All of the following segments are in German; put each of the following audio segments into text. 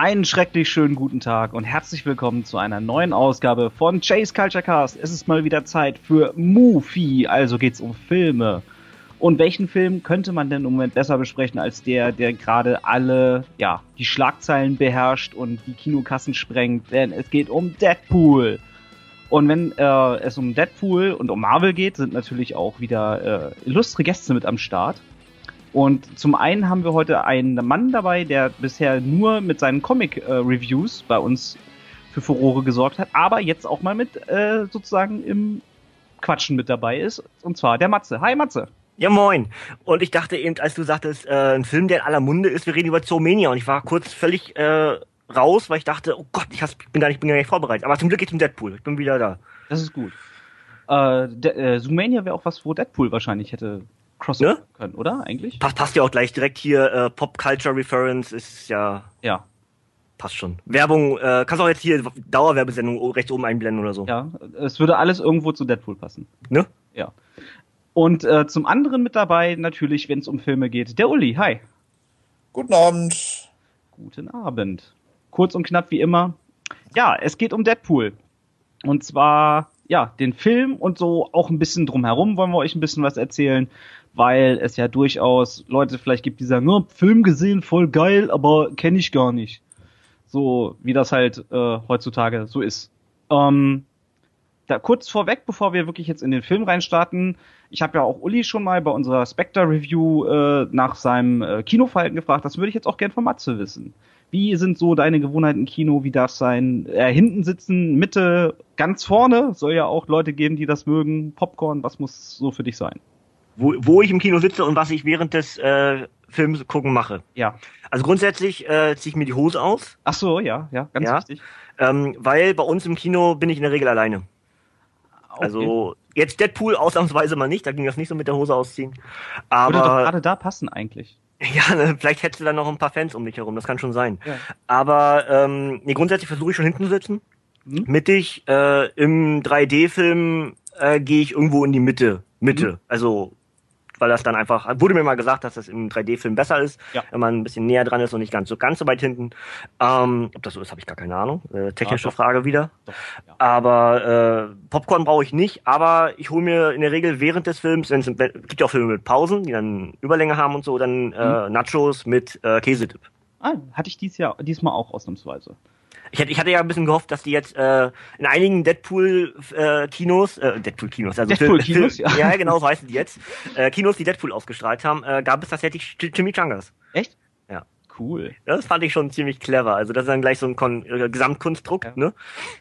Einen schrecklich schönen guten Tag und herzlich willkommen zu einer neuen Ausgabe von Chase Culture Cast. Es ist mal wieder Zeit für Movie, also geht's um Filme. Und welchen Film könnte man denn im Moment besser besprechen als der, der gerade alle, ja, die Schlagzeilen beherrscht und die Kinokassen sprengt? Denn es geht um Deadpool. Und wenn äh, es um Deadpool und um Marvel geht, sind natürlich auch wieder äh, illustre Gäste mit am Start. Und zum einen haben wir heute einen Mann dabei, der bisher nur mit seinen Comic-Reviews äh, bei uns für Furore gesorgt hat, aber jetzt auch mal mit äh, sozusagen im Quatschen mit dabei ist. Und zwar der Matze. Hi Matze. Ja, moin. Und ich dachte eben, als du sagtest, äh, ein Film, der in aller Munde ist, wir reden über Zoomania. Und ich war kurz völlig äh, raus, weil ich dachte, oh Gott, ich bin gar nicht, bin gar nicht vorbereitet. Aber zum Glück geht's um Deadpool. Ich bin wieder da. Das ist gut. Äh, äh, Zoomania wäre auch was, wo Deadpool wahrscheinlich hätte crossover ne? können, oder? Eigentlich? Passt, passt ja auch gleich direkt hier, äh, Pop Culture Reference ist ja. Ja. Passt schon. Werbung, äh, kannst auch jetzt hier Dauerwerbesendung rechts oben einblenden oder so. Ja, es würde alles irgendwo zu Deadpool passen. Ne? Ja. Und äh, zum anderen mit dabei natürlich, wenn es um Filme geht, der Uli. Hi. Guten Abend. Guten Abend. Kurz und knapp wie immer. Ja, es geht um Deadpool. Und zwar, ja, den Film und so auch ein bisschen drumherum wollen wir euch ein bisschen was erzählen weil es ja durchaus Leute vielleicht gibt, die sagen, oh, Film gesehen, voll geil, aber kenne ich gar nicht. So wie das halt äh, heutzutage so ist. Ähm, da kurz vorweg, bevor wir wirklich jetzt in den Film reinstarten, ich habe ja auch Uli schon mal bei unserer Spectre-Review äh, nach seinem äh, Kinoverhalten gefragt. Das würde ich jetzt auch gern von Matze wissen. Wie sind so deine Gewohnheiten im Kino? Wie darf sein? Äh, hinten sitzen, Mitte, ganz vorne? Soll ja auch Leute geben, die das mögen. Popcorn, was muss so für dich sein? Wo, wo ich im Kino sitze und was ich während des äh, Films gucken mache. Ja. Also grundsätzlich äh, ziehe ich mir die Hose aus. Ach so, ja, ja, ganz ja, wichtig. Ähm, weil bei uns im Kino bin ich in der Regel alleine. Okay. Also jetzt Deadpool ausnahmsweise mal nicht, da ging das nicht so mit der Hose ausziehen. Aber Würde doch gerade da passen eigentlich. Ja, ne, vielleicht hättest du dann noch ein paar Fans um dich herum, das kann schon sein. Ja. Aber ähm, nee, grundsätzlich versuche ich schon hinten zu sitzen. Mhm. Mittig, äh, im 3D-Film äh, gehe ich irgendwo in die Mitte. Mitte. Mhm. Also weil das dann einfach, wurde mir mal gesagt, dass das im 3D-Film besser ist, ja. wenn man ein bisschen näher dran ist und nicht ganz so ganz so weit hinten. Ähm, ob das so ist, habe ich gar keine Ahnung. Äh, technische ja, Frage wieder. Doch, ja. Aber äh, Popcorn brauche ich nicht, aber ich hole mir in der Regel während des Films, wenn es gibt ja auch Filme mit Pausen, die dann Überlänge haben und so, dann äh, mhm. Nachos mit äh, Käsedip. Ah, hatte ich dies Jahr, diesmal auch ausnahmsweise. Ich hatte, ich hatte ja ein bisschen gehofft, dass die jetzt äh, in einigen Deadpool-Kinos, äh, äh, Deadpool-Kinos, also Deadpool-Kinos, ja. ja, genau, so heißen die jetzt, äh, Kinos, die Deadpool ausgestrahlt haben, äh, gab es tatsächlich Chimichangas. Echt? Ja. Cool. Das fand ich schon ziemlich clever. Also das ist dann gleich so ein Kon äh, Gesamtkunstdruck, ja. ne?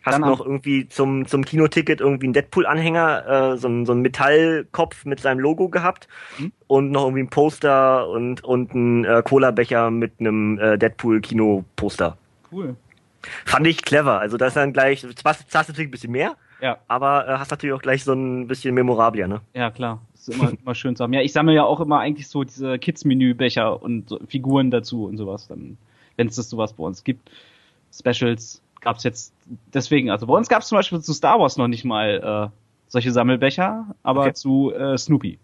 Hast dann noch irgendwie zum zum Kinoticket irgendwie einen Deadpool-Anhänger, äh, so, ein, so ein Metallkopf mit seinem Logo gehabt hm? und noch irgendwie ein Poster und und ein äh, Cola-Becher mit einem äh, Deadpool-Kino-Poster. Cool. Fand ich clever. Also das ist dann gleich, zahlst natürlich ein bisschen mehr, ja. aber äh, hast natürlich auch gleich so ein bisschen Memorabilia, ne? Ja, klar. Das ist immer, immer schön zu haben. Ja, ich sammle ja auch immer eigentlich so diese Kids-Menü-Becher und so Figuren dazu und sowas, dann, wenn es das sowas bei uns gibt. Specials gab's jetzt deswegen, also bei uns gab's zum Beispiel zu Star Wars noch nicht mal äh, solche Sammelbecher, aber okay. zu äh, Snoopy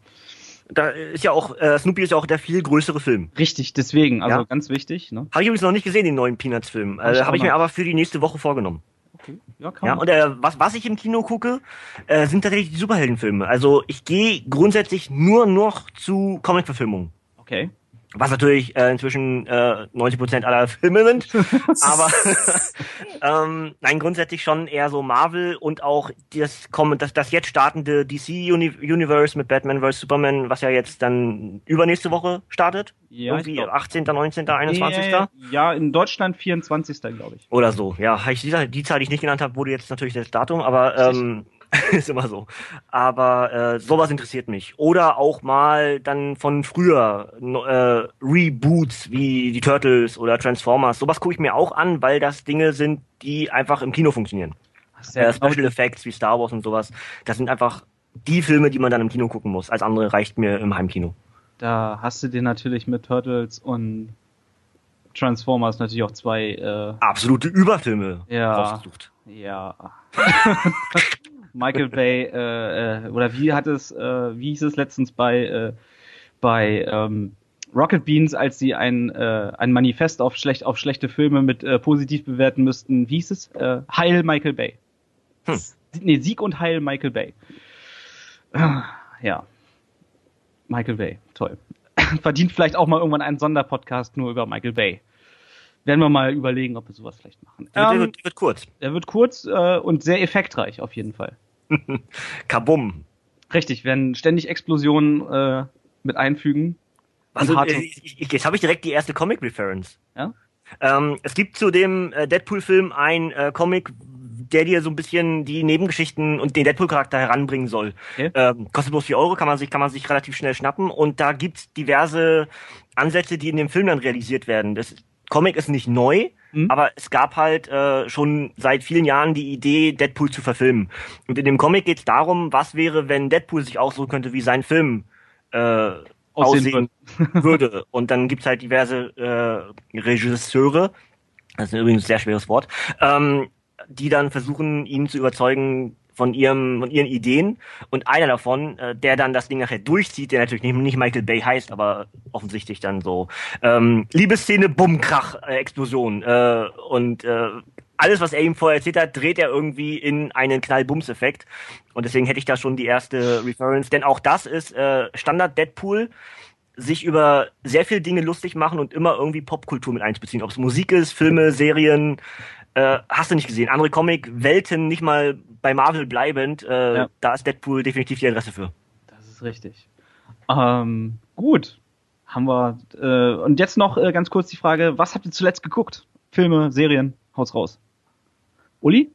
da ist ja auch, äh, Snoopy ist ja auch der viel größere Film. Richtig, deswegen, also ja? ganz wichtig. Ne? Habe ich übrigens noch nicht gesehen, den neuen Peanuts-Film. Äh, Habe ich mir aber für die nächste Woche vorgenommen. Okay. Ja, kann ja, und äh, was, was ich im Kino gucke, äh, sind tatsächlich die Superheldenfilme. Also ich gehe grundsätzlich nur noch zu Comic-Verfilmungen. Okay was natürlich äh, inzwischen äh, 90 Prozent aller Filme sind, aber ähm, nein, grundsätzlich schon eher so Marvel und auch das, das, das jetzt startende DC Universe mit Batman vs. Superman, was ja jetzt dann übernächste Woche startet. Ja, Irgendwie 18., 19., 21. Ja, ja, in Deutschland 24. glaube ich. Oder so, ja. Ich, die, die Zahl, die ich nicht genannt habe, wurde jetzt natürlich das Datum, aber ähm, ist immer so. Aber äh, sowas interessiert mich. Oder auch mal dann von früher äh, Reboots wie die Turtles oder Transformers. Sowas gucke ich mir auch an, weil das Dinge sind, die einfach im Kino funktionieren. Äh, Special Effects wie Star Wars und sowas. Das sind einfach die Filme, die man dann im Kino gucken muss. Als andere reicht mir im Heimkino. Da hast du dir natürlich mit Turtles und Transformers natürlich auch zwei äh, absolute Überfilme ja, rausgesucht. Ja. Michael Bay, äh, äh, oder wie hat es, äh, wie hieß es letztens bei, äh, bei ähm, Rocket Beans, als sie ein, äh, ein Manifest auf, schlecht, auf schlechte Filme mit äh, positiv bewerten müssten, wie hieß es? Äh, Heil Michael Bay. Hm. Nee, Sieg und Heil Michael Bay. Ja. Michael Bay, toll. Verdient vielleicht auch mal irgendwann einen Sonderpodcast nur über Michael Bay. Werden wir mal überlegen, ob wir sowas vielleicht machen. Der, ähm, wird, wird, kurz. Der wird kurz äh, und sehr effektreich auf jeden Fall. Kabum. Richtig, werden ständig Explosionen äh, mit einfügen. Also, ich, ich, jetzt habe ich direkt die erste Comic-Reference. Ja? Ähm, es gibt zu dem äh, Deadpool-Film ein äh, Comic, der dir so ein bisschen die Nebengeschichten und den Deadpool-Charakter heranbringen soll. Okay. Ähm, kostet bloß 4 Euro, kann man sich, kann man sich relativ schnell schnappen und da gibt's diverse Ansätze, die in dem Film dann realisiert werden. Das Comic ist nicht neu, mhm. aber es gab halt äh, schon seit vielen Jahren die Idee, Deadpool zu verfilmen. Und in dem Comic geht's darum, was wäre, wenn Deadpool sich aussuchen könnte, wie sein Film äh, aussehen, aussehen würde. Und dann gibt's halt diverse äh, Regisseure, das ist übrigens ein sehr schweres Wort, ähm, die dann versuchen, ihn zu überzeugen von ihrem, von ihren Ideen. Und einer davon, äh, der dann das Ding nachher durchzieht, der natürlich nicht, nicht Michael Bay heißt, aber offensichtlich dann so ähm, Liebesszene, Bumm, Krach, äh, Explosion. Äh, und äh, alles, was er ihm vorher erzählt hat, dreht er irgendwie in einen Knall-Bums-Effekt. Und deswegen hätte ich da schon die erste Reference. Denn auch das ist äh, Standard Deadpool sich über sehr viele Dinge lustig machen und immer irgendwie Popkultur mit einzubeziehen. Ob es Musik ist, Filme, Serien, äh, hast du nicht gesehen. Andere Comic-Welten, nicht mal bei Marvel bleibend, äh, ja. da ist Deadpool definitiv die Adresse für. Das ist richtig. Ähm, gut. Haben wir. Äh, und jetzt noch äh, ganz kurz die Frage, was habt ihr zuletzt geguckt? Filme, Serien, haut's raus. Uli?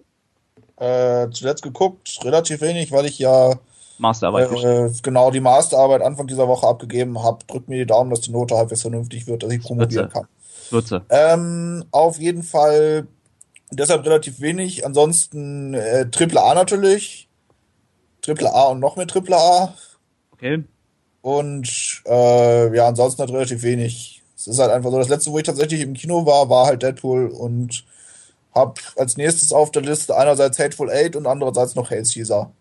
Äh, zuletzt geguckt, relativ wenig, weil ich ja Masterarbeit. Äh, genau, die Masterarbeit Anfang dieser Woche abgegeben habe. Drückt mir die Daumen, dass die Note halbwegs vernünftig wird, dass ich promovieren kann. Würze. Ähm, auf jeden Fall deshalb relativ wenig. Ansonsten äh, Triple A natürlich. Triple A und noch mehr Triple A. Okay. Und äh, ja, ansonsten halt relativ wenig. Es ist halt einfach so, das letzte, wo ich tatsächlich im Kino war, war halt Deadpool und hab als nächstes auf der Liste einerseits Hateful Eight und andererseits noch Hail Caesar.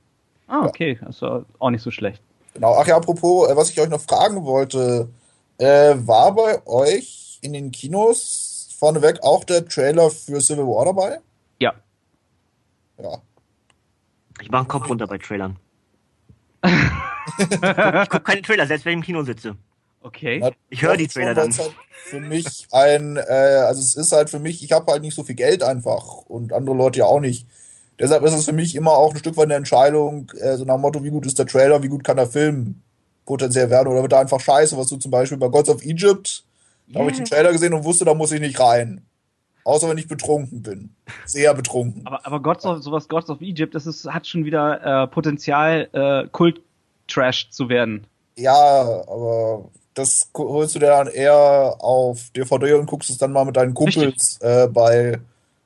Ah, okay, also auch nicht so schlecht. Genau, ach ja, apropos, äh, was ich euch noch fragen wollte, äh, war bei euch in den Kinos vorneweg auch der Trailer für Civil War dabei? Ja. Ja. Ich mache einen Kopf runter bei Trailern. ich gucke keine Trailer, selbst wenn ich im Kino sitze. Okay. Ja, ich höre die Trailer dann. Halt für mich ein, äh, also es ist halt für mich, ich habe halt nicht so viel Geld einfach und andere Leute ja auch nicht. Deshalb ist es für mich immer auch ein Stück weit eine Entscheidung, äh, so nach dem Motto, wie gut ist der Trailer, wie gut kann der Film potenziell werden oder wird er einfach scheiße, was du zum Beispiel bei Gods of Egypt da habe ich den Trailer gesehen und wusste, da muss ich nicht rein. Außer wenn ich betrunken bin. Sehr betrunken. Aber, aber Gods of, sowas Gods of Egypt, das ist, hat schon wieder äh, Potenzial, äh, Kult-Trash zu werden. Ja, aber das holst du dir dann eher auf DVD und guckst es dann mal mit deinen Kumpels äh, bei.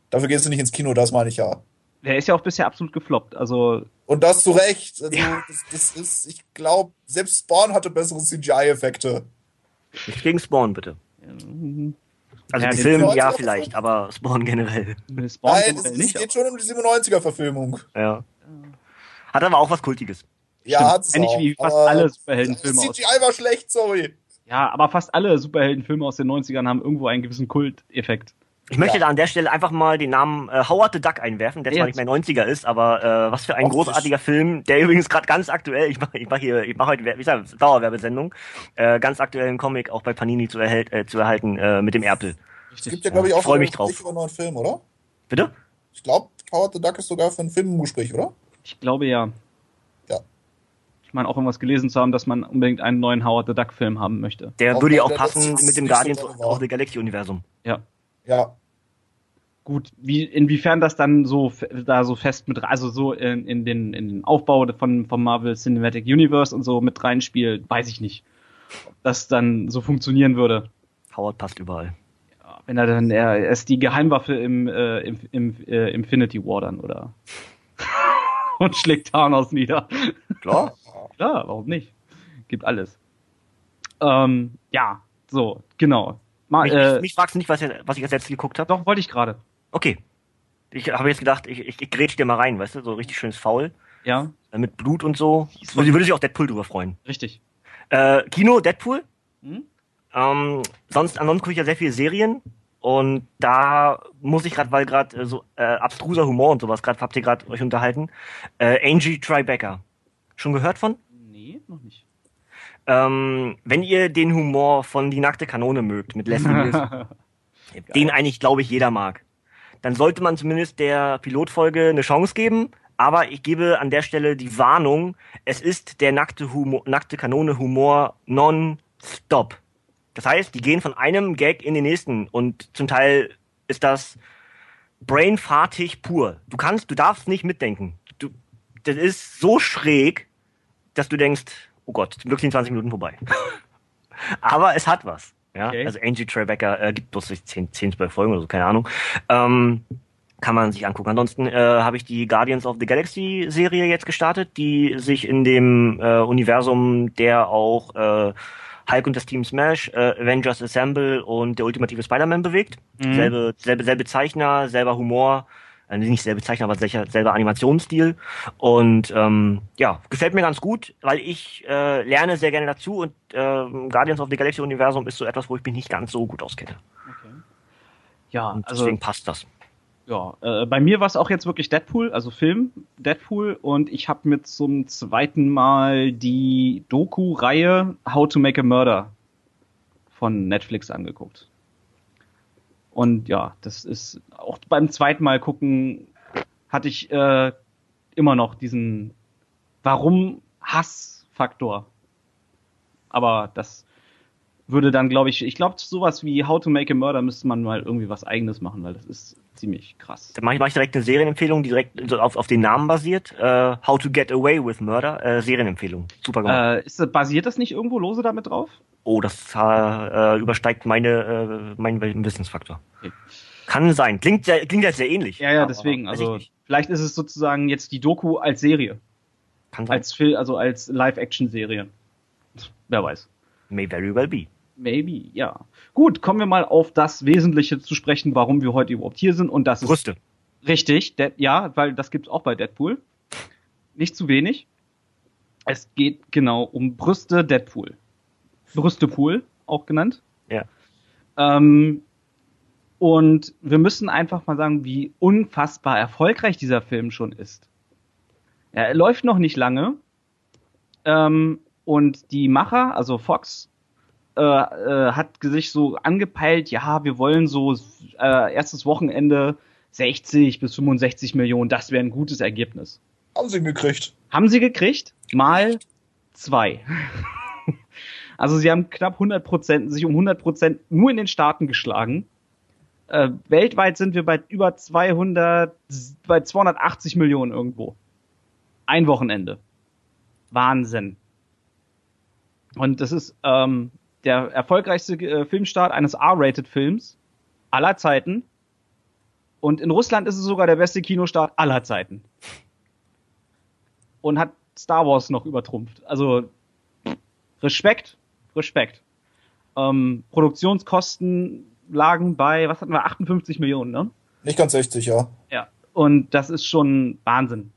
Dafür gehst du nicht ins Kino, das meine ich ja. Der ist ja auch bisher absolut gefloppt, also. Und das zu Recht. Also, ja. das, das ist, ich glaube, selbst Spawn hatte bessere CGI-Effekte. Nicht gegen Spawn, bitte. Also ja, die Film ja vielleicht, aber Spawn generell. Spawn Nein, generell es, nicht, es geht schon um die 97er-Verfilmung. Ja. Hat aber auch was Kultiges. Ja, hat's Ähnlich auch. wie fast alle Superheldenfilme. CGI war schlecht, sorry. Ja, aber fast alle Superheldenfilme aus den 90ern haben irgendwo einen gewissen Kulteffekt. Ich möchte ja. da an der Stelle einfach mal den Namen äh, Howard the Duck einwerfen, der zwar nicht mehr 90er ist, aber äh, was für ein Och, großartiger Film, der übrigens gerade ganz aktuell, ich mache ich mach hier, ich mache heute, wie gesagt, Dauerwerbesendung, äh, ganz aktuellen Comic auch bei Panini zu, erhält, äh, zu erhalten äh, mit dem Erpel. Es gibt ja, glaube ich, auch Freu mich drauf. über einen neuen Film, oder? Bitte? Ich glaube, Howard the Duck ist sogar für einen Film im Gespräch, oder? Ich glaube ja. Ja. Ich meine auch irgendwas gelesen zu haben, dass man unbedingt einen neuen Howard the Duck Film haben möchte. Der auch würde ja auch passen mit dem Guardians of the Galaxy Universum. Ja. Ja, Gut, wie, inwiefern das dann so da so fest mit, also so in, in den in den Aufbau von vom Marvel Cinematic Universe und so mit reinspielt, weiß ich nicht, ob das dann so funktionieren würde. Howard passt überall. Ja, wenn er dann er, er ist die Geheimwaffe im äh, im, im äh, Infinity War dann oder und schlägt Thanos nieder. Klar, klar, warum nicht? Gibt alles. Ähm, ja, so genau. Mal, mich, äh, mich fragst du nicht, was, was ich als letztes geguckt habe? Doch, wollte ich gerade. Okay. Ich habe jetzt gedacht, ich, ich, ich grätsch dir mal rein, weißt du, so richtig schönes Faul. Ja. Äh, mit Blut und so. So würde sich auch Deadpool drüber freuen. Richtig. Äh, Kino, Deadpool. Hm? Ähm, sonst, ansonsten gucke ich ja sehr viele Serien. Und da muss ich gerade, weil gerade äh, so äh, abstruser Humor und sowas, gerade habt ihr gerade euch unterhalten, äh, Angie Tribeca. Schon gehört von? Nee, noch nicht. Ähm, wenn ihr den Humor von Die nackte Kanone mögt, mit Leslie Nielsen, den eigentlich, glaube ich, jeder mag, dann sollte man zumindest der Pilotfolge eine Chance geben. Aber ich gebe an der Stelle die Warnung, es ist der nackte, Humor, nackte Kanone Humor non-stop. Das heißt, die gehen von einem Gag in den nächsten und zum Teil ist das brainfartig pur. Du kannst, du darfst nicht mitdenken. Du, das ist so schräg, dass du denkst, oh Gott, wirklich in 20 Minuten vorbei. Aber es hat was. Ja, okay. also Angie Tribeca äh, gibt bloß 10, 10, 12 Folgen oder so, keine Ahnung. Ähm, kann man sich angucken. Ansonsten äh, habe ich die Guardians of the Galaxy Serie jetzt gestartet, die sich in dem äh, Universum, der auch äh, Hulk und das Team Smash, äh, Avengers Assemble und der ultimative Spider-Man bewegt. Mhm. Selbe, selbe, selbe Zeichner, selber Humor, nicht selbe Zeichner, aber selber, selber Animationsstil. Und ähm, ja, gefällt mir ganz gut, weil ich äh, lerne sehr gerne dazu und äh, Guardians of the Galaxy Universum ist so etwas, wo ich mich nicht ganz so gut auskenne. Okay. Ja, und also deswegen passt das. Ja, äh, bei mir war es auch jetzt wirklich Deadpool, also Film Deadpool und ich habe mir zum zweiten Mal die Doku-Reihe How to Make a Murder von Netflix angeguckt. Und ja, das ist auch beim zweiten Mal gucken hatte ich äh, immer noch diesen Warum Hass-Faktor. Aber das würde dann, glaube ich, ich glaube, sowas wie How to Make a Murder müsste man mal irgendwie was eigenes machen, weil das ist ziemlich krass. Dann mache ich, mach ich direkt eine Serienempfehlung, die direkt auf, auf den Namen basiert. Uh, How to Get Away with Murder, äh, Serienempfehlung. Super gemacht. Äh, ist, basiert das nicht irgendwo lose damit drauf? Oh, das äh, übersteigt meine, äh, meinen Wissensfaktor. Okay. Kann sein. Klingt, sehr, klingt ja sehr ähnlich. Ja, ja, deswegen. Also vielleicht ist es sozusagen jetzt die Doku als Serie. Kann sein. Als Film, also als Live-Action-Serie. Wer weiß. May very well be. Maybe, ja. Gut, kommen wir mal auf das Wesentliche zu sprechen, warum wir heute überhaupt hier sind. Und das Brüste. ist. Richtig, ja, weil das gibt's auch bei Deadpool. Nicht zu wenig. Es geht genau um Brüste Deadpool. Brüstepool, auch genannt. Ja. Ähm, und wir müssen einfach mal sagen, wie unfassbar erfolgreich dieser Film schon ist. Ja, er läuft noch nicht lange. Ähm, und die Macher, also Fox, äh, äh, hat sich so angepeilt, ja, wir wollen so äh, erstes Wochenende 60 bis 65 Millionen, das wäre ein gutes Ergebnis. Haben sie gekriegt. Haben sie gekriegt? Mal zwei. Also sie haben knapp 100 Prozent, sich um 100 Prozent nur in den Staaten geschlagen. Äh, weltweit sind wir bei über 200, bei 280 Millionen irgendwo. Ein Wochenende. Wahnsinn. Und das ist ähm, der erfolgreichste äh, Filmstart eines R-Rated-Films aller Zeiten. Und in Russland ist es sogar der beste Kinostart aller Zeiten. Und hat Star Wars noch übertrumpft. Also Respekt, Respekt. Ähm, Produktionskosten lagen bei, was hatten wir, 58 Millionen, ne? Nicht ganz 60, ja. Ja. Und das ist schon Wahnsinn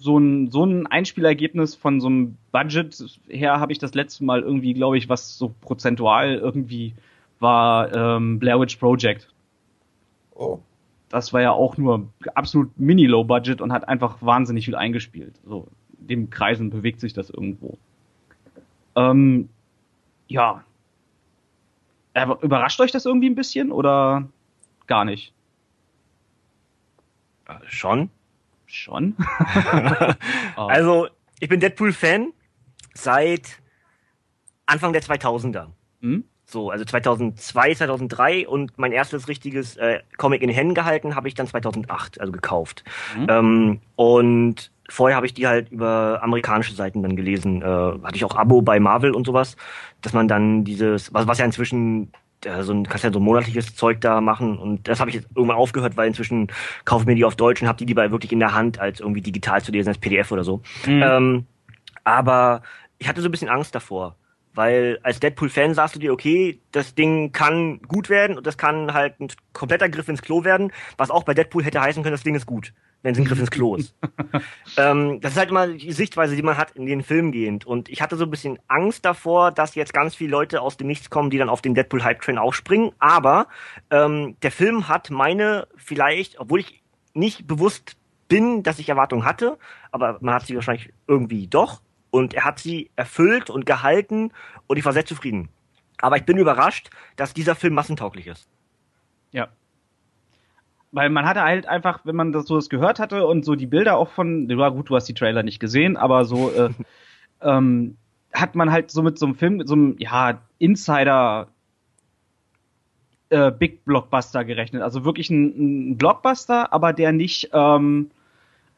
so ein, so ein Einspielergebnis von so einem Budget her habe ich das letzte Mal irgendwie, glaube ich, was so prozentual irgendwie war ähm, Blair Witch Project. Oh. Das war ja auch nur absolut mini-low budget und hat einfach wahnsinnig viel eingespielt. So, in dem Kreisen bewegt sich das irgendwo. Ähm, ja. Überrascht euch das irgendwie ein bisschen oder gar nicht? Äh, schon. Schon? also, ich bin Deadpool-Fan seit Anfang der 2000er. Hm? So, also 2002, 2003 und mein erstes richtiges äh, Comic in den Händen gehalten habe ich dann 2008, also gekauft. Mhm. Ähm, und vorher habe ich die halt über amerikanische Seiten dann gelesen. Äh, hatte ich auch Abo bei Marvel und sowas, dass man dann dieses, was, was ja inzwischen äh, so ein, kannst ja so ein monatliches Zeug da machen und das habe ich jetzt irgendwann aufgehört, weil inzwischen kaufe ich mir die auf Deutsch und habe die lieber wirklich in der Hand, als irgendwie digital zu lesen als PDF oder so. Mhm. Ähm, aber ich hatte so ein bisschen Angst davor, weil als Deadpool-Fan sagst du dir, okay, das Ding kann gut werden und das kann halt ein kompletter Griff ins Klo werden, was auch bei Deadpool hätte heißen können, das Ding ist gut. Wenn es ein Griff ins Klo ist. ähm, das ist halt immer die Sichtweise, die man hat in den Film gehend. Und ich hatte so ein bisschen Angst davor, dass jetzt ganz viele Leute aus dem Nichts kommen, die dann auf den Deadpool-Hype-Train aufspringen. Aber ähm, der Film hat meine vielleicht, obwohl ich nicht bewusst bin, dass ich Erwartungen hatte, aber man hat sie wahrscheinlich irgendwie doch. Und er hat sie erfüllt und gehalten und ich war sehr zufrieden. Aber ich bin überrascht, dass dieser Film massentauglich ist. Ja, weil man hatte halt einfach, wenn man das so das gehört hatte und so die Bilder auch von, ja gut, du hast die Trailer nicht gesehen, aber so äh, ähm, hat man halt so mit so einem Film, mit so einem ja Insider äh, Big Blockbuster gerechnet, also wirklich ein, ein Blockbuster, aber der nicht ähm,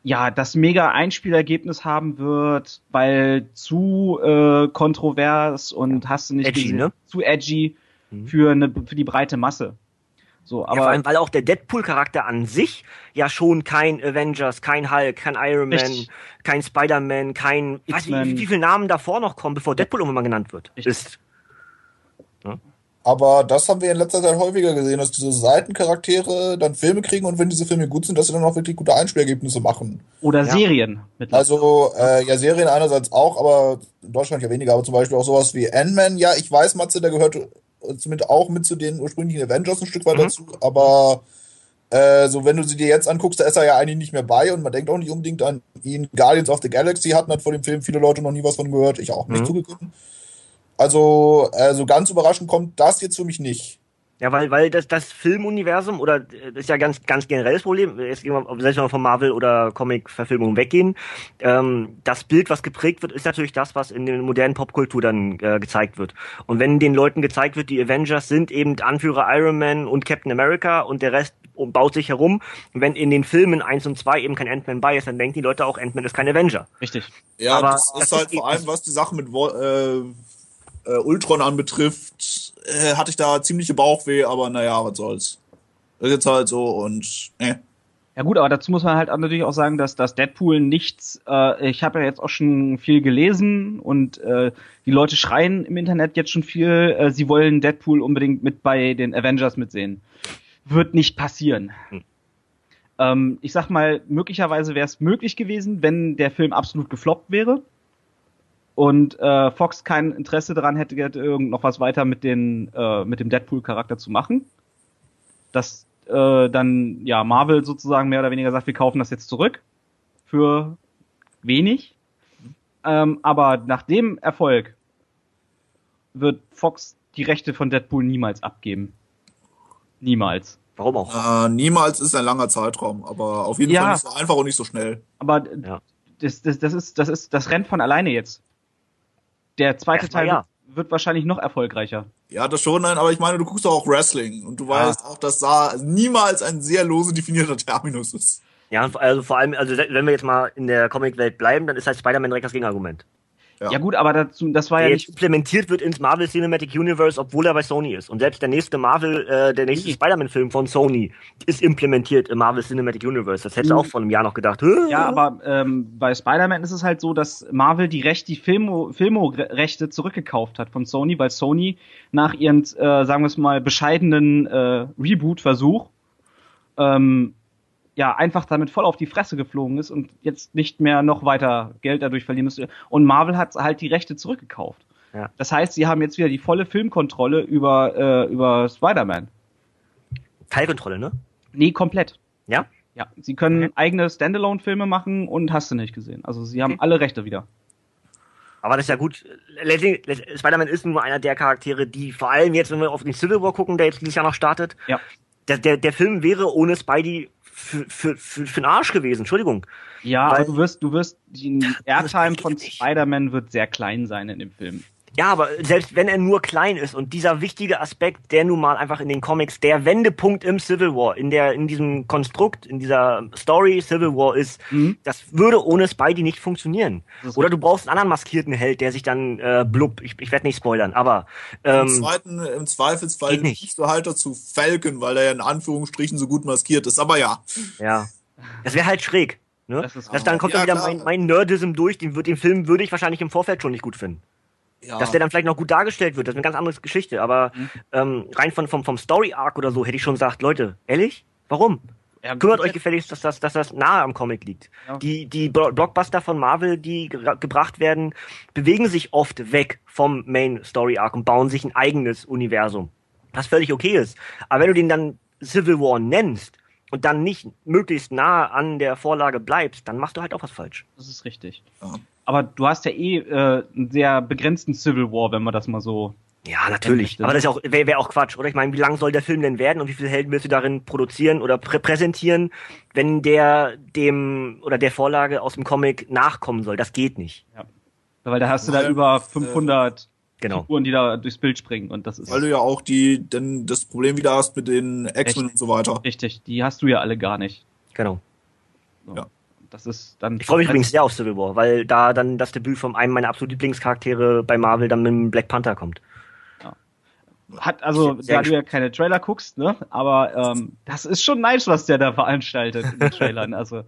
ja das mega Einspielergebnis haben wird, weil zu äh, kontrovers und hast du nicht edgy, gesehen, ne? zu edgy mhm. für eine für die breite Masse. So, aber ja, vor allem, weil auch der Deadpool-Charakter an sich ja schon kein Avengers, kein Hulk, kein Iron Man, Richtig. kein Spider-Man, kein, ich weiß nicht, wie, wie viele Namen davor noch kommen, bevor Deadpool irgendwann mal genannt wird. Richtig. Ist. Ja. Aber das haben wir in letzter Zeit häufiger gesehen, dass diese Seitencharaktere dann Filme kriegen und wenn diese Filme gut sind, dass sie dann auch wirklich gute Einspielergebnisse machen. Oder ja. Serien. Also, äh, ja, Serien einerseits auch, aber in Deutschland ja weniger, aber zum Beispiel auch sowas wie Ant-Man. Ja, ich weiß, Matze, der gehört zumindest auch mit zu den ursprünglichen Avengers ein Stück weit mhm. dazu, aber äh, so wenn du sie dir jetzt anguckst, da ist er ja eigentlich nicht mehr bei und man denkt auch nicht unbedingt an ihn. Guardians of the Galaxy hatten hat vor dem Film viele Leute noch nie was von gehört, ich auch nicht mhm. zugegeben. Also, äh, so ganz überraschend kommt das jetzt für mich nicht. Ja, weil, weil das, das Filmuniversum oder das ist ja ganz, ganz generelles Problem, jetzt gehen wir, selbst wenn wir von Marvel oder Comic-Verfilmungen weggehen, ähm, das Bild, was geprägt wird, ist natürlich das, was in der modernen Popkultur dann äh, gezeigt wird. Und wenn den Leuten gezeigt wird, die Avengers sind eben Anführer Iron Man und Captain America und der Rest baut sich herum, und wenn in den Filmen 1 und 2 eben kein Ant-Man bei ist, dann denken die Leute auch, Ant-Man ist kein Avenger. Richtig. Ja, Aber das ist das halt ist vor allem, was die Sache mit äh, äh, Ultron anbetrifft, äh, hatte ich da ziemliche Bauchweh, aber naja, was soll's. Das ist jetzt halt so und äh. Ja gut, aber dazu muss man halt natürlich auch sagen, dass das Deadpool nichts, äh, ich habe ja jetzt auch schon viel gelesen und äh, die Leute schreien im Internet jetzt schon viel, äh, sie wollen Deadpool unbedingt mit bei den Avengers mitsehen. Wird nicht passieren. Hm. Ähm, ich sag mal, möglicherweise wäre es möglich gewesen, wenn der Film absolut gefloppt wäre und äh, Fox kein Interesse daran hätte, irgend noch was weiter mit den äh, mit dem Deadpool-Charakter zu machen. Dass äh, dann ja Marvel sozusagen mehr oder weniger sagt, wir kaufen das jetzt zurück für wenig. Ähm, aber nach dem Erfolg wird Fox die Rechte von Deadpool niemals abgeben. Niemals. Warum auch? Äh, niemals ist ein langer Zeitraum, aber auf jeden ja, Fall nicht so einfach und nicht so schnell. Aber ja. das, das, das ist das ist das rennt von alleine jetzt. Der zweite Teil ja. wird, wird, wahrscheinlich noch erfolgreicher. Ja, das schon, nein, aber ich meine, du guckst doch auch Wrestling und du ja. weißt auch, dass da niemals ein sehr lose definierter Terminus ist. Ja, also vor allem, also wenn wir jetzt mal in der Comic-Welt bleiben, dann ist halt Spider-Man direkt das Gegenargument. Ja. ja, gut, aber dazu, das war der ja nicht implementiert wird ins Marvel Cinematic Universe, obwohl er bei Sony ist. Und selbst der nächste Marvel, äh, der nächste Spider-Man-Film von Sony ist implementiert im Marvel Cinematic Universe. Das hättest du mhm. auch vor einem Jahr noch gedacht. Ja, aber ähm, bei Spider-Man ist es halt so, dass Marvel die Rechte, die Filmo, Filmo-Rechte zurückgekauft hat von Sony, weil Sony nach ihren, äh, sagen wir es mal, bescheidenen äh, Reboot-Versuch ähm, ja einfach damit voll auf die Fresse geflogen ist und jetzt nicht mehr noch weiter Geld dadurch verlieren müsste. Und Marvel hat halt die Rechte zurückgekauft. Ja. Das heißt, sie haben jetzt wieder die volle Filmkontrolle über, äh, über Spider-Man. Teilkontrolle, ne? Nee, komplett. Ja? Ja. Sie können okay. eigene Standalone-Filme machen und hast du nicht gesehen. Also sie haben okay. alle Rechte wieder. Aber das ist ja gut. Spider-Man ist nur einer der Charaktere, die vor allem jetzt, wenn wir auf den Civil War gucken, der jetzt dieses Jahr noch startet, ja. der, der, der Film wäre ohne Spidey für, für, für, für den Arsch gewesen, Entschuldigung. Ja, Weil, aber du wirst, du wirst, die Airtime von Spider-Man wird sehr klein sein in dem Film. Ja, aber selbst wenn er nur klein ist und dieser wichtige Aspekt, der nun mal einfach in den Comics der Wendepunkt im Civil War, in der, in diesem Konstrukt, in dieser Story Civil War ist, mhm. das würde ohne Spidey nicht funktionieren. Oder du brauchst einen anderen maskierten Held, der sich dann äh, blub, ich, ich werde nicht spoilern, aber ähm, Im, zweiten, im Zweifelsfall nicht du halt dazu Falcon, weil er ja in Anführungsstrichen so gut maskiert ist, aber ja. Ja. Das wäre halt schräg. Ne? Das, das dann kommt ja, dann wieder mein, mein Nerdism durch, den, den Film würde ich wahrscheinlich im Vorfeld schon nicht gut finden. Ja. Dass der dann vielleicht noch gut dargestellt wird, das ist eine ganz andere Geschichte. Aber mhm. ähm, rein von, vom, vom Story-Arc oder so hätte ich schon gesagt, Leute, ehrlich? Warum? Ja, Kümmert euch gefälligst, dass das, dass das nahe am Comic liegt. Ja. Die, die Blockbuster von Marvel, die gebracht werden, bewegen sich oft weg vom Main Story Arc und bauen sich ein eigenes Universum. Was völlig okay ist. Aber wenn du den dann Civil War nennst und dann nicht möglichst nah an der Vorlage bleibst, dann machst du halt auch was falsch. Das ist richtig. Ja. Aber du hast ja eh äh, einen sehr begrenzten Civil War, wenn man das mal so ja, natürlich. Aber das ist auch, wäre wär auch Quatsch, oder? Ich meine, wie lang soll der Film denn werden und wie viele Helden willst du darin produzieren oder prä präsentieren, wenn der dem oder der Vorlage aus dem Comic nachkommen soll? Das geht nicht. Ja. Weil da hast du da über 500 genau. Figuren, die da durchs Bild springen und das ist. Weil du ja auch die, denn das Problem wieder hast mit den X-Men und so weiter. Richtig, die hast du ja alle gar nicht. Genau. So. Ja. Das ist dann. Ich freue mich übrigens sehr auf Civil War, weil da dann das Debüt von einem meiner absoluten Lieblingscharaktere bei Marvel dann mit dem Black Panther kommt hat also, da du ja keine Trailer guckst, ne? Aber ähm, das ist schon nice, was der da veranstaltet in den Trailern. Also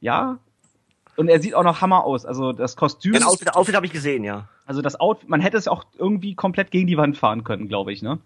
ja. Und er sieht auch noch Hammer aus. Also das Kostüm. Das Outfit, Outfit habe ich gesehen, ja. Also das Outfit, man hätte es auch irgendwie komplett gegen die Wand fahren können, glaube ich, ne?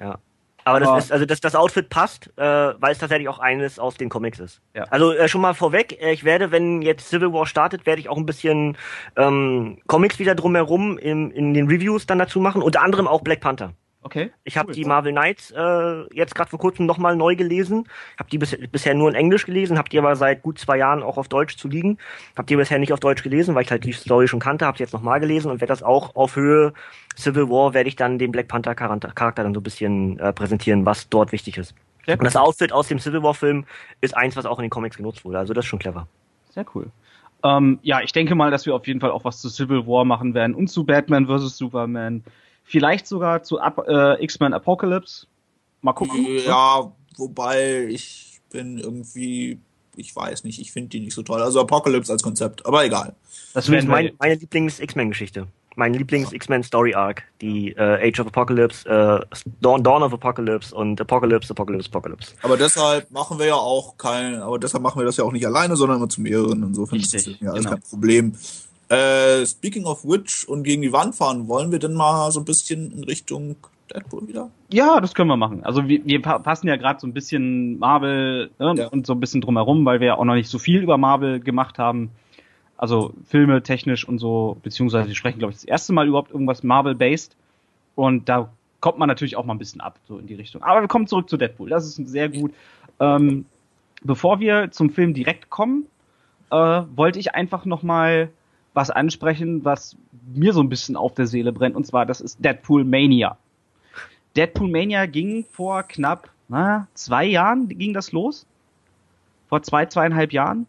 Ja. Aber, das ist, also das, das Outfit passt, äh, weil es tatsächlich auch eines aus den Comics ist. Ja. Also äh, schon mal vorweg, äh, ich werde, wenn jetzt Civil War startet, werde ich auch ein bisschen ähm, Comics wieder drumherum in, in den Reviews dann dazu machen, unter anderem auch Black Panther. Okay. Ich habe cool. die Marvel Knights äh, jetzt gerade vor kurzem nochmal neu gelesen. Habe die bis, bisher nur in Englisch gelesen, habe die aber seit gut zwei Jahren auch auf Deutsch zu liegen. Habe die bisher nicht auf Deutsch gelesen, weil ich halt die Story schon kannte. Habe sie jetzt nochmal gelesen und werde das auch auf Höhe Civil War werde ich dann den Black Panther Charakter dann so ein bisschen äh, präsentieren, was dort wichtig ist. Sehr und das Outfit aus dem Civil War Film ist eins, was auch in den Comics genutzt wurde. Also das ist schon clever. Sehr cool. Ähm, ja, ich denke mal, dass wir auf jeden Fall auch was zu Civil War machen werden und zu Batman vs. Superman. Vielleicht sogar zu äh, X-Men Apocalypse. Mal gucken. Ja, ne? wobei ich bin irgendwie, ich weiß nicht, ich finde die nicht so toll. Also Apocalypse als Konzept, aber egal. Das wäre mein, meine Lieblings-X-Men-Geschichte. Mein Lieblings-X-Men-Story-Arc. Die äh, Age of Apocalypse, äh, Dawn, Dawn of Apocalypse und Apocalypse, Apocalypse, Apocalypse. Aber deshalb machen wir ja auch kein, aber deshalb machen wir das ja auch nicht alleine, sondern immer zu mehreren. Insofern Richtig, ist das ja alles genau. kein Problem. Äh, speaking of which und gegen die Wand fahren, wollen wir denn mal so ein bisschen in Richtung Deadpool wieder? Ja, das können wir machen. Also wir, wir passen ja gerade so ein bisschen Marvel ne, ja. und so ein bisschen drumherum, weil wir ja auch noch nicht so viel über Marvel gemacht haben. Also Filme technisch und so, beziehungsweise wir sprechen, glaube ich, das erste Mal überhaupt irgendwas Marvel-based. Und da kommt man natürlich auch mal ein bisschen ab, so in die Richtung. Aber wir kommen zurück zu Deadpool. Das ist sehr gut. Ähm, bevor wir zum Film direkt kommen, äh, wollte ich einfach noch mal was ansprechen, was mir so ein bisschen auf der Seele brennt, und zwar das ist Deadpool Mania. Deadpool Mania ging vor knapp na, zwei Jahren ging das los. Vor zwei, zweieinhalb Jahren,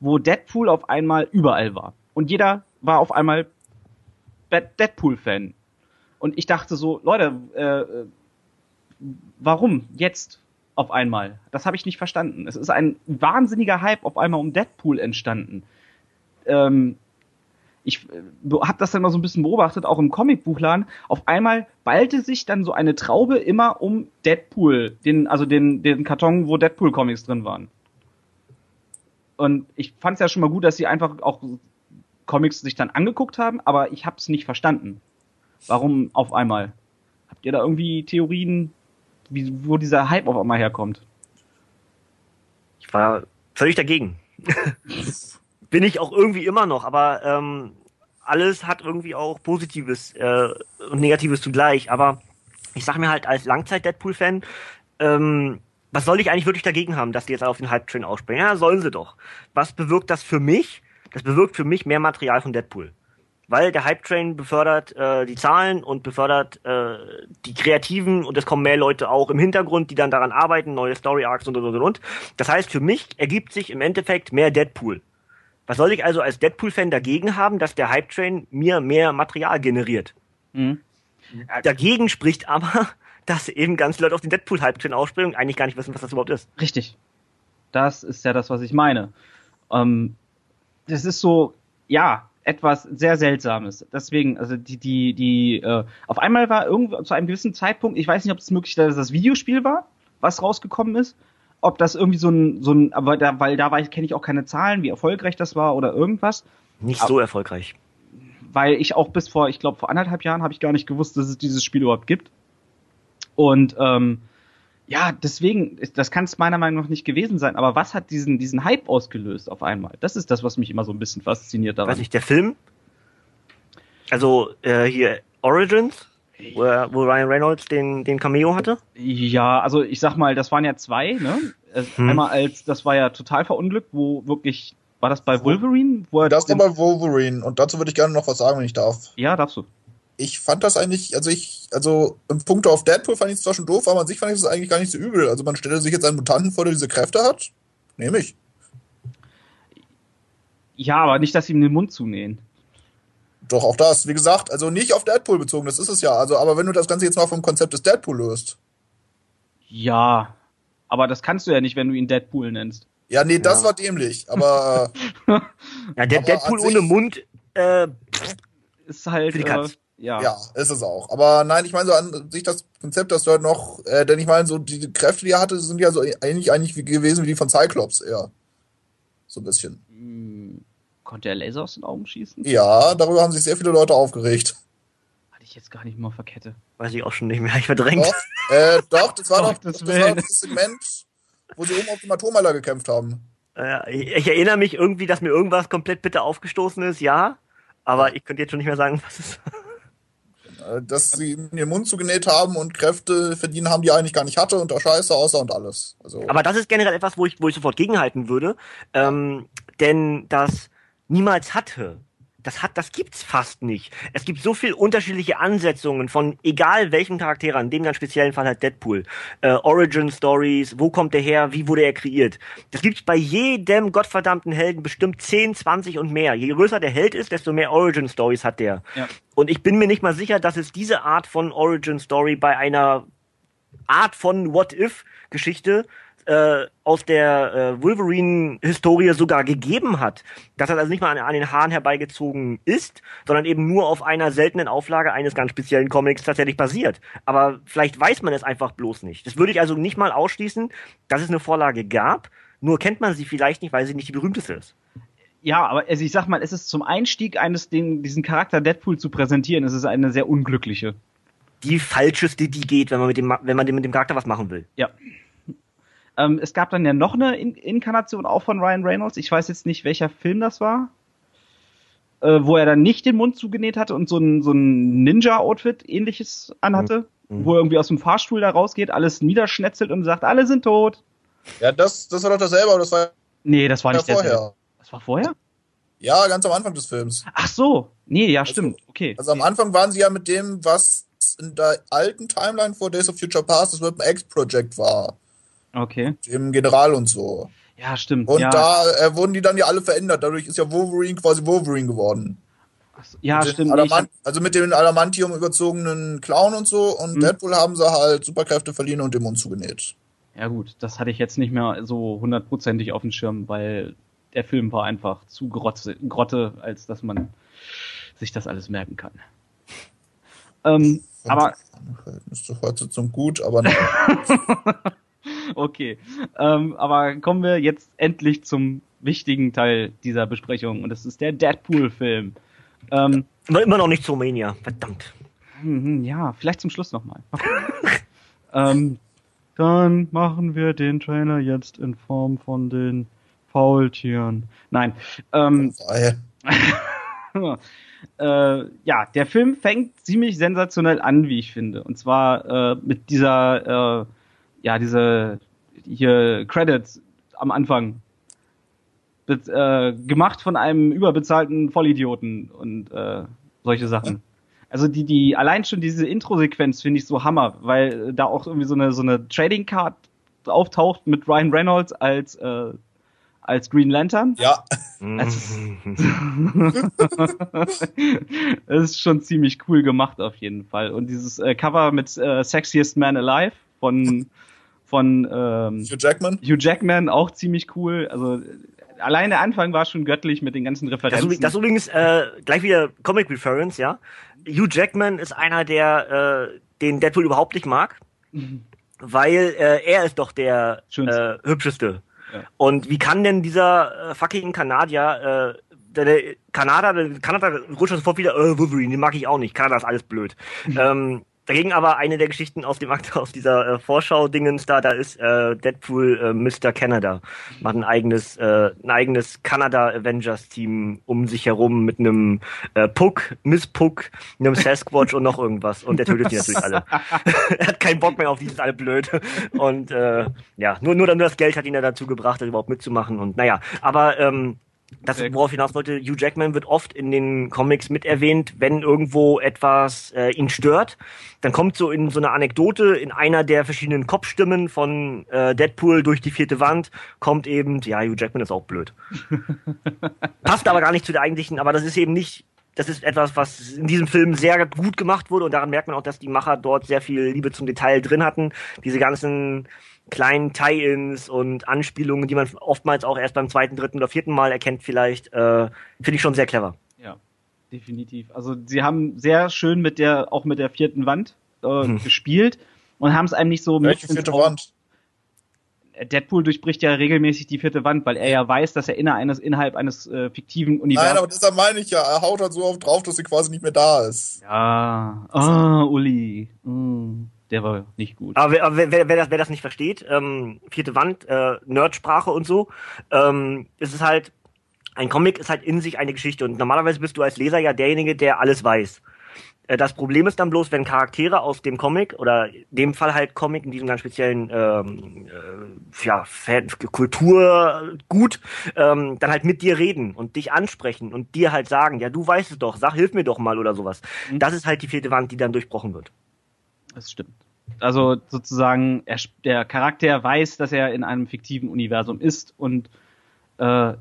wo Deadpool auf einmal überall war. Und jeder war auf einmal Deadpool-Fan. Und ich dachte so, Leute, äh, warum jetzt auf einmal? Das habe ich nicht verstanden. Es ist ein wahnsinniger Hype auf einmal um Deadpool entstanden. Ähm, ich äh, habe das dann mal so ein bisschen beobachtet, auch im Comicbuchladen. Auf einmal ballte sich dann so eine Traube immer um Deadpool, den, also den, den Karton, wo Deadpool-Comics drin waren. Und ich fand es ja schon mal gut, dass sie einfach auch Comics sich dann angeguckt haben, aber ich habe es nicht verstanden. Warum auf einmal? Habt ihr da irgendwie Theorien, wie, wo dieser Hype auf einmal herkommt? Ich war völlig dagegen. bin ich auch irgendwie immer noch, aber ähm, alles hat irgendwie auch Positives äh, und Negatives zugleich. Aber ich sag mir halt als Langzeit-Deadpool-Fan, ähm, was soll ich eigentlich wirklich dagegen haben, dass die jetzt auf den Hype-Train ausspringen? Ja, sollen sie doch. Was bewirkt das für mich? Das bewirkt für mich mehr Material von Deadpool. Weil der Hype-Train befördert äh, die Zahlen und befördert äh, die Kreativen und es kommen mehr Leute auch im Hintergrund, die dann daran arbeiten, neue Story-Arcs und und und und. Das heißt, für mich ergibt sich im Endeffekt mehr Deadpool. Was soll ich also als Deadpool-Fan dagegen haben, dass der Hype-Train mir mehr Material generiert? Mhm. Dagegen spricht aber, dass eben ganz Leute auf den Deadpool-Hype-Train aufspringen und eigentlich gar nicht wissen, was das überhaupt ist. Richtig. Das ist ja das, was ich meine. Ähm, das ist so, ja, etwas sehr Seltsames. Deswegen, also die, die, die, äh, auf einmal war irgendwo zu einem gewissen Zeitpunkt, ich weiß nicht, ob es möglich ist, dass das Videospiel war, was rausgekommen ist, ob das irgendwie so ein, so ein, aber da, weil da kenne ich auch keine Zahlen, wie erfolgreich das war oder irgendwas. Nicht aber, so erfolgreich. Weil ich auch bis vor, ich glaube, vor anderthalb Jahren habe ich gar nicht gewusst, dass es dieses Spiel überhaupt gibt. Und ähm, Ja, deswegen, das kann es meiner Meinung nach nicht gewesen sein. Aber was hat diesen, diesen Hype ausgelöst auf einmal? Das ist das, was mich immer so ein bisschen fasziniert daran. Weiß nicht, der Film? Also äh, hier Origins, wo, wo Ryan Reynolds den, den Cameo hatte? Ja, also ich sag mal, das waren ja zwei, ne? Hm. Einmal als, das war ja total verunglückt, wo wirklich, war das bei Wolverine? Wo er das war bei Wolverine und dazu würde ich gerne noch was sagen, wenn ich darf. Ja, darfst du ich fand das eigentlich, also ich, also im Punkt auf Deadpool fand ich es zwar schon doof, aber an sich fand ich es eigentlich gar nicht so übel. Also man stellt sich jetzt einen Mutanten vor, der diese Kräfte hat. Nehme ich. Ja, aber nicht, dass sie ihm den Mund zunähen. Doch, auch das. Wie gesagt, also nicht auf Deadpool bezogen, das ist es ja. Also, aber wenn du das Ganze jetzt mal vom Konzept des Deadpool löst. Ja, aber das kannst du ja nicht, wenn du ihn Deadpool nennst. Ja, nee, das ja. war dämlich, aber. ja, der aber Deadpool ohne Mund, äh, ist halt. Für die Katz. Äh, ja. Ja, ist es auch. Aber nein, ich meine so an sich das Konzept, dass du halt noch, äh, denn ich meine so die Kräfte, die er hatte, sind ja so ähnlich eigentlich wie gewesen wie die von Cyclops eher. So ein bisschen. Konnte er Laser aus den Augen schießen? Ja, darüber haben sich sehr viele Leute aufgeregt. Hatte ich jetzt gar nicht mehr verkette. Weiß ich auch schon nicht mehr, ich verdrängt. Doch, äh, doch das war doch, das, das war das Segment, wo sie oben auf dem Atommeiler gekämpft haben. Äh, ich, ich erinnere mich irgendwie, dass mir irgendwas komplett bitte aufgestoßen ist, ja. Aber ich könnte jetzt schon nicht mehr sagen, was es äh, dass sie den Mund zugenäht haben und Kräfte verdienen haben, die er eigentlich gar nicht hatte und da scheiße aussah und alles. Also Aber das ist generell etwas, wo ich, wo ich sofort gegenhalten würde. Ähm, denn das niemals hatte das hat, das gibt's fast nicht. Es gibt so viel unterschiedliche Ansetzungen von egal welchen Charakter, in dem ganz speziellen Fall halt Deadpool, äh, Origin Stories, wo kommt er her, wie wurde er kreiert. Das gibt's bei jedem gottverdammten Helden bestimmt 10, 20 und mehr. Je größer der Held ist, desto mehr Origin Stories hat der. Ja. Und ich bin mir nicht mal sicher, dass es diese Art von Origin Story bei einer Art von What If Geschichte äh, aus der äh, Wolverine-Historie sogar gegeben hat. Dass das also nicht mal an, an, den Haaren herbeigezogen ist, sondern eben nur auf einer seltenen Auflage eines ganz speziellen Comics tatsächlich basiert. Aber vielleicht weiß man es einfach bloß nicht. Das würde ich also nicht mal ausschließen, dass es eine Vorlage gab, nur kennt man sie vielleicht nicht, weil sie nicht die berühmteste ist. Ja, aber also ich sag mal, es ist zum Einstieg eines, den, diesen Charakter Deadpool zu präsentieren, es ist eine sehr unglückliche. Die falscheste, die geht, wenn man mit dem, wenn man mit dem Charakter was machen will. Ja. Ähm, es gab dann ja noch eine In Inkarnation auch von Ryan Reynolds. Ich weiß jetzt nicht, welcher Film das war. Äh, wo er dann nicht den Mund zugenäht hatte und so ein, so ein Ninja-Outfit ähnliches anhatte. Mhm. Wo er irgendwie aus dem Fahrstuhl da rausgeht, alles niederschnetzelt und sagt, alle sind tot. Ja, das, das war doch dasselbe, aber das war. Nee, das war nicht vorher. Derselbe. Das war vorher? Ja, ganz am Anfang des Films. Ach so. Nee, ja, also, stimmt. Okay. Also am Anfang waren sie ja mit dem, was in der alten Timeline vor Days of Future Past das Weapon X Project war. Okay. Dem General und so. Ja, stimmt. Und ja. da äh, wurden die dann ja alle verändert. Dadurch ist ja Wolverine quasi Wolverine geworden. So, ja, stimmt. Adamant, also mit dem Adamantium überzogenen Clown und so. Und mhm. Deadpool haben sie halt Superkräfte verliehen und den Mund zugenäht. Ja gut, das hatte ich jetzt nicht mehr so hundertprozentig auf dem Schirm, weil der Film war einfach zu Grotte, Grotte als dass man sich das alles merken kann. Ähm, aber ist doch heute zum gut, aber Okay. Ähm, aber kommen wir jetzt endlich zum wichtigen Teil dieser Besprechung und das ist der Deadpool-Film. Ähm, Aber immer noch nicht zu Mania, verdammt. Mhm, ja, vielleicht zum Schluss nochmal. ähm, dann machen wir den Trailer jetzt in Form von den Faultieren. Nein. Ähm, äh, ja, der Film fängt ziemlich sensationell an, wie ich finde. Und zwar äh, mit dieser äh, ja, diese hier Credits am Anfang. Äh, gemacht von einem überbezahlten Vollidioten und äh, solche Sachen. Also die, die, allein schon diese Intro-Sequenz finde ich so Hammer, weil da auch irgendwie so eine, so eine Trading Card auftaucht mit Ryan Reynolds als, äh, als Green Lantern. Ja. Das ist schon ziemlich cool gemacht auf jeden Fall. Und dieses äh, Cover mit äh, Sexiest Man Alive von von ähm, Hugh Jackman. Hugh Jackman auch ziemlich cool. Also allein der Anfang war schon göttlich mit den ganzen Referenzen. Das, das übrigens äh, gleich wieder Comic Reference, ja. Hugh Jackman ist einer, der äh, den Deadpool überhaupt nicht mag, mhm. weil äh, er ist doch der äh, hübscheste. Ja. Und wie kann denn dieser äh, fucking Kanadier äh, der, der Kanada, der Kanada rutscht sofort wieder, äh, Wolverine, den mag ich auch nicht. Kanada ist alles blöd. Mhm. ähm, Dagegen aber eine der Geschichten aus dem Akt aus dieser äh, Vorschau-Dingens da, da ist äh, Deadpool äh, Mr. Canada. Macht ein eigenes, äh, ein eigenes Canada Avengers Team um sich herum mit einem äh, Puck, Miss Puck, einem Sasquatch und noch irgendwas. Und der tötet die natürlich alle. er hat keinen Bock mehr auf die sind alle blöd. Und äh, ja, nur, nur, nur das Geld hat ihn ja dazu gebracht, das überhaupt mitzumachen. Und naja, aber ähm, das, worauf hinaus wollte, Hugh Jackman wird oft in den Comics mit erwähnt, wenn irgendwo etwas äh, ihn stört. Dann kommt so in so eine Anekdote in einer der verschiedenen Kopfstimmen von äh, Deadpool durch die vierte Wand, kommt eben, ja, Hugh Jackman ist auch blöd. Passt aber gar nicht zu der eigentlichen, aber das ist eben nicht, das ist etwas, was in diesem Film sehr gut gemacht wurde und daran merkt man auch, dass die Macher dort sehr viel Liebe zum Detail drin hatten. Diese ganzen kleinen Tie-ins und Anspielungen, die man oftmals auch erst beim zweiten, dritten oder vierten Mal erkennt, vielleicht, äh, finde ich schon sehr clever. Ja, definitiv. Also sie haben sehr schön mit der, auch mit der vierten Wand äh, hm. gespielt und haben es einem nicht so Welche vierte Wand? Deadpool durchbricht ja regelmäßig die vierte Wand, weil er ja weiß, dass er inner eines, innerhalb eines äh, fiktiven Universums. Nein, aber deshalb meine ich ja, er haut halt so oft drauf, dass sie quasi nicht mehr da ist. Ja. Ah, oh, Uli. Mm der war nicht gut. Aber wer, wer, wer, das, wer das nicht versteht, ähm, vierte Wand, äh, Nerdsprache und so, ähm, ist es halt, ein Comic ist halt in sich eine Geschichte und normalerweise bist du als Leser ja derjenige, der alles weiß. Äh, das Problem ist dann bloß, wenn Charaktere aus dem Comic oder in dem Fall halt Comic in diesem ganz speziellen ähm, äh, ja, Kulturgut ähm, dann halt mit dir reden und dich ansprechen und dir halt sagen, ja du weißt es doch, sag hilf mir doch mal oder sowas. Mhm. Das ist halt die vierte Wand, die dann durchbrochen wird. Das stimmt. Also sozusagen, er, der Charakter weiß, dass er in einem fiktiven Universum ist und äh,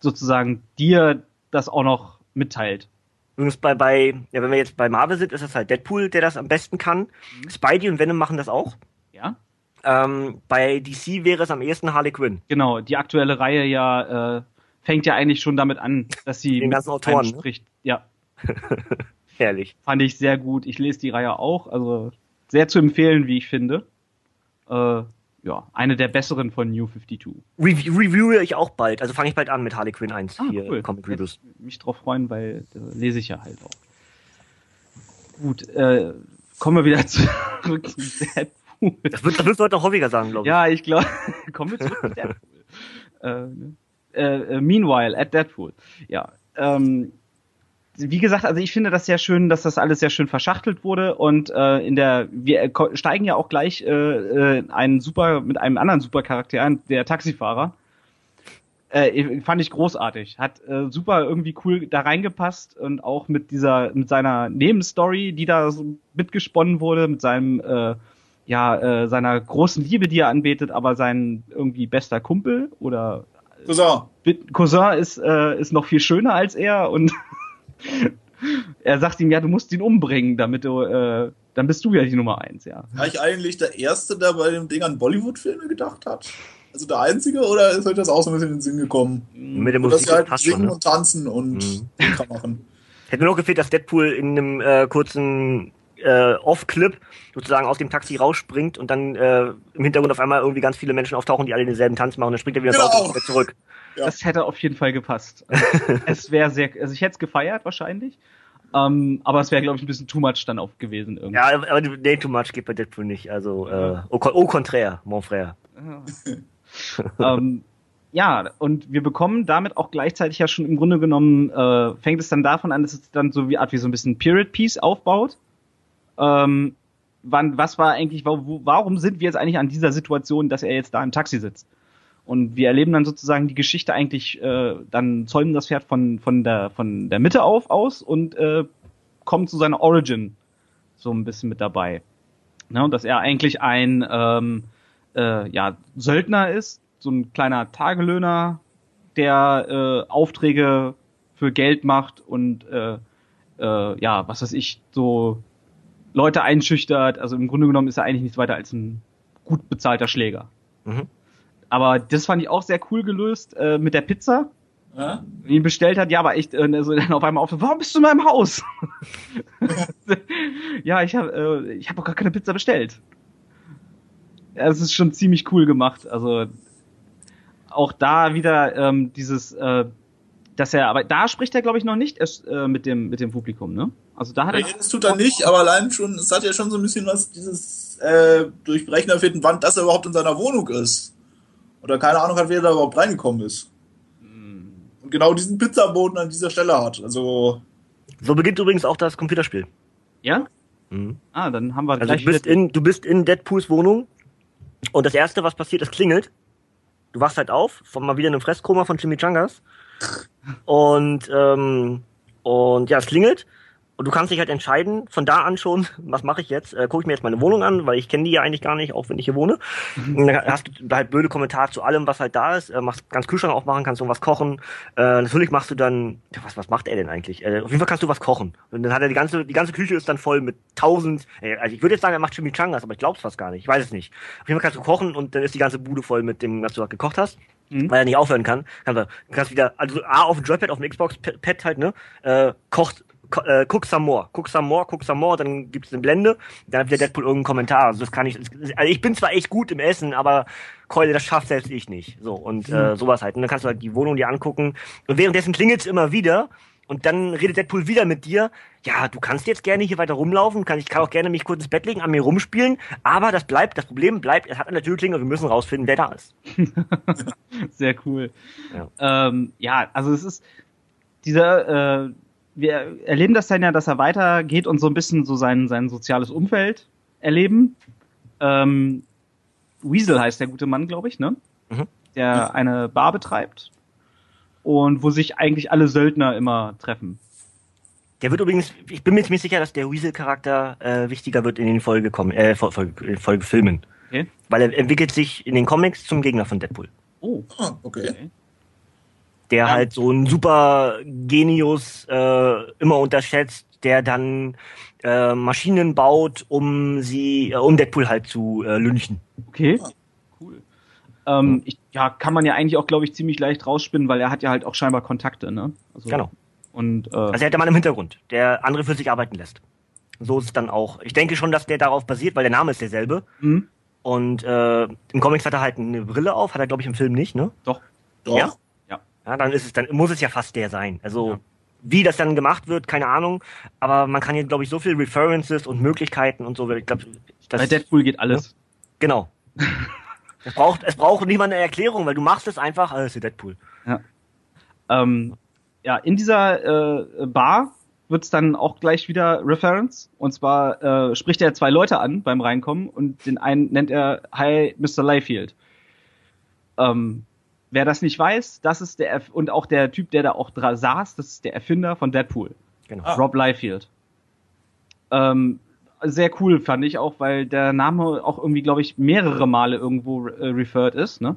sozusagen dir das auch noch mitteilt. Übrigens bei, bei, ja, wenn wir jetzt bei Marvel sind, ist das halt Deadpool, der das am besten kann. Mhm. Spidey und Venom machen das auch. Ja. Ähm, bei DC wäre es am ehesten Harley Quinn. Genau, die aktuelle Reihe ja äh, fängt ja eigentlich schon damit an, dass sie den ganzen Autoren ne? spricht. Ne? Ja. Herrlich. Fand ich sehr gut. Ich lese die Reihe auch, also sehr zu empfehlen, wie ich finde. Äh, ja, eine der besseren von New 52. Review, reviewe ich auch bald. Also fange ich bald an mit Harley Quinn 1 ah, hier cool. Comic Reviews. Mich drauf freuen, weil äh, lese ich ja halt auch. Gut, äh, kommen wir wieder zurück zu Deadpool. Das, wird, das wirst du heute noch häufiger sagen, glaube ich. Ja, ich glaube, kommen wir zurück zu Deadpool. äh, ne? äh, meanwhile, at Deadpool. Ja, ähm, wie gesagt, also ich finde das sehr schön, dass das alles sehr schön verschachtelt wurde und äh, in der wir steigen ja auch gleich äh, äh, einen super mit einem anderen Supercharakter ein, der Taxifahrer. Äh, fand ich großartig, hat äh, super irgendwie cool da reingepasst und auch mit dieser mit seiner Nebenstory, die da so mitgesponnen wurde, mit seinem äh, ja äh, seiner großen Liebe, die er anbetet, aber sein irgendwie bester Kumpel oder Cousin. Cousin ist äh, ist noch viel schöner als er und er sagt ihm, ja, du musst ihn umbringen, damit du, äh, dann bist du ja die Nummer eins, ja. War ich eigentlich der Erste, der bei dem Ding an Bollywood-Filme gedacht hat? Also der Einzige oder ist euch das auch so ein bisschen in den Sinn gekommen? Mit der Musik dass sie halt singen schon, ne? und tanzen und mhm. machen. Hätte mir noch gefehlt, dass Deadpool in einem äh, kurzen äh, Off-Clip sozusagen aus dem Taxi rausspringt und dann äh, im Hintergrund auf einmal irgendwie ganz viele Menschen auftauchen, die alle denselben Tanz machen, dann springt er wieder genau. Auto und zurück. Ja. Das hätte auf jeden Fall gepasst. es wäre sehr, also ich hätte es gefeiert wahrscheinlich. Um, ähm, aber es wäre, glaube ich, ein bisschen too much dann auch gewesen. Irgendwie. Ja, aber nee, too much geht bei Deadpool nicht. Also, äh, au, au contraire, mon frère. um, ähm, ja, und wir bekommen damit auch gleichzeitig ja schon im Grunde genommen, äh, fängt es dann davon an, dass es dann so wie Art wie so ein bisschen Period Piece aufbaut. Ähm, wann, was war eigentlich, warum sind wir jetzt eigentlich an dieser Situation, dass er jetzt da im Taxi sitzt? Und wir erleben dann sozusagen die Geschichte eigentlich, äh, dann zäumen das Pferd von, von, der, von der Mitte auf aus und äh, kommen zu seiner Origin so ein bisschen mit dabei. Ne, und dass er eigentlich ein ähm, äh, ja, Söldner ist, so ein kleiner Tagelöhner, der äh, Aufträge für Geld macht und äh, äh, ja, was weiß ich, so Leute einschüchtert. Also im Grunde genommen ist er eigentlich nichts weiter als ein gut bezahlter Schläger. Mhm. Aber das fand ich auch sehr cool gelöst äh, mit der Pizza. Ja? Die ihn bestellt hat, ja, aber echt, äh, also dann auf einmal auf, warum bist du in meinem Haus? ja, ich habe äh, ich hab doch gar keine Pizza bestellt. Ja, es ist schon ziemlich cool gemacht. Also auch da wieder ähm, dieses, äh, dass er, aber da spricht er, glaube ich, noch nicht erst, äh, mit, dem, mit dem Publikum, ne? Also da hat er. das tut er nicht, aber allein schon, es hat ja schon so ein bisschen was, dieses äh, Durchbrechen der vierten Wand, dass er überhaupt in seiner Wohnung ist. Oder keine Ahnung hat, wer da überhaupt reingekommen ist. Hm. Und genau diesen Pizzaboden an dieser Stelle hat. Also. So beginnt übrigens auch das Computerspiel. Ja? Mhm. Ah, dann haben wir also gleich. Du bist, in, du bist in Deadpools Wohnung und das erste, was passiert, es klingelt. Du wachst halt auf, von mal wieder einem Fresskoma von Chimichangas. Und, ähm, und ja, es klingelt und du kannst dich halt entscheiden, von da an schon, was mache ich jetzt? Äh, Gucke ich mir jetzt meine Wohnung an, weil ich kenne die ja eigentlich gar nicht, auch wenn ich hier wohne. Mhm. Und dann hast du halt blöde Kommentare zu allem, was halt da ist. Äh, machst ganz Kühlschrank aufmachen, kannst irgendwas kochen. Äh, natürlich machst du dann, was, was macht er denn eigentlich? Äh, auf jeden Fall kannst du was kochen. Und dann hat er die ganze, die ganze Küche ist dann voll mit tausend, äh, also ich würde jetzt sagen, er macht Chimichangas, aber ich glaub's fast gar nicht. Ich weiß es nicht. Auf jeden Fall kannst du kochen und dann ist die ganze Bude voll mit dem, was du halt gekocht hast. Mhm. Weil er nicht aufhören kann. Kannst du kannst wieder, also A auf dem Joypad, auf dem Xbox-Pad halt, ne? Äh, kocht äh, guck some more, guck some more, guck some more, dann gibt's eine Blende, dann hat wieder Deadpool irgendeinen Kommentar. Also das kann ich, also ich bin zwar echt gut im Essen, aber Keule, das schafft selbst ich nicht. So, und äh, mhm. sowas halt. Und dann kannst du halt die Wohnung dir angucken. Und währenddessen klingelt's immer wieder. Und dann redet Deadpool wieder mit dir. Ja, du kannst jetzt gerne hier weiter rumlaufen, kann, ich kann auch gerne mich kurz ins Bett legen, an mir rumspielen, aber das bleibt, das Problem bleibt, es hat eine Türklinge und wir müssen rausfinden, wer da ist. Sehr cool. Ja, ähm, ja also es ist dieser, äh, wir erleben das dann ja, dass er weitergeht und so ein bisschen so sein, sein soziales Umfeld erleben. Ähm, Weasel heißt der gute Mann, glaube ich, ne? Mhm. Der eine Bar betreibt und wo sich eigentlich alle Söldner immer treffen. Der wird übrigens, ich bin mir ziemlich sicher, dass der Weasel-Charakter äh, wichtiger wird in den Folgekommen, äh, Folge, Folgefilmen. Okay. Weil er entwickelt sich in den Comics zum Gegner von Deadpool. Oh, ah, okay. okay der ja. halt so ein super Genius äh, immer unterschätzt, der dann äh, Maschinen baut, um sie, äh, um Deadpool halt zu äh, lynchen. Okay. Cool. Ähm, ich, ja, kann man ja eigentlich auch, glaube ich, ziemlich leicht rausspinnen, weil er hat ja halt auch scheinbar Kontakte, ne? Also, genau. Und, äh, also er hat ja Mann im Hintergrund, der andere für sich arbeiten lässt. So ist es dann auch. Ich denke schon, dass der darauf basiert, weil der Name ist derselbe. Mhm. Und äh, im Comics hat er halt eine Brille auf, hat er, glaube ich, im Film nicht, ne? Doch. Doch. Ja? Ja, dann ist es, dann muss es ja fast der sein. Also ja. wie das dann gemacht wird, keine Ahnung. Aber man kann hier, glaube ich, so viel References und Möglichkeiten und so. Ich glaube, bei Deadpool geht alles. Genau. es braucht, es braucht niemand eine Erklärung, weil du machst es einfach, alles ist Deadpool. Ja. Ähm, ja, in dieser äh, Bar wird's dann auch gleich wieder Reference. Und zwar äh, spricht er zwei Leute an beim Reinkommen und den einen nennt er Hi Mr. Layfield. Ähm, Wer das nicht weiß, das ist der und auch der Typ, der da auch dran saß, das ist der Erfinder von Deadpool. Genau. Ah. Rob Liefeld. Ähm, sehr cool fand ich auch, weil der Name auch irgendwie, glaube ich, mehrere Male irgendwo äh, referred ist, ne?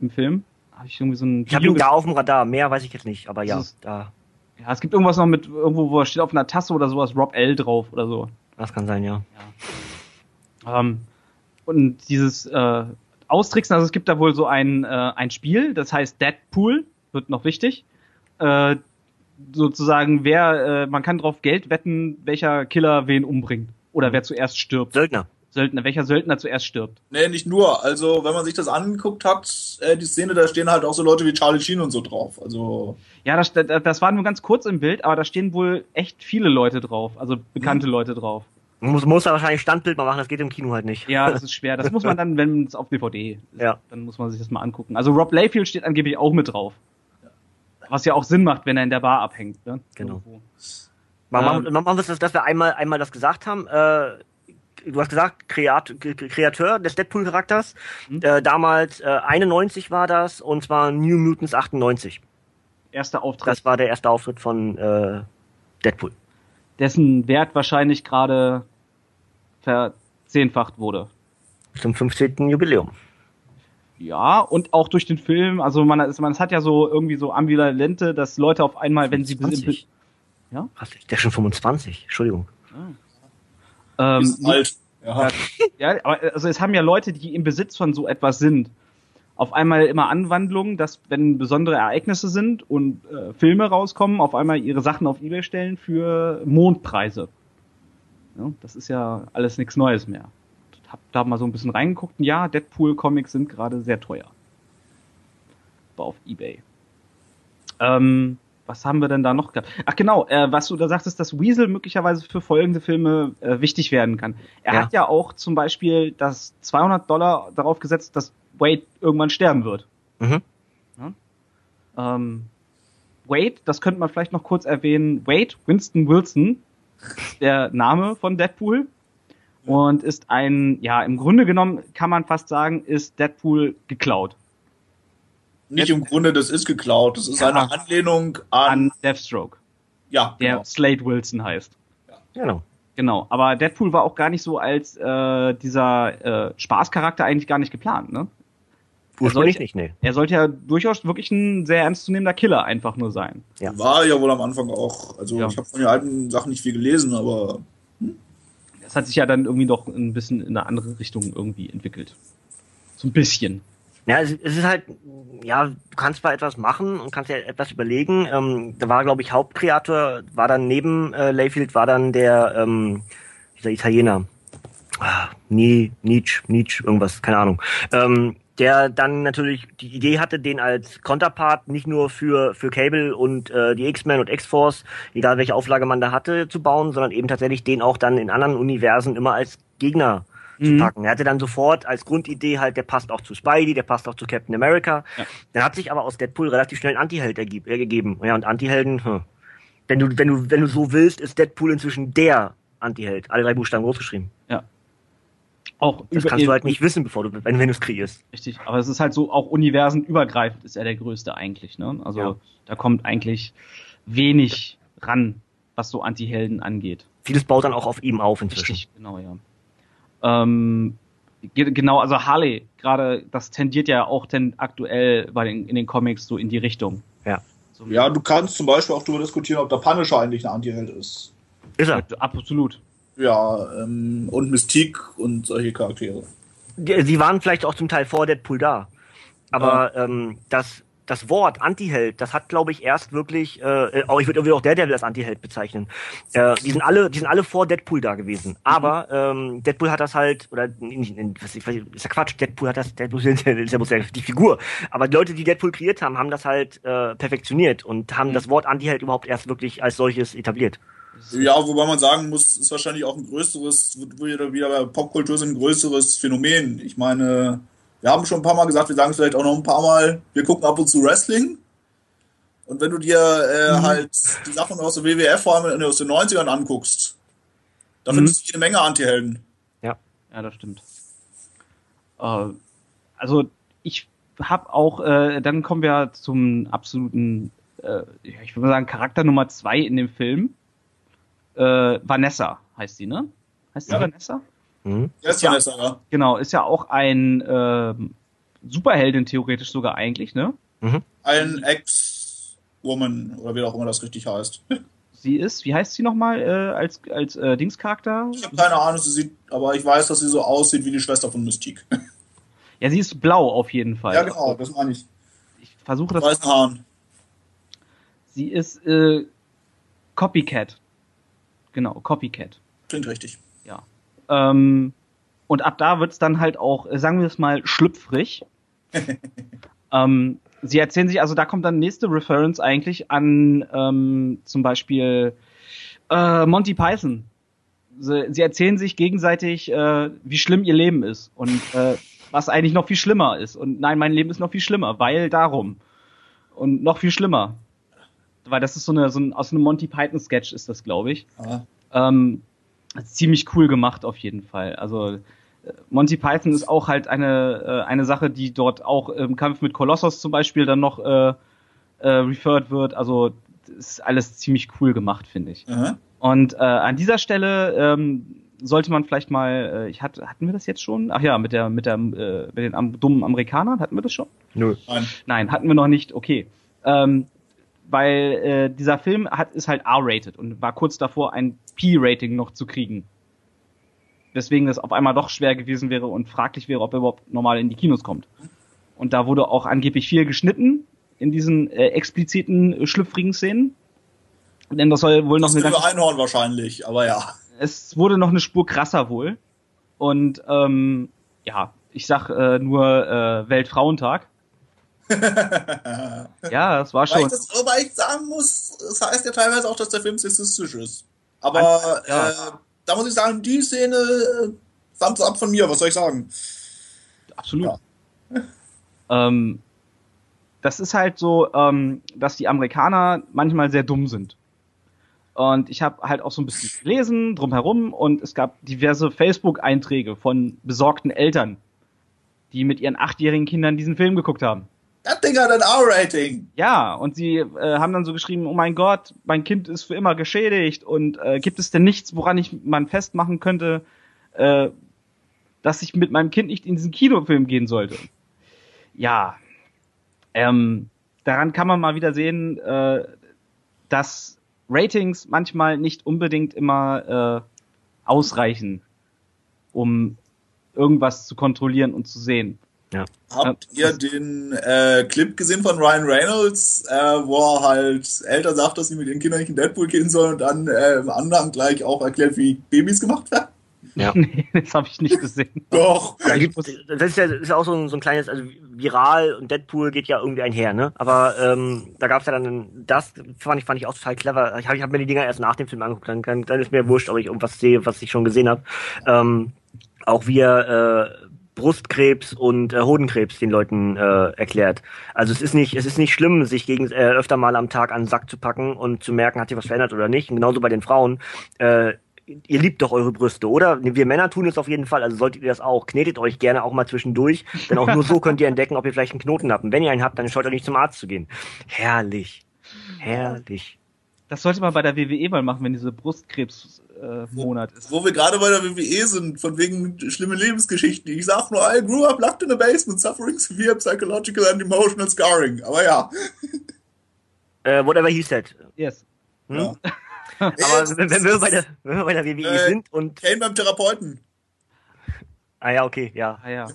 Im Film. Hab ich irgendwie so ein. Ich habe ihn da auf dem Radar. Mehr weiß ich jetzt nicht, aber ja, ist, da. Ja, es gibt irgendwas noch mit irgendwo, wo er steht auf einer Tasse oder sowas Rob L drauf oder so. Das kann sein, ja. ja. Ähm, und dieses äh, austricksen. Also es gibt da wohl so ein, äh, ein Spiel, das heißt Deadpool, wird noch wichtig. Äh, sozusagen, wer, äh, man kann drauf Geld wetten, welcher Killer wen umbringt. Oder wer zuerst stirbt. Söldner. Söldner, welcher Söldner zuerst stirbt. Nee, nicht nur. Also, wenn man sich das angeguckt hat, äh, die Szene, da stehen halt auch so Leute wie Charlie Sheen und so drauf. Also. Ja, das, das war nur ganz kurz im Bild, aber da stehen wohl echt viele Leute drauf, also bekannte mhm. Leute drauf. Man muss, muss da wahrscheinlich Standbild mal machen, das geht im Kino halt nicht. Ja, das ist schwer. Das muss man dann, wenn es auf DVD ist, ja. dann muss man sich das mal angucken. Also Rob Layfield steht angeblich auch mit drauf. Was ja auch Sinn macht, wenn er in der Bar abhängt. Ne? Genau. Machen ähm, wir das, dass wir einmal, einmal das gesagt haben. Äh, du hast gesagt, Kreat Kreateur des Deadpool-Charakters. Mhm. Äh, damals äh, 91 war das und zwar New Mutants 98. Erster Auftritt. Das war der erste Auftritt von äh, Deadpool. Dessen Wert wahrscheinlich gerade verzehnfacht wurde. Zum 15. Jubiläum. Ja, und auch durch den Film, also man, man hat ja so irgendwie so ambivalente, dass Leute auf einmal, wenn sie... 20. Ja? Der ist schon 25, Entschuldigung. Ah. Ähm, ist alt. Ja. ja, aber also es haben ja Leute, die im Besitz von so etwas sind, auf einmal immer Anwandlungen, dass wenn besondere Ereignisse sind und äh, Filme rauskommen, auf einmal ihre Sachen auf eBay stellen für Mondpreise. Ja, das ist ja alles nichts Neues mehr. Hab da mal so ein bisschen reingeguckt und ja, Deadpool-Comics sind gerade sehr teuer. Aber auf Ebay. Ähm, was haben wir denn da noch gehabt? Ach genau, äh, was du da sagtest, dass Weasel möglicherweise für folgende Filme äh, wichtig werden kann. Er ja. hat ja auch zum Beispiel das 200 Dollar darauf gesetzt, dass Wade irgendwann sterben wird. Mhm. Ja? Ähm, Wade, das könnte man vielleicht noch kurz erwähnen, Wade Winston Wilson, der Name von Deadpool und ist ein, ja, im Grunde genommen kann man fast sagen, ist Deadpool geklaut. Nicht im Grunde, das ist geklaut. Das ist ja. eine Anlehnung an, an Deathstroke. Ja. Der genau. Slade Wilson heißt. Ja. Genau. Genau, aber Deadpool war auch gar nicht so als äh, dieser äh, Spaßcharakter eigentlich gar nicht geplant, ne? Ursprünglich nicht, nee. Er sollte ja durchaus wirklich ein sehr ernstzunehmender Killer einfach nur sein. Ja. War ja wohl am Anfang auch. Also ja. ich habe von den alten Sachen nicht viel gelesen, aber. Hm? Das hat sich ja dann irgendwie doch ein bisschen in eine andere Richtung irgendwie entwickelt. So ein bisschen. Ja, es, es ist halt, ja, du kannst zwar etwas machen und kannst ja etwas überlegen. Ähm, da war, glaube ich, Hauptkreator, war dann neben äh, Layfield, war dann der, ähm, dieser Italiener. Ah, Nie, Nietzsche, Nietzsche, irgendwas, keine Ahnung. Ähm, der dann natürlich die Idee hatte, den als Konterpart nicht nur für, für Cable und äh, die X-Men und X-Force, egal welche Auflage man da hatte, zu bauen, sondern eben tatsächlich den auch dann in anderen Universen immer als Gegner zu mhm. packen. Er hatte dann sofort als Grundidee halt, der passt auch zu Spidey, der passt auch zu Captain America. Ja. Dann hat sich aber aus Deadpool relativ schnell ein Antiheld ergeben. Ja, und Antihelden, hm. wenn du, wenn du, wenn du so willst, ist Deadpool inzwischen der Antiheld. Alle drei Buchstaben großgeschrieben. Ja. Auch das kannst du halt nicht wissen, bevor du, wenn, wenn du es kreierst. Richtig, aber es ist halt so, auch universenübergreifend ist er der größte eigentlich, ne? Also ja. da kommt eigentlich wenig ran, was so Antihelden angeht. Vieles baut dann auch auf ihm auf inzwischen. Richtig, genau, ja. Ähm, genau, also Harley, gerade, das tendiert ja auch denn aktuell bei den, in den Comics so in die Richtung. Ja. So ja, du kannst zum Beispiel auch darüber diskutieren, ob der Punisher eigentlich ein Antiheld ist. Ist er. Absolut. Ja, ähm, und Mystique und solche Charaktere. Sie waren vielleicht auch zum Teil vor Deadpool da. Aber ja. ähm, das das Wort Antiheld, das hat, glaube ich, erst wirklich, äh, auch ich würde würd auch Daredevil als Antiheld bezeichnen. Äh, die sind alle, die sind alle vor Deadpool da gewesen. Aber ähm, Deadpool hat das halt, oder nicht, was, ist ja Quatsch, Deadpool hat das, Deadpool ist ja, ist ja die Figur. Aber die Leute, die Deadpool kreiert haben, haben das halt äh, perfektioniert und haben mhm. das Wort Antiheld überhaupt erst wirklich als solches etabliert. Ja, wobei man sagen muss, ist wahrscheinlich auch ein größeres, wieder, wieder bei Popkultur sind ein größeres Phänomen. Ich meine, wir haben schon ein paar Mal gesagt, wir sagen es vielleicht auch noch ein paar Mal, wir gucken ab und zu Wrestling. Und wenn du dir äh, mhm. halt die Sachen aus der WWF, vor allem aus den 90ern anguckst, da mhm. findest du jede Menge Antihelden. Ja, ja, das stimmt. Äh, also ich habe auch, äh, dann kommen wir zum absoluten, äh, ich würde mal sagen, Charakter Nummer zwei in dem Film. Äh, Vanessa heißt sie, ne? Heißt sie ja. Vanessa? Mhm. Ist ja, ja, genau, ist ja auch ein äh, Superheldin theoretisch sogar eigentlich, ne? Mhm. Ein Ex-Woman oder wie auch immer das richtig heißt. Sie ist, wie heißt sie nochmal äh, als, als äh, Dingscharakter? Ich habe keine Ahnung, sie sieht, aber ich weiß, dass sie so aussieht wie die Schwester von Mystique. Ja, sie ist blau auf jeden Fall. Ja, genau, das meine ich. Ich versuche das. Weißen Haaren. Sie ist äh, Copycat. Genau, Copycat. Klingt richtig. Ähm, und ab da wird's dann halt auch, äh, sagen wir es mal, schlüpfrig. ähm, sie erzählen sich, also da kommt dann nächste Reference eigentlich an ähm, zum Beispiel äh, Monty Python. Sie, sie erzählen sich gegenseitig, äh, wie schlimm ihr Leben ist und äh, was eigentlich noch viel schlimmer ist. Und nein, mein Leben ist noch viel schlimmer, weil darum. Und noch viel schlimmer. Weil das ist so eine, so ein, aus einem Monty Python Sketch ist das, glaube ich. Ähm, ziemlich cool gemacht auf jeden Fall. Also äh, Monty Python ist auch halt eine, äh, eine Sache, die dort auch im Kampf mit Kolossos zum Beispiel dann noch äh, äh, referred wird. Also ist alles ziemlich cool gemacht, finde ich. Mhm. Und äh, an dieser Stelle ähm, sollte man vielleicht mal, äh, ich hatte, hatten wir das jetzt schon? Ach ja, mit der, mit der, äh, mit den am, dummen Amerikanern hatten wir das schon? Nö. Nein. Nein, hatten wir noch nicht. Okay. Ähm, weil äh, dieser Film hat ist halt R-rated und war kurz davor ein P-Rating noch zu kriegen. Deswegen es auf einmal doch schwer gewesen wäre und fraglich wäre, ob er überhaupt normal in die Kinos kommt. Und da wurde auch angeblich viel geschnitten in diesen äh, expliziten äh, schlüpfrigen Szenen. Denn das soll wohl noch das eine ganze Einhorn wahrscheinlich, aber ja. Es wurde noch eine Spur krasser wohl. Und ähm, ja, ich sag äh, nur äh, Weltfrauentag. Ja, das war schon. Weil ich das aber ich sagen muss, das heißt ja teilweise auch, dass der Film sexistisch ist. Aber ja. äh, da muss ich sagen, die Szene äh, Thumbs ab von mir, was soll ich sagen? Absolut. Ja. ähm, das ist halt so, ähm, dass die Amerikaner manchmal sehr dumm sind. Und ich habe halt auch so ein bisschen gelesen drumherum und es gab diverse Facebook-Einträge von besorgten Eltern, die mit ihren achtjährigen Kindern diesen Film geguckt haben. Das Ding hat ein R-Rating. Ja, und sie äh, haben dann so geschrieben, oh mein Gott, mein Kind ist für immer geschädigt und äh, gibt es denn nichts, woran ich man festmachen könnte, äh, dass ich mit meinem Kind nicht in diesen Kinofilm gehen sollte? Ja, ähm, daran kann man mal wieder sehen, äh, dass Ratings manchmal nicht unbedingt immer äh, ausreichen, um irgendwas zu kontrollieren und zu sehen. Ja. Habt ihr den äh, Clip gesehen von Ryan Reynolds, äh, wo er halt Eltern sagt, dass sie mit ihren Kindern nicht in Deadpool gehen sollen und dann äh, im anderen gleich auch erklärt, wie Babys gemacht werden? Ja. nee, das habe ich nicht gesehen. Doch. Ja, das ist ja, ist ja auch so ein, so ein kleines, also viral und Deadpool geht ja irgendwie einher, ne? Aber ähm, da gab's ja dann das, fand ich, fand ich auch total clever. Ich habe ich hab mir die Dinger erst nach dem Film angeguckt, dann, dann, ist mir wurscht, ob ich irgendwas sehe, was ich schon gesehen habe. Ähm, auch wie er äh, Brustkrebs und äh, Hodenkrebs den Leuten äh, erklärt. Also es ist nicht, es ist nicht schlimm, sich gegen äh, öfter mal am Tag an den Sack zu packen und zu merken, hat sich was verändert oder nicht. Und genauso bei den Frauen. Äh, ihr liebt doch eure Brüste, oder? Wir Männer tun es auf jeden Fall, also solltet ihr das auch. Knetet euch gerne auch mal zwischendurch, denn auch nur so könnt ihr entdecken, ob ihr vielleicht einen Knoten habt. Und wenn ihr einen habt, dann scheut euch nicht zum Arzt zu gehen. Herrlich. Herrlich. Das sollte man bei der WWE mal machen, wenn diese Brustkrebs-Monat äh, ist. Wo wir gerade bei der WWE sind, von wegen schlimme Lebensgeschichten. Ich sag nur, I grew up locked in a basement, suffering severe psychological and emotional scarring. Aber ja. Uh, whatever he said. Yes. Hm? Ja. Aber wenn, wenn, wir bei der, wenn wir bei der WWE äh, sind und. Kane beim Therapeuten. Ah ja, okay, ja. Ah, ja.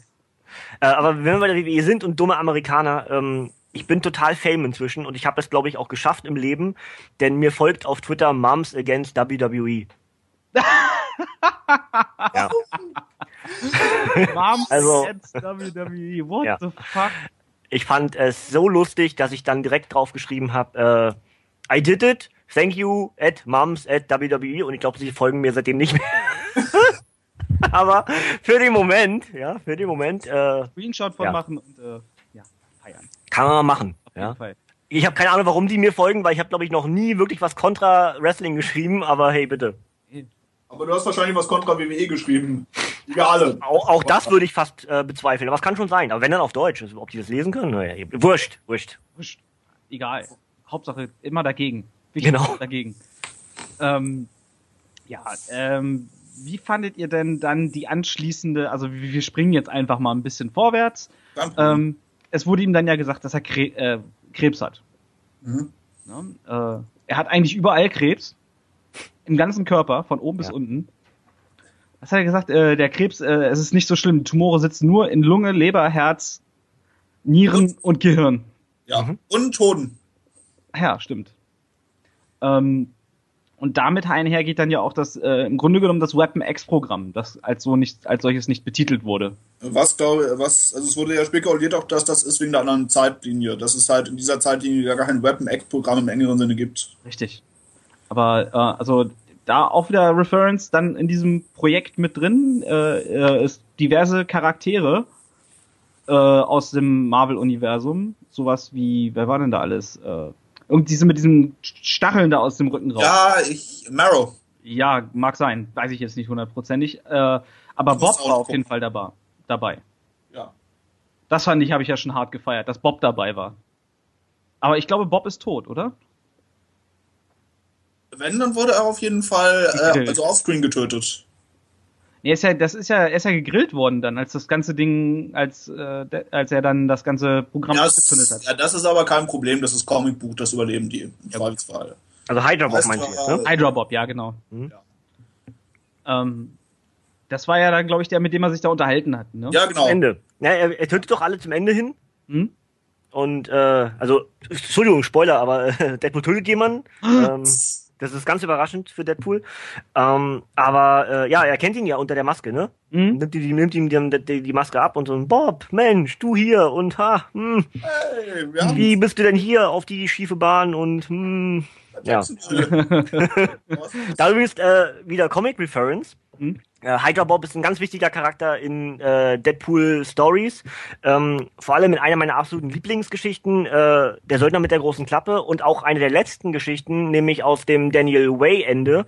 Äh, aber wenn wir bei der WWE sind und dumme Amerikaner, ähm, ich bin total fame inzwischen und ich habe es, glaube ich, auch geschafft im Leben, denn mir folgt auf Twitter Moms Against WWE. Ja. Also, WWE, what ja. the fuck? Ich fand es so lustig, dass ich dann direkt drauf geschrieben habe, äh, I did it, thank you at moms at WWE und ich glaube, sie folgen mir seitdem nicht mehr. Aber für den Moment, ja, für den Moment. Äh, Screenshot von ja. machen und äh, ja, feiern. Kann man mal machen. Auf ja. Fall. Ich habe keine Ahnung, warum die mir folgen, weil ich habe, glaube ich, noch nie wirklich was kontra Wrestling geschrieben, aber hey, bitte. Aber du hast wahrscheinlich was kontra WWE geschrieben. Alle. Auch, auch das würde ich fast äh, bezweifeln. Aber es kann schon sein. Aber wenn dann auf Deutsch. Ob die das lesen können? Naja, wurscht, wurscht. Wurscht. Egal. Hauptsache immer dagegen. Wichtig genau. dagegen. Ähm, ja, ähm, wie fandet ihr denn dann die anschließende, also wir springen jetzt einfach mal ein bisschen vorwärts. Ähm, es wurde ihm dann ja gesagt, dass er Kre äh, Krebs hat. Mhm. Ja, äh, er hat eigentlich überall Krebs. Im ganzen Körper, von oben ja. bis unten. Was hat er gesagt? Äh, der Krebs, äh, es ist nicht so schlimm. Tumore sitzen nur in Lunge, Leber, Herz, Nieren und, und Gehirn. Ja, mhm. und Hoden. Ja, stimmt. Ähm, und damit einhergeht dann ja auch das, äh, im Grunde genommen das Weapon X-Programm, das als so nicht, als solches nicht betitelt wurde. Was glaube was, also es wurde ja spekuliert auch, dass das ist wegen der anderen Zeitlinie, dass es halt in dieser Zeitlinie gar kein Weapon X-Programm im engeren Sinne gibt. Richtig. Aber äh, also da auch wieder Reference dann in diesem Projekt mit drin, äh, äh, ist diverse Charaktere äh, aus dem Marvel-Universum, sowas wie, wer war denn da alles? Äh, irgendwie so mit diesem Stacheln da aus dem Rücken raus. Ja, ich, Marrow. Ja, mag sein. Weiß ich jetzt nicht hundertprozentig. Äh, aber Bob war auf jeden Fall dabei. dabei. Ja. Das fand ich, habe ich ja schon hart gefeiert, dass Bob dabei war. Aber ich glaube, Bob ist tot, oder? Wenn, dann wurde er auf jeden Fall äh, also offscreen getötet. Nee, ist ja, das ist ja, er ist ja gegrillt worden dann, als das ganze Ding, als, äh, als er dann das ganze Programm das, gezündet hat. Ja, das ist aber kein Problem, das ist Comicbuch, das überleben die im ja. Zweifelsfall. Also Hydra Bob meinst du jetzt, ne? Hydra Bob, ja, genau. Mhm. Ja. Ähm, das war ja dann, glaube ich, der, mit dem er sich da unterhalten hat, ne? Ja, genau. Zum Ende. Ja, er, er tötet doch alle zum Ende hin. Mhm. Und, äh, also, Entschuldigung, Spoiler, aber äh, Deadpool tötet jemanden. ähm, Das ist ganz überraschend für Deadpool. Ähm, aber äh, ja, er kennt ihn ja unter der Maske, ne? Mhm. Nimmt, die, nimmt ihm die, die, die, Maske ab und so, Bob, Mensch, du hier und ha, hm, hey, wie bist du denn hier auf die schiefe Bahn und hm, ja. da übrigens äh, wieder Comic Reference. Mhm. Äh, Hydra Bob ist ein ganz wichtiger Charakter in äh, Deadpool Stories. Ähm, vor allem in einer meiner absoluten Lieblingsgeschichten, äh, der Söldner mit der großen Klappe und auch eine der letzten Geschichten, nämlich aus dem Daniel Way Ende,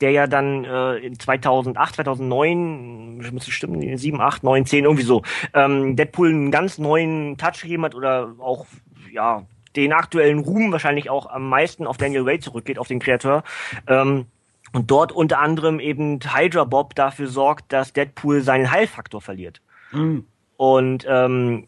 der ja dann äh, in 2008, 2009, müsste stimmen, 7, 8, 9, 10, irgendwie so, ähm, Deadpool einen ganz neuen Touch gegeben hat oder auch, ja, den aktuellen Ruhm wahrscheinlich auch am meisten auf Daniel Way zurückgeht, auf den Kreator. Ähm, und dort unter anderem eben Hydra Bob dafür sorgt, dass Deadpool seinen Heilfaktor verliert. Mhm. Und ähm,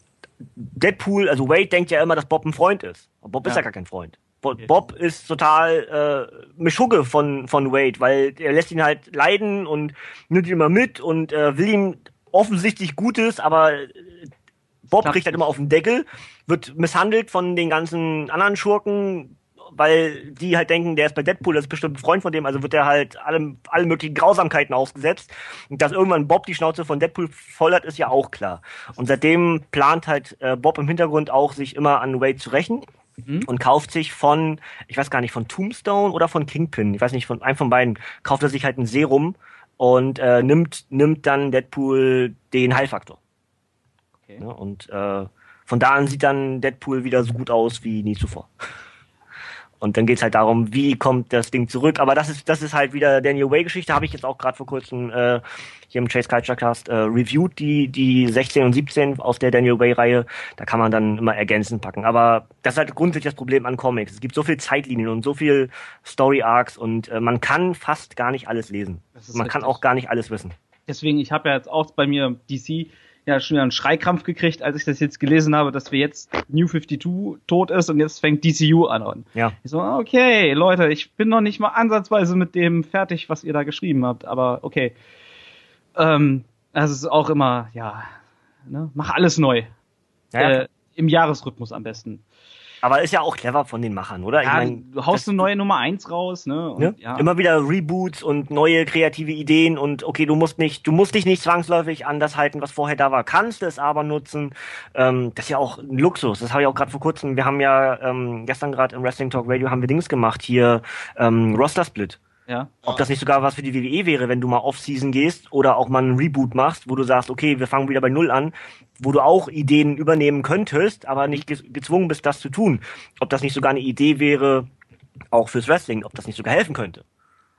Deadpool, also Wade denkt ja immer, dass Bob ein Freund ist. Aber Bob ja. ist ja gar kein Freund. Bob ist total äh, Mischugge von, von Wade, weil er lässt ihn halt leiden und nimmt ihn immer mit und äh, will ihm offensichtlich Gutes, aber Bob kriegt halt immer auf den Deckel, wird misshandelt von den ganzen anderen Schurken, weil die halt denken, der ist bei Deadpool, das ist bestimmt ein Freund von dem, also wird er halt allem, allen möglichen Grausamkeiten ausgesetzt. Und dass irgendwann Bob die Schnauze von Deadpool voll hat, ist ja auch klar. Und seitdem plant halt äh, Bob im Hintergrund auch, sich immer an Wade zu rächen. Mhm. Und kauft sich von, ich weiß gar nicht, von Tombstone oder von Kingpin, ich weiß nicht, von einem von beiden, kauft er sich halt ein Serum und äh, nimmt, nimmt dann Deadpool den Heilfaktor. Okay. Ja, und äh, von da an sieht dann Deadpool wieder so gut aus wie nie zuvor. Und dann geht's halt darum, wie kommt das Ding zurück. Aber das ist, das ist halt wieder Daniel Way-Geschichte. Habe ich jetzt auch gerade vor kurzem äh, hier im Chase Culture Cast äh, reviewed, die, die 16 und 17 aus der Daniel Way-Reihe. Da kann man dann immer ergänzend packen. Aber das ist halt grundsätzlich das Problem an Comics. Es gibt so viel Zeitlinien und so viel Story-Arcs und äh, man kann fast gar nicht alles lesen. Man kann auch gar nicht alles wissen. Deswegen, ich habe ja jetzt auch bei mir DC ja schon wieder einen Schreikrampf gekriegt, als ich das jetzt gelesen habe, dass wir jetzt New 52 tot ist und jetzt fängt DCU an. Ja. Ich so, okay, Leute, ich bin noch nicht mal ansatzweise mit dem fertig, was ihr da geschrieben habt, aber okay. Ähm, das ist auch immer, ja, ne, mach alles neu. Ja, äh, Im Jahresrhythmus am besten. Aber ist ja auch clever von den Machern, oder? Ja, ich mein, du haust eine neue Nummer eins raus, ne? Und, ne? Ja. Immer wieder Reboots und neue kreative Ideen und okay, du musst nicht, du musst dich nicht zwangsläufig an das halten, was vorher da war, kannst es aber nutzen. Ähm, das ist ja auch ein Luxus. Das habe ich auch gerade vor kurzem. Wir haben ja ähm, gestern gerade im Wrestling Talk Radio haben wir Dings gemacht hier ähm, Roster Split. Ja. Ob das nicht sogar was für die WWE wäre, wenn du mal Off-Season gehst oder auch mal einen Reboot machst, wo du sagst, okay, wir fangen wieder bei Null an, wo du auch Ideen übernehmen könntest, aber nicht gezwungen bist, das zu tun. Ob das nicht sogar eine Idee wäre, auch fürs Wrestling, ob das nicht sogar helfen könnte.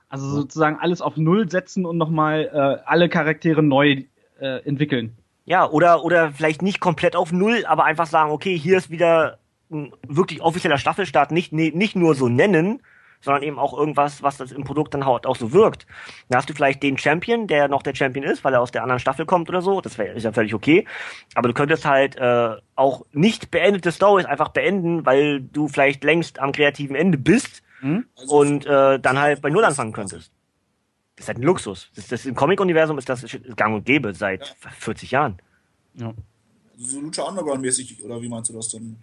Also sozusagen alles auf Null setzen und nochmal äh, alle Charaktere neu äh, entwickeln. Ja, oder, oder vielleicht nicht komplett auf Null, aber einfach sagen, okay, hier ist wieder ein wirklich offizieller Staffelstart, nicht, nicht nur so nennen, sondern eben auch irgendwas, was das im Produkt dann halt auch so wirkt. Da hast du vielleicht den Champion, der noch der Champion ist, weil er aus der anderen Staffel kommt oder so. Das wär, ist ja völlig okay. Aber du könntest halt äh, auch nicht beendete Stories einfach beenden, weil du vielleicht längst am kreativen Ende bist mhm. und äh, dann halt bei Null anfangen könntest. Das ist halt ein Luxus. Das, das Im Comic-Universum ist das gang und gäbe seit ja. 40 Jahren. Ja. So Lucha Underground-mäßig, oder wie meinst du das denn?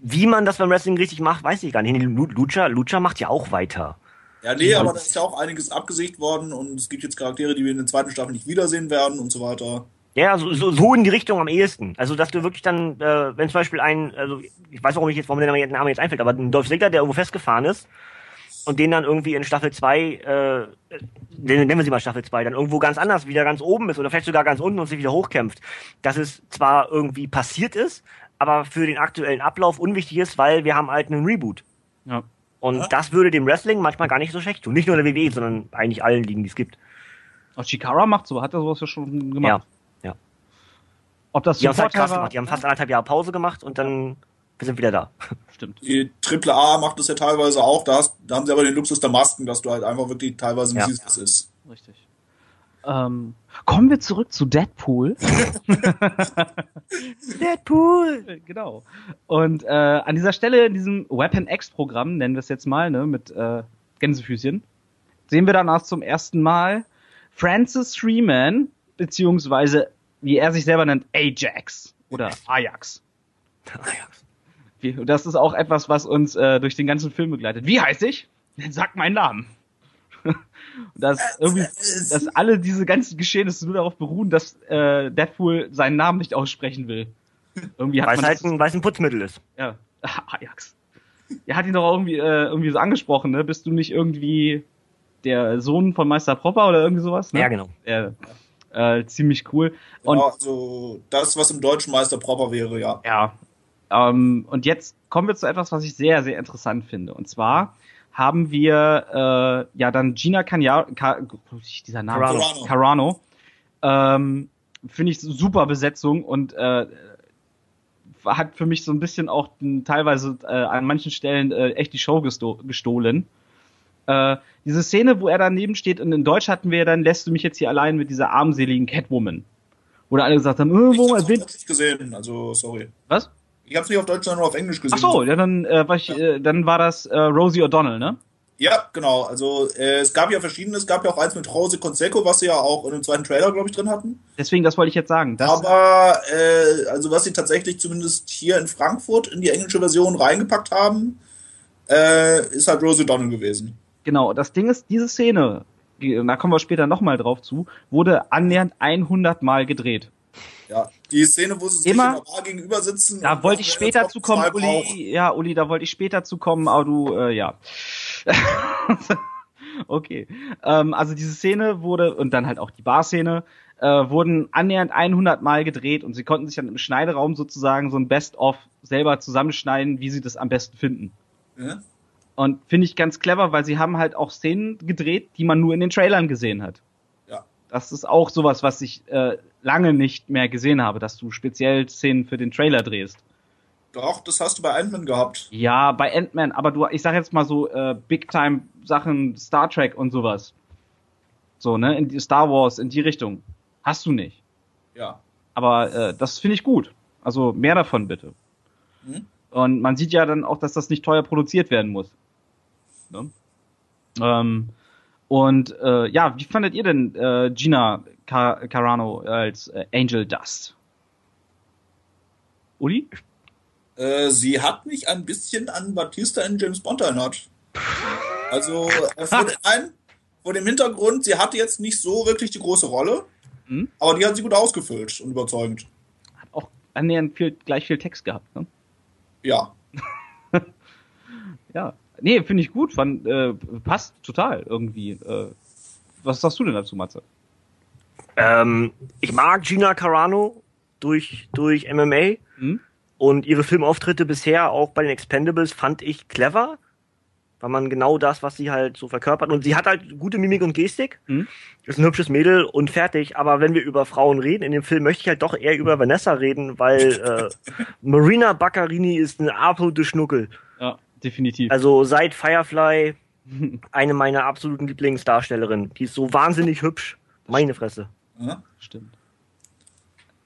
Wie man das beim Wrestling richtig macht, weiß ich gar nicht. Lucha, Lucha macht ja auch weiter. Ja, nee, aber da ist ja auch einiges abgesicht worden und es gibt jetzt Charaktere, die wir in der zweiten Staffel nicht wiedersehen werden und so weiter. Ja, so, so, so in die Richtung am ehesten. Also, dass du wirklich dann, äh, wenn zum Beispiel ein, also ich weiß warum ich jetzt, warum der Name jetzt einfällt, aber ein Dolph Ziggler, der irgendwo festgefahren ist und den dann irgendwie in Staffel 2, äh, nennen wir sie mal Staffel 2, dann irgendwo ganz anders, wieder ganz oben ist oder vielleicht sogar ganz unten und sich wieder hochkämpft. Dass es zwar irgendwie passiert ist, aber für den aktuellen Ablauf unwichtig ist, weil wir haben halt einen Reboot. Ja. Und ja. das würde dem Wrestling manchmal gar nicht so schlecht tun. Nicht nur der WWE, sondern eigentlich allen Ligen, die es gibt. Auch Chikara macht so, hat er sowas ja schon gemacht. Ja, ja. Ob das die haben halt krass gemacht. Die haben fast anderthalb Jahre Pause gemacht und dann wir sind wieder da. Stimmt. Die Triple A macht das ja teilweise auch. Da, hast, da haben sie aber den Luxus der Masken, dass du halt einfach wirklich teilweise nicht ja. siehst, was ist. Richtig. Ähm, kommen wir zurück zu Deadpool. Deadpool! Genau. Und äh, an dieser Stelle in diesem Weapon X-Programm, nennen wir es jetzt mal, ne, mit äh, Gänsefüßchen, sehen wir dann erst zum ersten Mal Francis Freeman, beziehungsweise, wie er sich selber nennt, Ajax oder Ajax. Ajax. Das ist auch etwas, was uns äh, durch den ganzen Film begleitet. Wie heißt ich? Sag meinen Namen. Dass irgendwie, dass alle diese ganzen Geschehnisse nur darauf beruhen, dass äh, Deadpool seinen Namen nicht aussprechen will. Irgendwie hat weil man es halt ein, ein Putzmittel ist. Ja, Ajax. Er hat ihn doch irgendwie, äh, irgendwie so angesprochen, ne? Bist du nicht irgendwie der Sohn von Meister Propper oder irgendwie sowas? Ne? Ja, genau. Ja, äh, ziemlich cool. Und, genau, also das, was im deutschen Meister Propper wäre, ja. Ja. Ähm, und jetzt kommen wir zu etwas, was ich sehr, sehr interessant finde. Und zwar haben wir äh, ja dann Gina Ka dieser Name Carano, Carano ähm, finde ich super Besetzung und äh, hat für mich so ein bisschen auch teilweise äh, an manchen Stellen äh, echt die Show gesto gestohlen. Äh, diese Szene, wo er daneben steht und in Deutsch hatten wir ja dann, lässt du mich jetzt hier allein mit dieser armseligen Catwoman. Wo da alle gesagt haben, äh, wo ich hab's nicht gesehen, also sorry. Was? Ich hab's nicht auf Deutsch, sondern nur auf Englisch gesehen. Ach so, ja, dann, äh, war ich, äh, dann war das äh, Rosie O'Donnell, ne? Ja, genau. Also äh, es gab ja verschiedene. Es gab ja auch eins mit Rose Conseco, was sie ja auch in dem zweiten Trailer, glaube ich, drin hatten. Deswegen, das wollte ich jetzt sagen. Aber äh, also was sie tatsächlich zumindest hier in Frankfurt in die englische Version reingepackt haben, äh, ist halt Rosie O'Donnell gewesen. Genau. Das Ding ist, diese Szene, da kommen wir später nochmal drauf zu, wurde annähernd 100 Mal gedreht. Ja, die Szene, wo sie sich Immer, in der Bar gegenüber sitzen. Da wollte ich später zu kommen, Uli. Ja, Uli, da wollte ich später zu kommen, aber du, äh, ja. okay. Ähm, also diese Szene wurde, und dann halt auch die Bar-Szene, äh, wurden annähernd 100 Mal gedreht und sie konnten sich dann im Schneideraum sozusagen so ein Best-of selber zusammenschneiden, wie sie das am besten finden. Ja. Und finde ich ganz clever, weil sie haben halt auch Szenen gedreht, die man nur in den Trailern gesehen hat. Ja. Das ist auch sowas, was ich äh, lange nicht mehr gesehen habe, dass du speziell Szenen für den Trailer drehst. Doch, das hast du bei Ant-Man gehabt. Ja, bei Ant-Man, aber du, ich sag jetzt mal so, äh, Big-Time-Sachen, Star Trek und sowas. So, ne, in die Star Wars, in die Richtung. Hast du nicht. Ja. Aber äh, das finde ich gut. Also mehr davon bitte. Mhm. Und man sieht ja dann auch, dass das nicht teuer produziert werden muss. Ne? Ähm, und äh, ja, wie fandet ihr denn äh, Gina Car Carano als äh, Angel Dust. Uli? Äh, sie hat mich ein bisschen an Batista in James Bond erinnert. Also äh, vor, dem, vor dem Hintergrund, sie hatte jetzt nicht so wirklich die große Rolle, hm? aber die hat sie gut ausgefüllt und überzeugend. Hat auch annähernd viel, gleich viel Text gehabt, ne? Ja. ja. Nee, finde ich gut. Fand, äh, passt total irgendwie. Äh, was sagst du denn dazu, Matze? Ähm, ich mag Gina Carano durch, durch MMA mhm. und ihre Filmauftritte bisher auch bei den Expendables fand ich clever, weil man genau das, was sie halt so verkörpert und sie hat halt gute Mimik und Gestik, mhm. ist ein hübsches Mädel und fertig, aber wenn wir über Frauen reden, in dem Film möchte ich halt doch eher über Vanessa reden, weil äh, Marina Baccarini ist eine absolute Schnuckel. Ja, definitiv. Also seit Firefly eine meiner absoluten Lieblingsdarstellerinnen. Die ist so wahnsinnig hübsch. Meine Fresse. Ja? Stimmt.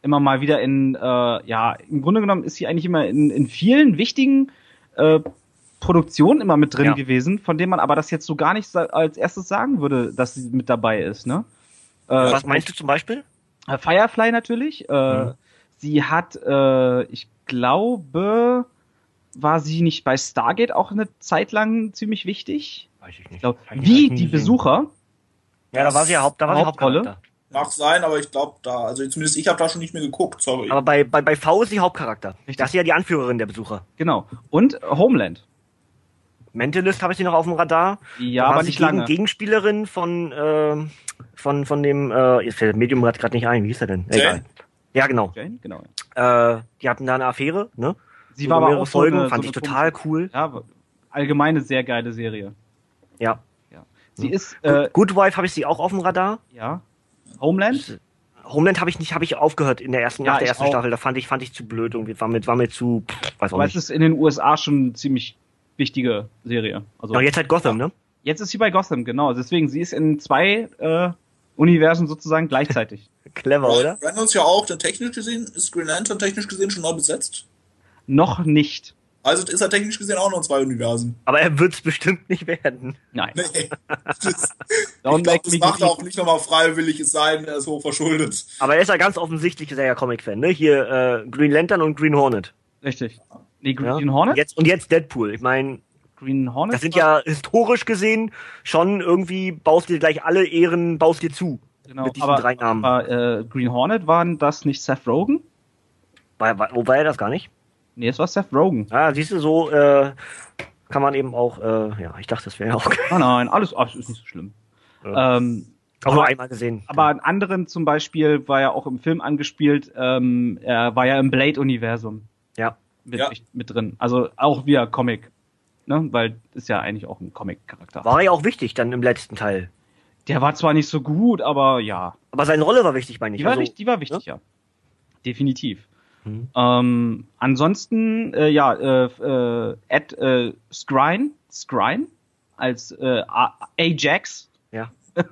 Immer mal wieder in, äh, ja, im Grunde genommen ist sie eigentlich immer in, in vielen wichtigen äh, Produktionen immer mit drin ja. gewesen, von denen man aber das jetzt so gar nicht als erstes sagen würde, dass sie mit dabei ist, ne? Äh, Was meinst du zum Beispiel? Äh, Firefly natürlich. Äh, mhm. Sie hat, äh, ich glaube, war sie nicht bei Stargate auch eine Zeit lang ziemlich wichtig? Weiß ich nicht. Ich glaub, wie die Besucher. Ja, da war sie ja Haupt, da war sie Hauptrolle. Mag sein, aber ich glaube da, also zumindest ich habe da schon nicht mehr geguckt, sorry. Aber bei, bei, bei V ist sie Hauptcharakter. Richtig. Das ist ja die Anführerin der Besucher. Genau. Und Homeland. Mentalist habe ich sie noch auf dem Radar. Ja, aber nicht lange. Gegenspielerin von, äh, von, von dem, äh, jetzt fällt Medium gerade nicht ein, wie hieß er denn? Jane. Egal. Ja, genau. Jane, genau. Äh, die hatten da eine Affäre, ne? Sie so war aber auch Folgen, so eine, fand so ich total cool. Ja, allgemeine sehr geile Serie. Ja. ja. Sie ist, äh, Good Wife habe ich sie auch auf dem Radar. Ja. Homeland? Homeland habe ich nicht, habe ich aufgehört in der ersten, ja, nach der ersten auch. Staffel. Da fand ich, fand ich zu blöd und war mir, war mir zu, weiß auch Aber nicht. es ist in den USA schon eine ziemlich wichtige Serie. Also Aber jetzt halt Gotham, ne? Jetzt ist sie bei Gotham, genau. Deswegen, sie ist in zwei äh, Universen sozusagen gleichzeitig. Clever, oder? Reynolds ja auch, technisch gesehen, ist Green Lantern technisch gesehen schon neu besetzt? Noch nicht. Also ist er technisch gesehen auch noch in zwei Universen. Aber er wird es bestimmt nicht werden. Nein. Nee. Das, ich glaube, das macht er auch nicht nochmal freiwillig, es sei denn, er ist hoch verschuldet. Aber er ist ja ganz offensichtlich sehr ja Comic-Fan, ne? Hier äh, Green Lantern und Green Hornet. Richtig. Nee, Green ja? Hornet? Jetzt, und jetzt Deadpool. Ich meine, Green Hornet. Das sind ja historisch gesehen schon irgendwie, baust dir gleich alle Ehren, baust dir zu. Genau, mit diesen aber, drei Namen. Aber äh, Green Hornet waren das nicht Seth Rogen? War, war, wo war er das gar nicht? Nee, es war Seth Rogen. Ah, siehst du, so äh, kann man eben auch, äh, ja, ich dachte, das wäre auch. Ah, nein, alles, alles ist nicht so schlimm. Ja. Ähm, auch nur einmal gesehen. Aber an anderen zum Beispiel war ja auch im Film angespielt, ähm, er war ja im Blade-Universum. Ja. Mit, ja. mit drin. Also auch via Comic. Ne? Weil ist ja eigentlich auch ein Comic-Charakter. War ja auch wichtig dann im letzten Teil. Der war zwar nicht so gut, aber ja. Aber seine Rolle war wichtig, meine ich. Die war, also, wichtig, die war wichtig, ja. ja. Definitiv. Mhm. Ähm, ansonsten, äh, ja, äh, äh, Ed äh, Skrine, Skrine als äh, Ajax. Ja.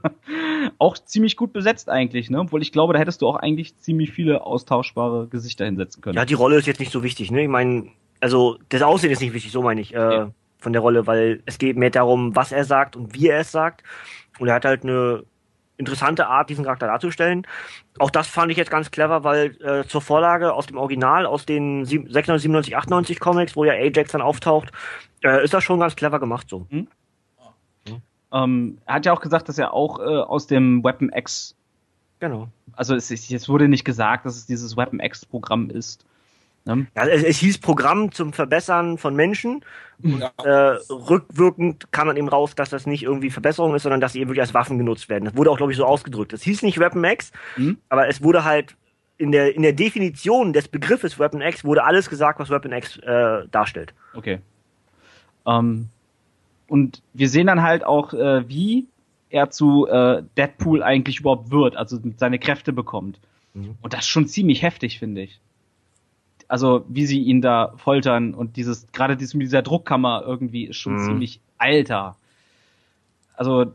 auch ziemlich gut besetzt eigentlich, ne? Obwohl ich glaube, da hättest du auch eigentlich ziemlich viele austauschbare Gesichter hinsetzen können. Ja, die Rolle ist jetzt nicht so wichtig, ne? Ich meine, also das Aussehen ist nicht wichtig, so meine ich, äh, ja. von der Rolle, weil es geht mehr darum, was er sagt und wie er es sagt. Und er hat halt eine interessante Art, diesen Charakter darzustellen. Auch das fand ich jetzt ganz clever, weil äh, zur Vorlage aus dem Original, aus den 96, 98 Comics, wo ja Ajax dann auftaucht, äh, ist das schon ganz clever gemacht so. Hm? Ähm, er hat ja auch gesagt, dass er auch äh, aus dem Weapon X. Genau. Also es, es wurde nicht gesagt, dass es dieses Weapon X-Programm ist. Ne? Ja, es, es, hieß Programm zum Verbessern von Menschen. Und, äh, rückwirkend kam dann eben raus, dass das nicht irgendwie Verbesserung ist, sondern dass sie eben wirklich als Waffen genutzt werden. Das wurde auch, glaube ich, so ausgedrückt. Es hieß nicht Weapon X, mhm. aber es wurde halt in der, in der Definition des Begriffes Weapon X wurde alles gesagt, was Weapon X äh, darstellt. Okay. Ähm, und wir sehen dann halt auch, äh, wie er zu äh, Deadpool eigentlich überhaupt wird, also seine Kräfte bekommt. Mhm. Und das ist schon ziemlich heftig, finde ich. Also wie sie ihn da foltern und dieses, gerade dieses mit dieser Druckkammer irgendwie ist schon mhm. ziemlich alter. Also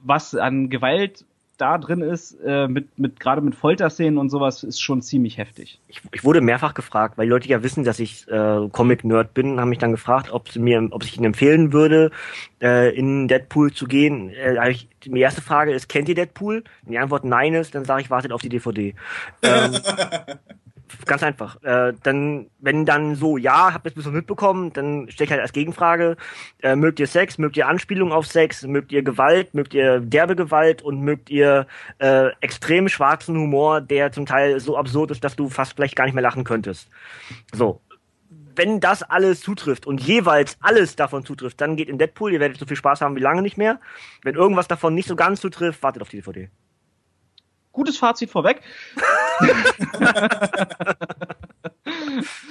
was an Gewalt da drin ist, äh, mit, mit gerade mit Folterszenen und sowas, ist schon ziemlich heftig. Ich, ich wurde mehrfach gefragt, weil die Leute ja wissen, dass ich äh, Comic-Nerd bin, haben mich dann gefragt, ob sie mir, ob ich ihnen empfehlen würde, äh, in Deadpool zu gehen. Äh, ich, die erste Frage ist, kennt ihr Deadpool? Wenn die Antwort nein ist, dann sage ich, wartet auf die DVD. Ähm, Ganz einfach. Äh, dann, wenn dann so, ja, habt ihr es mitbekommen, dann stelle ich halt als Gegenfrage, äh, mögt ihr Sex, mögt ihr Anspielung auf Sex, mögt ihr Gewalt, mögt ihr derbe Gewalt und mögt ihr äh, extrem schwarzen Humor, der zum Teil so absurd ist, dass du fast vielleicht gar nicht mehr lachen könntest. So. Wenn das alles zutrifft und jeweils alles davon zutrifft, dann geht in Deadpool, ihr werdet so viel Spaß haben wie lange nicht mehr. Wenn irgendwas davon nicht so ganz zutrifft, wartet auf die DVD gutes Fazit vorweg.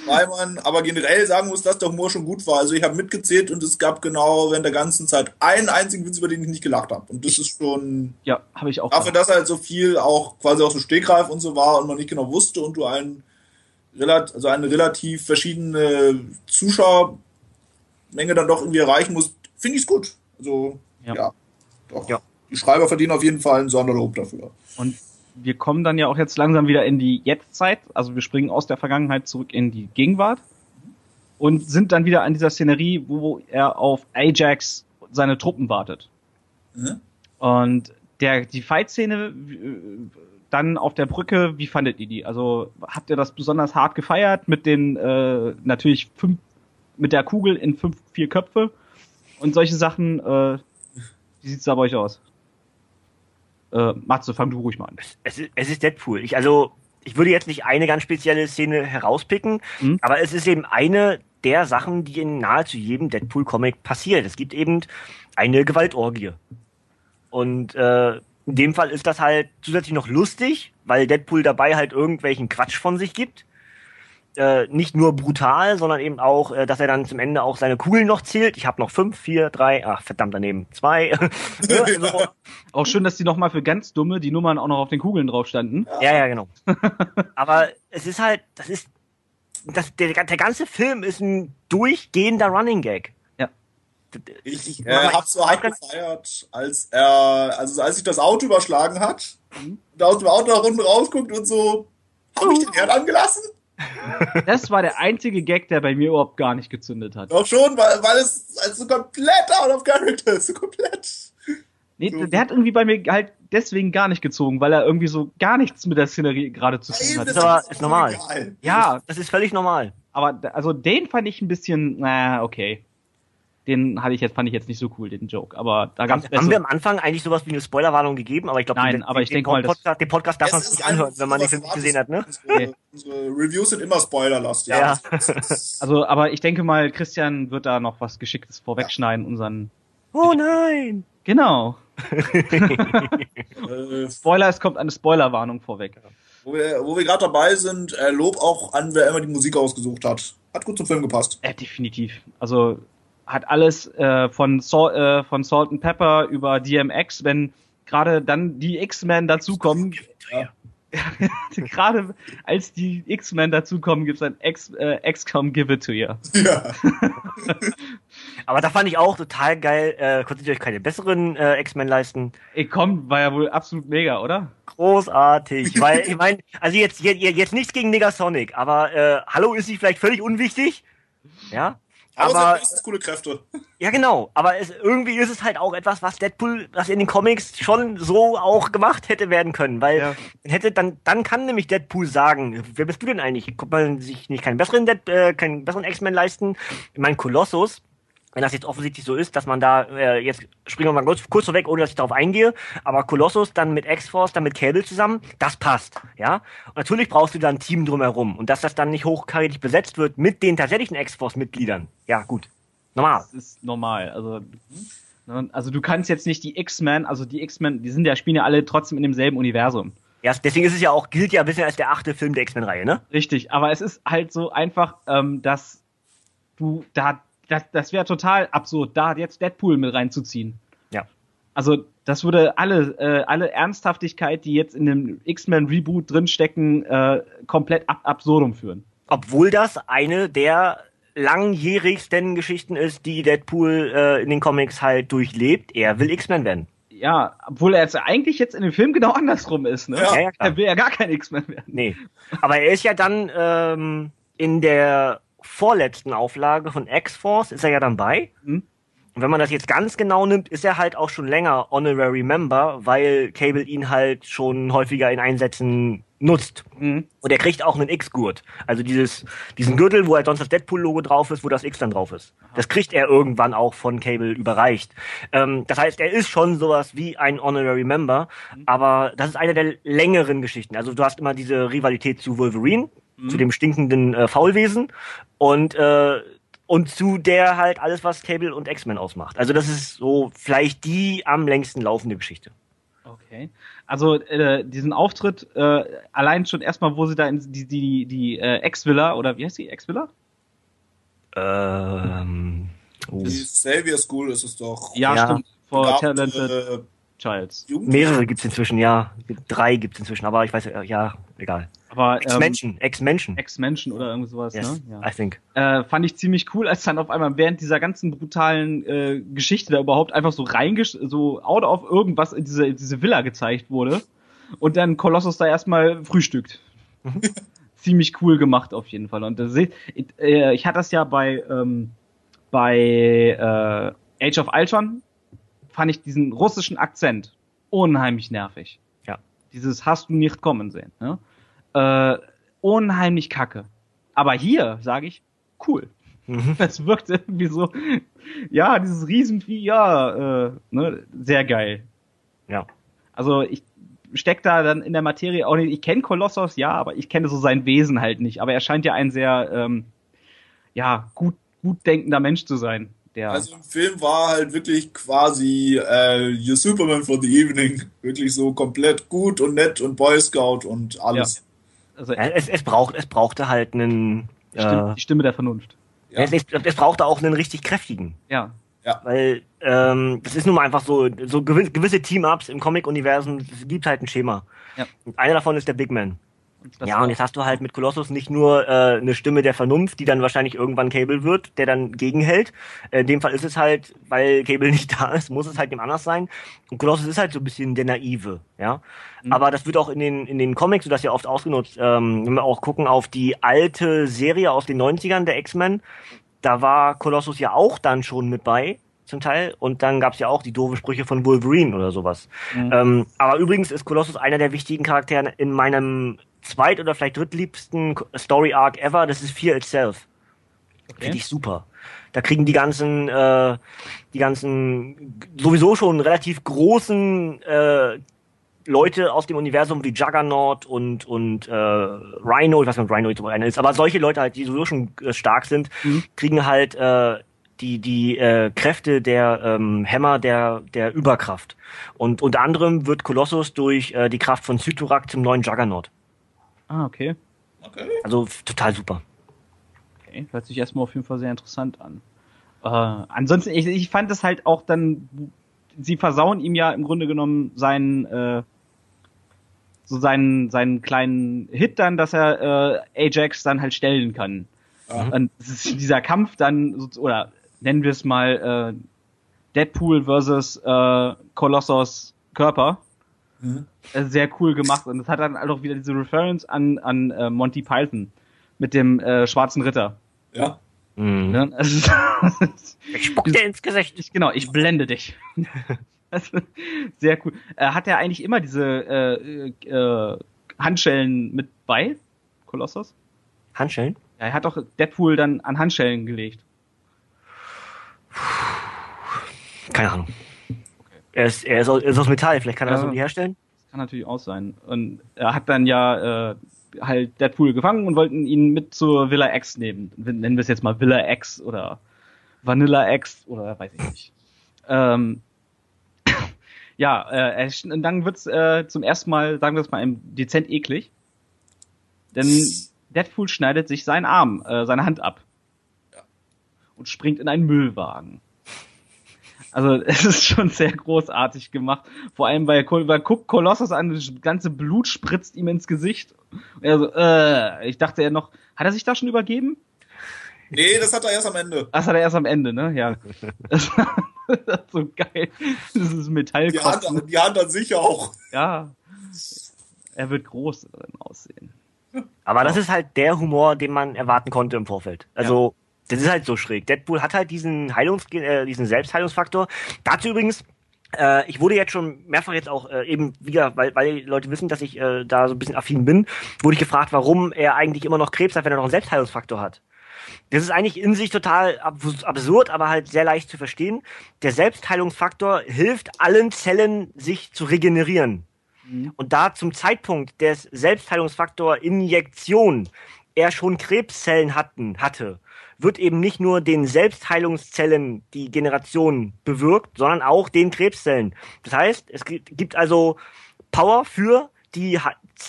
Weil man aber generell sagen muss, dass der Humor schon gut war. Also ich habe mitgezählt und es gab genau während der ganzen Zeit einen einzigen Witz, über den ich nicht gelacht habe. Und das ist schon. Ja, habe ich auch. Dafür, dass halt so viel auch quasi aus dem Stegreif und so war und man nicht genau wusste und du einen, also eine relativ verschiedene Zuschauermenge dann doch irgendwie erreichen musst, finde ich es gut. Also, ja. ja doch. Ja. Die Schreiber verdienen auf jeden Fall ein Sonderlob dafür. Und wir kommen dann ja auch jetzt langsam wieder in die Jetztzeit. Also wir springen aus der Vergangenheit zurück in die Gegenwart und sind dann wieder an dieser Szenerie, wo er auf Ajax seine Truppen wartet. Mhm. Und der, die Fight-Szene dann auf der Brücke, wie fandet ihr die? Also habt ihr das besonders hart gefeiert mit den äh, natürlich fünf, mit der Kugel in fünf, vier Köpfe und solche Sachen? Äh, wie sieht's da bei euch aus? Äh, Matze, fang du ruhig mal an. Es, ist, es ist Deadpool. Ich, also, ich würde jetzt nicht eine ganz spezielle Szene herauspicken, mhm. aber es ist eben eine der Sachen, die in nahezu jedem Deadpool-Comic passiert. Es gibt eben eine Gewaltorgie. Und äh, in dem Fall ist das halt zusätzlich noch lustig, weil Deadpool dabei halt irgendwelchen Quatsch von sich gibt äh, nicht nur brutal, sondern eben auch, äh, dass er dann zum Ende auch seine Kugeln noch zählt. Ich habe noch fünf, vier, drei, ach verdammt daneben, zwei. also, auch schön, dass die nochmal für ganz dumme die Nummern auch noch auf den Kugeln drauf standen. Ja, ja, genau. Aber es ist halt, das ist, das, der, der ganze Film ist ein durchgehender Running Gag. Ja. Ich, ich äh, hab's so hart gefeiert, als er, also als sich das Auto überschlagen hat, mhm. und aus dem Auto nach unten rausguckt und so, hab ich den Herd angelassen? Das war der einzige Gag, der bei mir überhaupt gar nicht gezündet hat. Doch schon, weil, weil es also komplett out of character ist, so komplett. Nee, so. der hat irgendwie bei mir halt deswegen gar nicht gezogen, weil er irgendwie so gar nichts mit der Szenerie gerade zu tun hat. Das ist, aber, ist normal. Egal. Ja, das ist völlig normal. Aber also den fand ich ein bisschen, na okay. Den hatte ich jetzt, fand ich jetzt nicht so cool, den Joke. Aber da gab es Haben wir am Anfang eigentlich sowas wie eine Spoilerwarnung gegeben? Aber ich glaube, Nein, den, aber ich denke mal, Podcast, den Podcast darf man sich nicht anhören, wenn man nicht gesehen hat, ne? Unsere, unsere Reviews sind immer spoilerlastig. Ja. ja. also, aber ich denke mal, Christian wird da noch was Geschicktes vorwegschneiden, unseren. Oh nein! Genau. Äh, Spoiler, es kommt eine Spoilerwarnung vorweg. Wo wir, wo wir gerade dabei sind, äh, Lob auch an, wer immer die Musik ausgesucht hat. Hat gut zum Film gepasst. Äh, definitiv. Also hat alles äh, von, Salt, äh, von Salt and Pepper über DMX, wenn gerade dann die X-Men dazukommen. Ja. gerade als die X-Men dazukommen, gibt es ein X, äh, XCOM Give It To You. Ja. Aber da fand ich auch total geil. Äh, konntet ihr euch keine besseren äh, X-Men leisten? Ey, komm, war ja wohl absolut mega, oder? Großartig. Weil, ich meine, also jetzt, jetzt, jetzt nichts gegen Negasonic, aber äh, hallo ist sie vielleicht völlig unwichtig. Ja. Aber, aber es coole Kräfte. Ja, genau. Aber es, irgendwie ist es halt auch etwas, was Deadpool, was in den Comics schon so auch gemacht hätte werden können, weil ja. hätte dann, dann kann nämlich Deadpool sagen, wer bist du denn eigentlich? Kommt man sich nicht keinen besseren, Dead, äh, keinen besseren X-Men leisten? Ich meine, Kolossus wenn das jetzt offensichtlich so ist, dass man da, äh, jetzt springen wir mal kurz, kurz vorweg, ohne dass ich darauf eingehe, aber Colossus dann mit X-Force, dann mit Cable zusammen, das passt, ja. Und natürlich brauchst du da ein Team drumherum und dass das dann nicht hochkarätig besetzt wird mit den tatsächlichen X-Force-Mitgliedern, ja, gut. Normal. Das ist normal, also, ne, also du kannst jetzt nicht die X-Men, also die X-Men, die sind ja, spielen ja alle trotzdem in demselben Universum. Ja, deswegen ist es ja auch, gilt ja ein bisschen als der achte Film der X-Men-Reihe, ne? Richtig, aber es ist halt so einfach, ähm, dass du da das, das wäre total absurd, da jetzt Deadpool mit reinzuziehen. Ja. Also das würde alle, äh, alle Ernsthaftigkeit, die jetzt in dem X-Men Reboot drinstecken, äh, komplett ab absurdum führen. Obwohl das eine der langjährigsten Geschichten ist, die Deadpool äh, in den Comics halt durchlebt. Er will X-Men werden. Ja, obwohl er jetzt eigentlich jetzt in dem Film genau andersrum ist, ne? Ja, ja. Er will ja gar kein X-Men werden. Nee. Aber er ist ja dann ähm, in der vorletzten Auflage von X-Force ist er ja dann bei. Mhm. Und wenn man das jetzt ganz genau nimmt, ist er halt auch schon länger Honorary Member, weil Cable ihn halt schon häufiger in Einsätzen nutzt. Mhm. Und er kriegt auch einen X-Gurt. Also dieses, diesen Gürtel, wo halt sonst das Deadpool-Logo drauf ist, wo das X dann drauf ist. Das kriegt er irgendwann auch von Cable überreicht. Ähm, das heißt, er ist schon sowas wie ein Honorary Member, mhm. aber das ist eine der längeren Geschichten. Also du hast immer diese Rivalität zu Wolverine, mhm. zu dem stinkenden äh, Faulwesen und äh, und zu der halt alles, was Cable und X-Men ausmacht. Also das ist so vielleicht die am längsten laufende Geschichte. Okay. Also äh, diesen Auftritt, äh, allein schon erstmal, wo sie da in die, die, die äh, Ex-Villa, oder wie heißt die? Ex-Villa? Ähm. Oh. Die Xavier School ist es doch. Ja, ja. stimmt. For Talented äh, Childs. Mehrere gibt's inzwischen, ja. Drei gibt's inzwischen, aber ich weiß, ja, egal. Aber Ex-Menschen, ähm, Ex-Menschen. Ex-Menschen oder irgend sowas, yes, ne? Ja. I think. Äh, fand ich ziemlich cool, als dann auf einmal während dieser ganzen brutalen äh, Geschichte da überhaupt einfach so reingesch so out of irgendwas in diese, in diese Villa gezeigt wurde und dann Kolossus da erstmal frühstückt. Mhm. ziemlich cool gemacht auf jeden Fall. Und das, äh, ich hatte das ja bei ähm, bei äh, Age of Ultron fand ich diesen russischen Akzent unheimlich nervig. Ja. Dieses hast du nicht kommen sehen. Ne? Äh, unheimlich kacke. Aber hier sage ich, cool. Mhm. Es wirkt irgendwie so, ja, dieses Riesenvieh, ja, äh, ne, sehr geil. Ja. Also ich steck da dann in der Materie auch nicht. Ich kenne Kolossos, ja, aber ich kenne so sein Wesen halt nicht. Aber er scheint ja ein sehr, ähm, ja, gut, gut denkender Mensch zu sein. Der also im Film war halt wirklich quasi äh, Your Superman for the Evening. Wirklich so komplett gut und nett und Boy Scout und alles. Ja. Also es, es braucht, es brauchte halt einen. Die Stimme, äh, die Stimme der Vernunft. Ja. Es, es, es brauchte auch einen richtig kräftigen. Ja. Ja. Weil ähm, das ist nun mal einfach so, so gewisse Team-Ups im Comic-Universum, es gibt halt ein Schema. Ja. Und einer davon ist der Big Man. Das ja, und jetzt hast du halt mit Colossus nicht nur äh, eine Stimme der Vernunft, die dann wahrscheinlich irgendwann Cable wird, der dann gegenhält. Äh, in dem Fall ist es halt, weil Cable nicht da ist, muss es halt dem anders sein. Und Colossus ist halt so ein bisschen der Naive, ja. Mhm. Aber das wird auch in den, in den Comics, so das ja oft ausgenutzt, ähm, wenn wir auch gucken auf die alte Serie aus den 90ern der X-Men, da war Colossus ja auch dann schon mit bei zum Teil. Und dann gab's ja auch die doofe Sprüche von Wolverine oder sowas. Mhm. Ähm, aber übrigens ist Colossus einer der wichtigen Charaktere in meinem zweit- oder vielleicht drittliebsten Story Arc ever, das ist Fear Itself. Okay. Finde ich super. Da kriegen die ganzen, äh, die ganzen sowieso schon relativ großen äh, Leute aus dem Universum wie Juggernaut und und äh, Rhino, ich weiß nicht, ob Rhino jetzt einer ist, aber solche Leute halt, die sowieso schon äh, stark sind, mhm. kriegen halt äh, die die äh, Kräfte der ähm, Hämmer der der Überkraft. Und unter anderem wird Kolossus durch äh, die Kraft von Cyttorak zum neuen Juggernaut. Ah, okay. Okay. Also total super. Okay, hört sich erstmal auf jeden Fall sehr interessant an. Äh, ansonsten, ich, ich fand es halt auch dann, sie versauen ihm ja im Grunde genommen seinen, äh, so seinen, seinen kleinen Hit dann, dass er äh, Ajax dann halt stellen kann. Mhm. Und dieser Kampf dann, oder nennen wir es mal äh, Deadpool versus äh, Colossus Körper. Mhm. Sehr cool gemacht und es hat dann halt auch wieder diese Reference an, an äh, Monty Python mit dem äh, schwarzen Ritter. Ja. Mhm. Ja, also, ich spuck dir ins Gesicht. Ich, genau, ich blende dich. also, sehr cool. Äh, hat er eigentlich immer diese äh, äh, Handschellen mit bei, Kolossus? Handschellen? Ja, er hat doch Deadpool dann an Handschellen gelegt. Keine Ahnung. Er ist, er ist aus, er ist aus Metall, vielleicht kann er ja, das irgendwie herstellen? Das kann natürlich auch sein. Und er hat dann ja äh, halt Deadpool gefangen und wollten ihn mit zur Villa X nehmen. Nennen wir es jetzt mal Villa X oder Vanilla X oder weiß ich nicht. Ähm, ja, äh, und dann wird's äh, zum ersten Mal, sagen wir es mal, dezent eklig. Denn Deadpool schneidet sich seinen Arm, äh, seine Hand ab. Ja. Und springt in einen Müllwagen. Also es ist schon sehr großartig gemacht. Vor allem, weil, weil guckt Kolossus an, das ganze Blut spritzt ihm ins Gesicht. Er so, äh, ich dachte er noch, hat er sich da schon übergeben? Nee, das hat er erst am Ende. Das hat er erst am Ende, ne? Ja. das, ist so geil. Das ist Metall. Die Hand, die Hand an sich auch. Ja. Er wird groß aussehen. Aber das ist halt der Humor, den man erwarten konnte im Vorfeld. Also, das ist halt so schräg. Deadpool hat halt diesen Heilungs äh, diesen Selbstheilungsfaktor. Dazu übrigens äh, ich wurde jetzt schon mehrfach jetzt auch äh, eben wieder, weil, weil Leute wissen, dass ich äh, da so ein bisschen affin bin, wurde ich gefragt, warum er eigentlich immer noch Krebs hat, wenn er noch einen Selbstheilungsfaktor hat. Das ist eigentlich in sich total absurd, aber halt sehr leicht zu verstehen. Der Selbstheilungsfaktor hilft allen Zellen, sich zu regenerieren. Mhm. Und da zum Zeitpunkt des Selbstheilungsfaktor Injektion er schon Krebszellen hatten, hatte, wird eben nicht nur den Selbstheilungszellen die Generation bewirkt, sondern auch den Krebszellen. Das heißt, es gibt also Power für die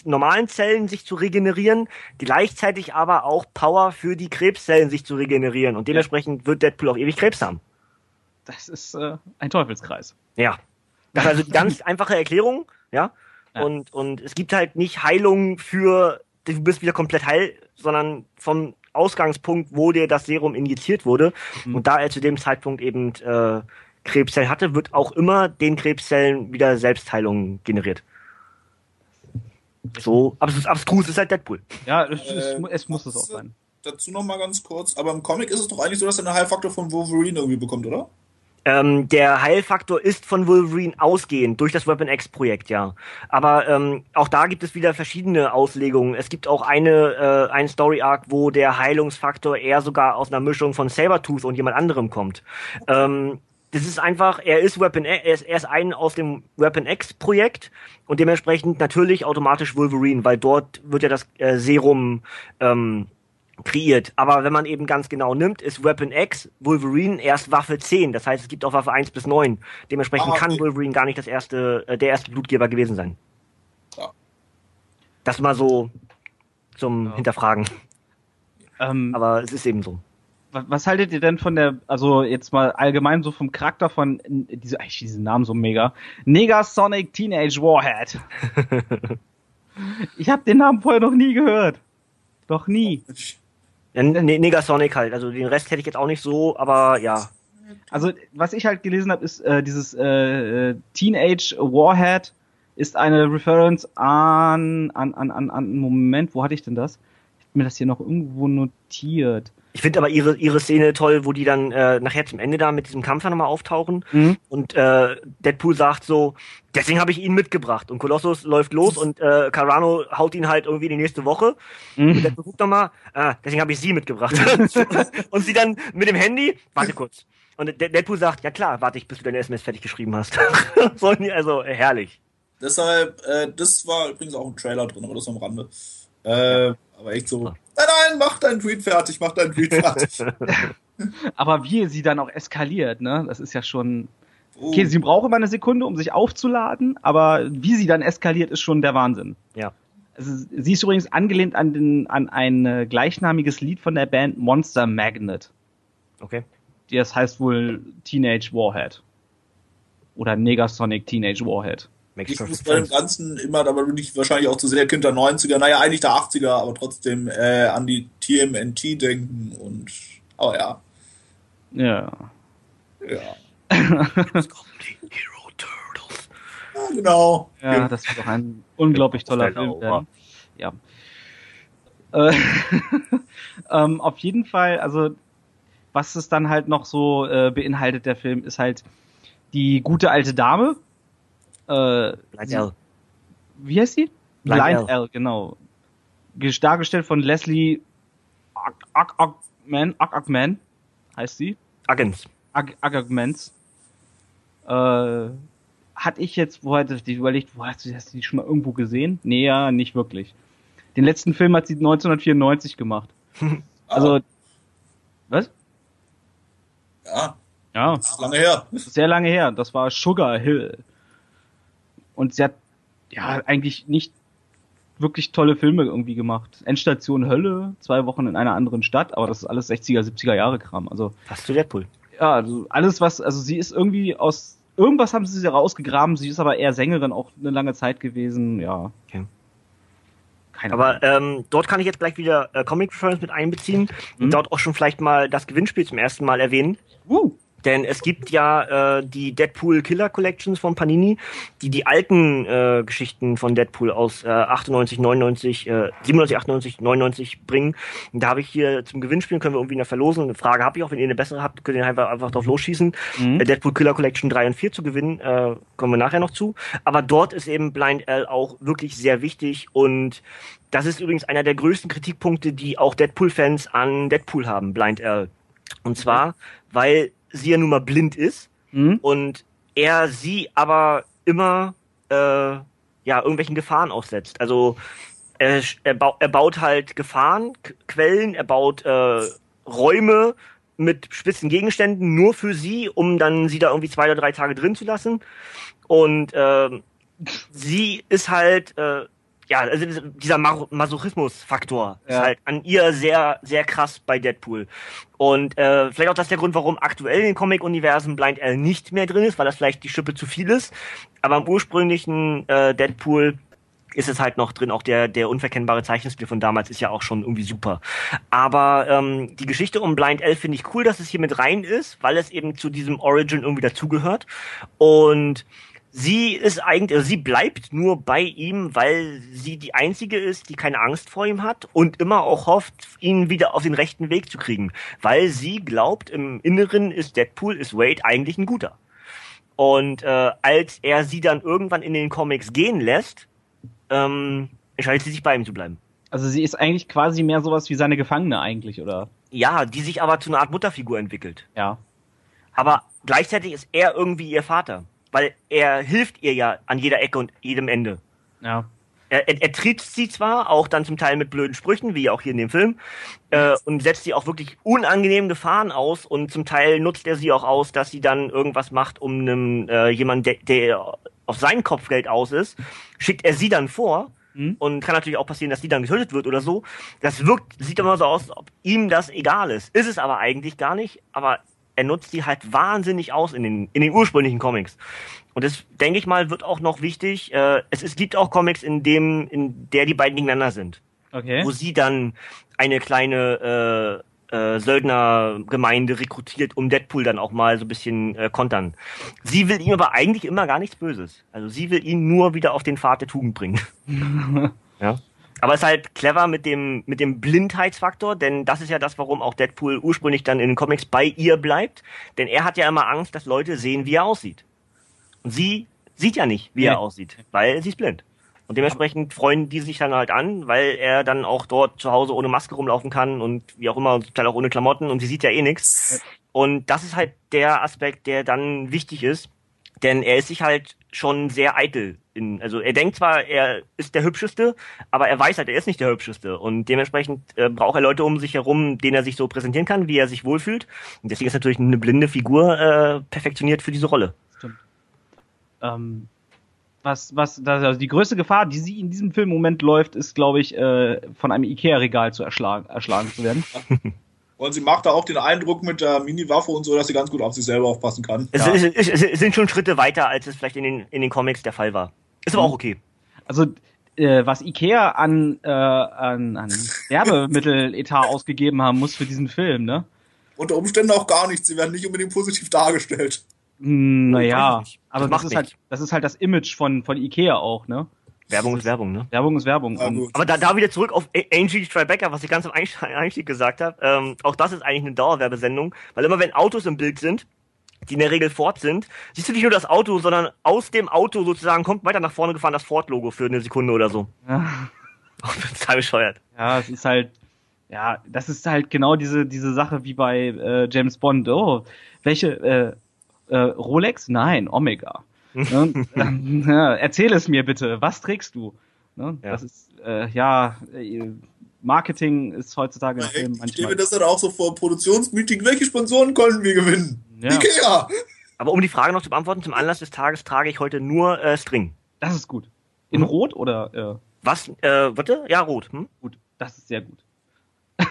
normalen Zellen sich zu regenerieren, gleichzeitig aber auch Power für die Krebszellen sich zu regenerieren. Und dementsprechend wird Deadpool auch ewig Krebs haben. Das ist äh, ein Teufelskreis. Ja. Das ist also die ganz einfache Erklärung, ja? ja. Und, und es gibt halt nicht Heilung für, du bist wieder komplett heil, sondern vom Ausgangspunkt, wo dir das Serum injiziert wurde. Mhm. Und da er zu dem Zeitpunkt eben äh, Krebszellen hatte, wird auch immer den Krebszellen wieder Selbstheilung generiert. So, aber es ist abstrus, es ist halt Deadpool. Ja, es, äh, es muss es auch sein. Dazu noch mal ganz kurz, aber im Comic ist es doch eigentlich so, dass er einen Heilfaktor von Wolverine irgendwie bekommt, oder? Ähm, der Heilfaktor ist von Wolverine ausgehend durch das Weapon X-Projekt, ja. Aber ähm, auch da gibt es wieder verschiedene Auslegungen. Es gibt auch eine äh, einen Story Arc, wo der Heilungsfaktor eher sogar aus einer Mischung von Sabertooth und jemand anderem kommt. Ähm, das ist einfach, er ist Weapon er ist, er ist ein aus dem Weapon X Projekt und dementsprechend natürlich automatisch Wolverine, weil dort wird ja das äh, Serum ähm, kreiert. Aber wenn man eben ganz genau nimmt, ist Weapon X Wolverine erst Waffe 10. Das heißt, es gibt auch Waffe 1 bis 9. Dementsprechend ah, okay. kann Wolverine gar nicht das erste, äh, der erste Blutgeber gewesen sein. Ja. Das mal so zum ja. Hinterfragen. Ähm, Aber es ist eben so. Was haltet ihr denn von der, also jetzt mal allgemein so vom Charakter von, diese, ich diesen Namen so mega, Negasonic Teenage Warhead. ich habe den Namen vorher noch nie gehört. Doch nie. Ja, Negasonic halt. Also den Rest hätte ich jetzt auch nicht so, aber ja. Also was ich halt gelesen habe, ist äh, dieses äh, äh, Teenage Warhead ist eine Reference an an an an an Moment. Wo hatte ich denn das? Ich hab mir das hier noch irgendwo notiert. Ich finde aber ihre, ihre Szene toll, wo die dann äh, nachher zum Ende da mit diesem Kampf nochmal auftauchen mhm. und äh, Deadpool sagt so, deswegen habe ich ihn mitgebracht. Und Colossus läuft los und äh, Carano haut ihn halt irgendwie die nächste Woche. Mhm. Und Deadpool guckt nochmal, ah, deswegen habe ich sie mitgebracht. und sie dann mit dem Handy, warte kurz. Und Deadpool sagt, ja klar, warte ich, bis du deine SMS fertig geschrieben hast. also herrlich. Deshalb, äh, das war übrigens auch im Trailer drin, aber das am Rande. Äh, ja. Aber echt so, nein, nein, mach deinen Tweet fertig, mach deinen Tweet fertig. aber wie sie dann auch eskaliert, ne? Das ist ja schon. Oh. Okay, sie braucht immer eine Sekunde, um sich aufzuladen, aber wie sie dann eskaliert, ist schon der Wahnsinn. Ja. Also, sie ist übrigens angelehnt an, den, an ein äh, gleichnamiges Lied von der Band Monster Magnet. Okay. Das heißt wohl Teenage Warhead. Oder Negasonic Teenage Warhead. Makes ich muss bei dem Ganzen immer, aber bin ich wahrscheinlich auch zu sehr Kind der 90er, naja, eigentlich der 80er, aber trotzdem äh, an die TMNT denken und, oh ja. Ja. Ja. Jetzt kommen die Hero Turtles. Ja, genau. Ja, das wird doch ein unglaublich toller Film werden. Ja. Äh, ähm, auf jeden Fall, also was es dann halt noch so äh, beinhaltet, der Film, ist halt die gute alte Dame, äh, Blind L. Wie heißt sie? Blind, Blind L. L. genau. Dargestellt von Leslie Ackman, Ackman heißt sie. Aggens. Ackmans. Äh, hatte ich jetzt, wo hat die überlegt, wo hast du, hast du die schon mal irgendwo gesehen? Nee, ja, nicht wirklich. Den letzten Film hat sie 1994 gemacht. also, was? Ja. Ja. Das ist lange her. Sehr lange her. Das war Sugar Hill. Und sie hat ja eigentlich nicht wirklich tolle Filme irgendwie gemacht. Endstation Hölle, zwei Wochen in einer anderen Stadt, aber das ist alles 60er, 70er Jahre Kram. Also Hast du Deadpool? Ja, also alles was, also sie ist irgendwie aus irgendwas haben sie sie rausgegraben. Sie ist aber eher Sängerin auch eine lange Zeit gewesen. Ja. Okay. Keine aber ähm, dort kann ich jetzt gleich wieder äh, Comic Reference mit einbeziehen mhm. und dort auch schon vielleicht mal das Gewinnspiel zum ersten Mal erwähnen. Uh. Denn es gibt ja äh, die Deadpool Killer Collections von Panini, die die alten äh, Geschichten von Deadpool aus äh, 98, 99, äh, 97, 98, 99 bringen. Und da habe ich hier zum Gewinnspielen, können wir irgendwie eine Verlosen. Eine Frage habe ich auch, wenn ihr eine bessere habt, könnt ihr einfach, einfach drauf losschießen. Mhm. Äh, Deadpool Killer Collection 3 und 4 zu gewinnen, äh, kommen wir nachher noch zu. Aber dort ist eben Blind L auch wirklich sehr wichtig und das ist übrigens einer der größten Kritikpunkte, die auch Deadpool-Fans an Deadpool haben, Blind L. Und zwar, weil sie ja nun mal blind ist mhm. und er sie aber immer äh, ja irgendwelchen Gefahren aussetzt. Also er, er, ba er baut halt Gefahrenquellen, er baut äh, Räume mit spitzen Gegenständen nur für sie, um dann sie da irgendwie zwei oder drei Tage drin zu lassen. Und äh, sie ist halt äh, ja, also dieser Masochismus-Faktor ja. ist halt an ihr sehr, sehr krass bei Deadpool. Und äh, vielleicht auch das der Grund, warum aktuell in den Comic-Universen Blind L nicht mehr drin ist, weil das vielleicht die Schippe zu viel ist. Aber im ursprünglichen äh, Deadpool ist es halt noch drin. Auch der, der unverkennbare Zeichenstil von damals ist ja auch schon irgendwie super. Aber ähm, die Geschichte um Blind L finde ich cool, dass es hier mit rein ist, weil es eben zu diesem Origin irgendwie dazugehört. Und sie ist eigentlich, also sie bleibt nur bei ihm, weil sie die einzige ist, die keine Angst vor ihm hat und immer auch hofft, ihn wieder auf den rechten Weg zu kriegen, weil sie glaubt, im Inneren ist Deadpool, ist Wade eigentlich ein guter. Und äh, als er sie dann irgendwann in den Comics gehen lässt, ähm, entscheidet sie sich bei ihm zu bleiben. Also sie ist eigentlich quasi mehr sowas wie seine Gefangene eigentlich, oder? Ja, die sich aber zu einer Art Mutterfigur entwickelt. Ja. Aber gleichzeitig ist er irgendwie ihr Vater weil er hilft ihr ja an jeder Ecke und jedem Ende. Ja. Er, er, er tritt sie zwar auch dann zum Teil mit blöden Sprüchen, wie auch hier in dem Film, äh, und setzt sie auch wirklich unangenehmen Gefahren aus und zum Teil nutzt er sie auch aus, dass sie dann irgendwas macht, um einem äh, jemand, der, der auf sein Kopfgeld aus ist, schickt er sie dann vor, mhm. und kann natürlich auch passieren, dass sie dann getötet wird oder so. Das wirkt, sieht immer so aus, als ob ihm das egal ist. Ist es aber eigentlich gar nicht, aber er nutzt die halt wahnsinnig aus in den, in den ursprünglichen Comics. Und das, denke ich mal, wird auch noch wichtig. Äh, es, es gibt auch Comics, in dem, in der die beiden gegeneinander sind. Okay. Wo sie dann eine kleine äh, äh, Söldnergemeinde rekrutiert, um Deadpool dann auch mal so ein bisschen äh, kontern. Sie will ihm aber eigentlich immer gar nichts Böses. Also sie will ihn nur wieder auf den Pfad der Tugend bringen. ja. Aber es ist halt clever mit dem, mit dem Blindheitsfaktor, denn das ist ja das, warum auch Deadpool ursprünglich dann in den Comics bei ihr bleibt. Denn er hat ja immer Angst, dass Leute sehen, wie er aussieht. Und sie sieht ja nicht, wie nee. er aussieht, weil sie ist blind. Und dementsprechend freuen die sich dann halt an, weil er dann auch dort zu Hause ohne Maske rumlaufen kann und wie auch immer, total auch ohne Klamotten und sie sieht ja eh nichts. Und das ist halt der Aspekt, der dann wichtig ist, denn er ist sich halt schon sehr eitel. In, also er denkt zwar, er ist der Hübscheste, aber er weiß halt, er ist nicht der Hübscheste. Und dementsprechend äh, braucht er Leute um sich herum, denen er sich so präsentieren kann, wie er sich wohlfühlt. Und deswegen ist natürlich eine blinde Figur äh, perfektioniert für diese Rolle. Stimmt. Ähm, was, was, also die größte Gefahr, die sie in diesem Film im Moment läuft, ist, glaube ich, äh, von einem Ikea-Regal zu erschlagen, erschlagen zu werden. Und sie macht da auch den Eindruck mit der Mini-Waffe und so, dass sie ganz gut auf sich selber aufpassen kann. Es, ja. es, es, es sind schon Schritte weiter, als es vielleicht in den, in den Comics der Fall war. Ist aber mhm. auch okay. Also, äh, was Ikea an, äh, an, an Werbemitteletat ausgegeben haben muss für diesen Film, ne? Unter Umständen auch gar nichts. Sie werden nicht unbedingt positiv dargestellt. Hm, naja, aber das, das ist halt, das ist halt das Image von, von Ikea auch, ne? Werbung ist Werbung, ne? Werbung ist Werbung. Ja, aber da, da wieder zurück auf Angie Tribeca, was ich ganz am Einstieg gesagt habe. Ähm, auch das ist eigentlich eine Dauerwerbesendung, weil immer wenn Autos im Bild sind, die in der Regel Ford sind, siehst du nicht nur das Auto, sondern aus dem Auto sozusagen kommt weiter nach vorne gefahren das Ford-Logo für eine Sekunde oder so. Ja. Oh, total bescheuert. Ja, es ist halt, ja, das ist halt genau diese, diese Sache wie bei äh, James Bond. Oh, welche, äh, äh, Rolex? Nein, Omega. Ne? erzähl es mir bitte, was trägst du? Ne? Ja. Das ist, äh, ja, äh, Marketing ist heutzutage ja, Film manchmal. Ich stelle mir das dann auch so vor Produktionsmeeting, welche Sponsoren konnten wir gewinnen? Ja. Ikea! Aber um die Frage noch zu beantworten, zum Anlass des Tages trage ich heute nur äh, String. Das ist gut. In mhm. Rot oder? Äh? Was? Äh, warte? Ja, Rot. Hm? Gut, das ist sehr gut.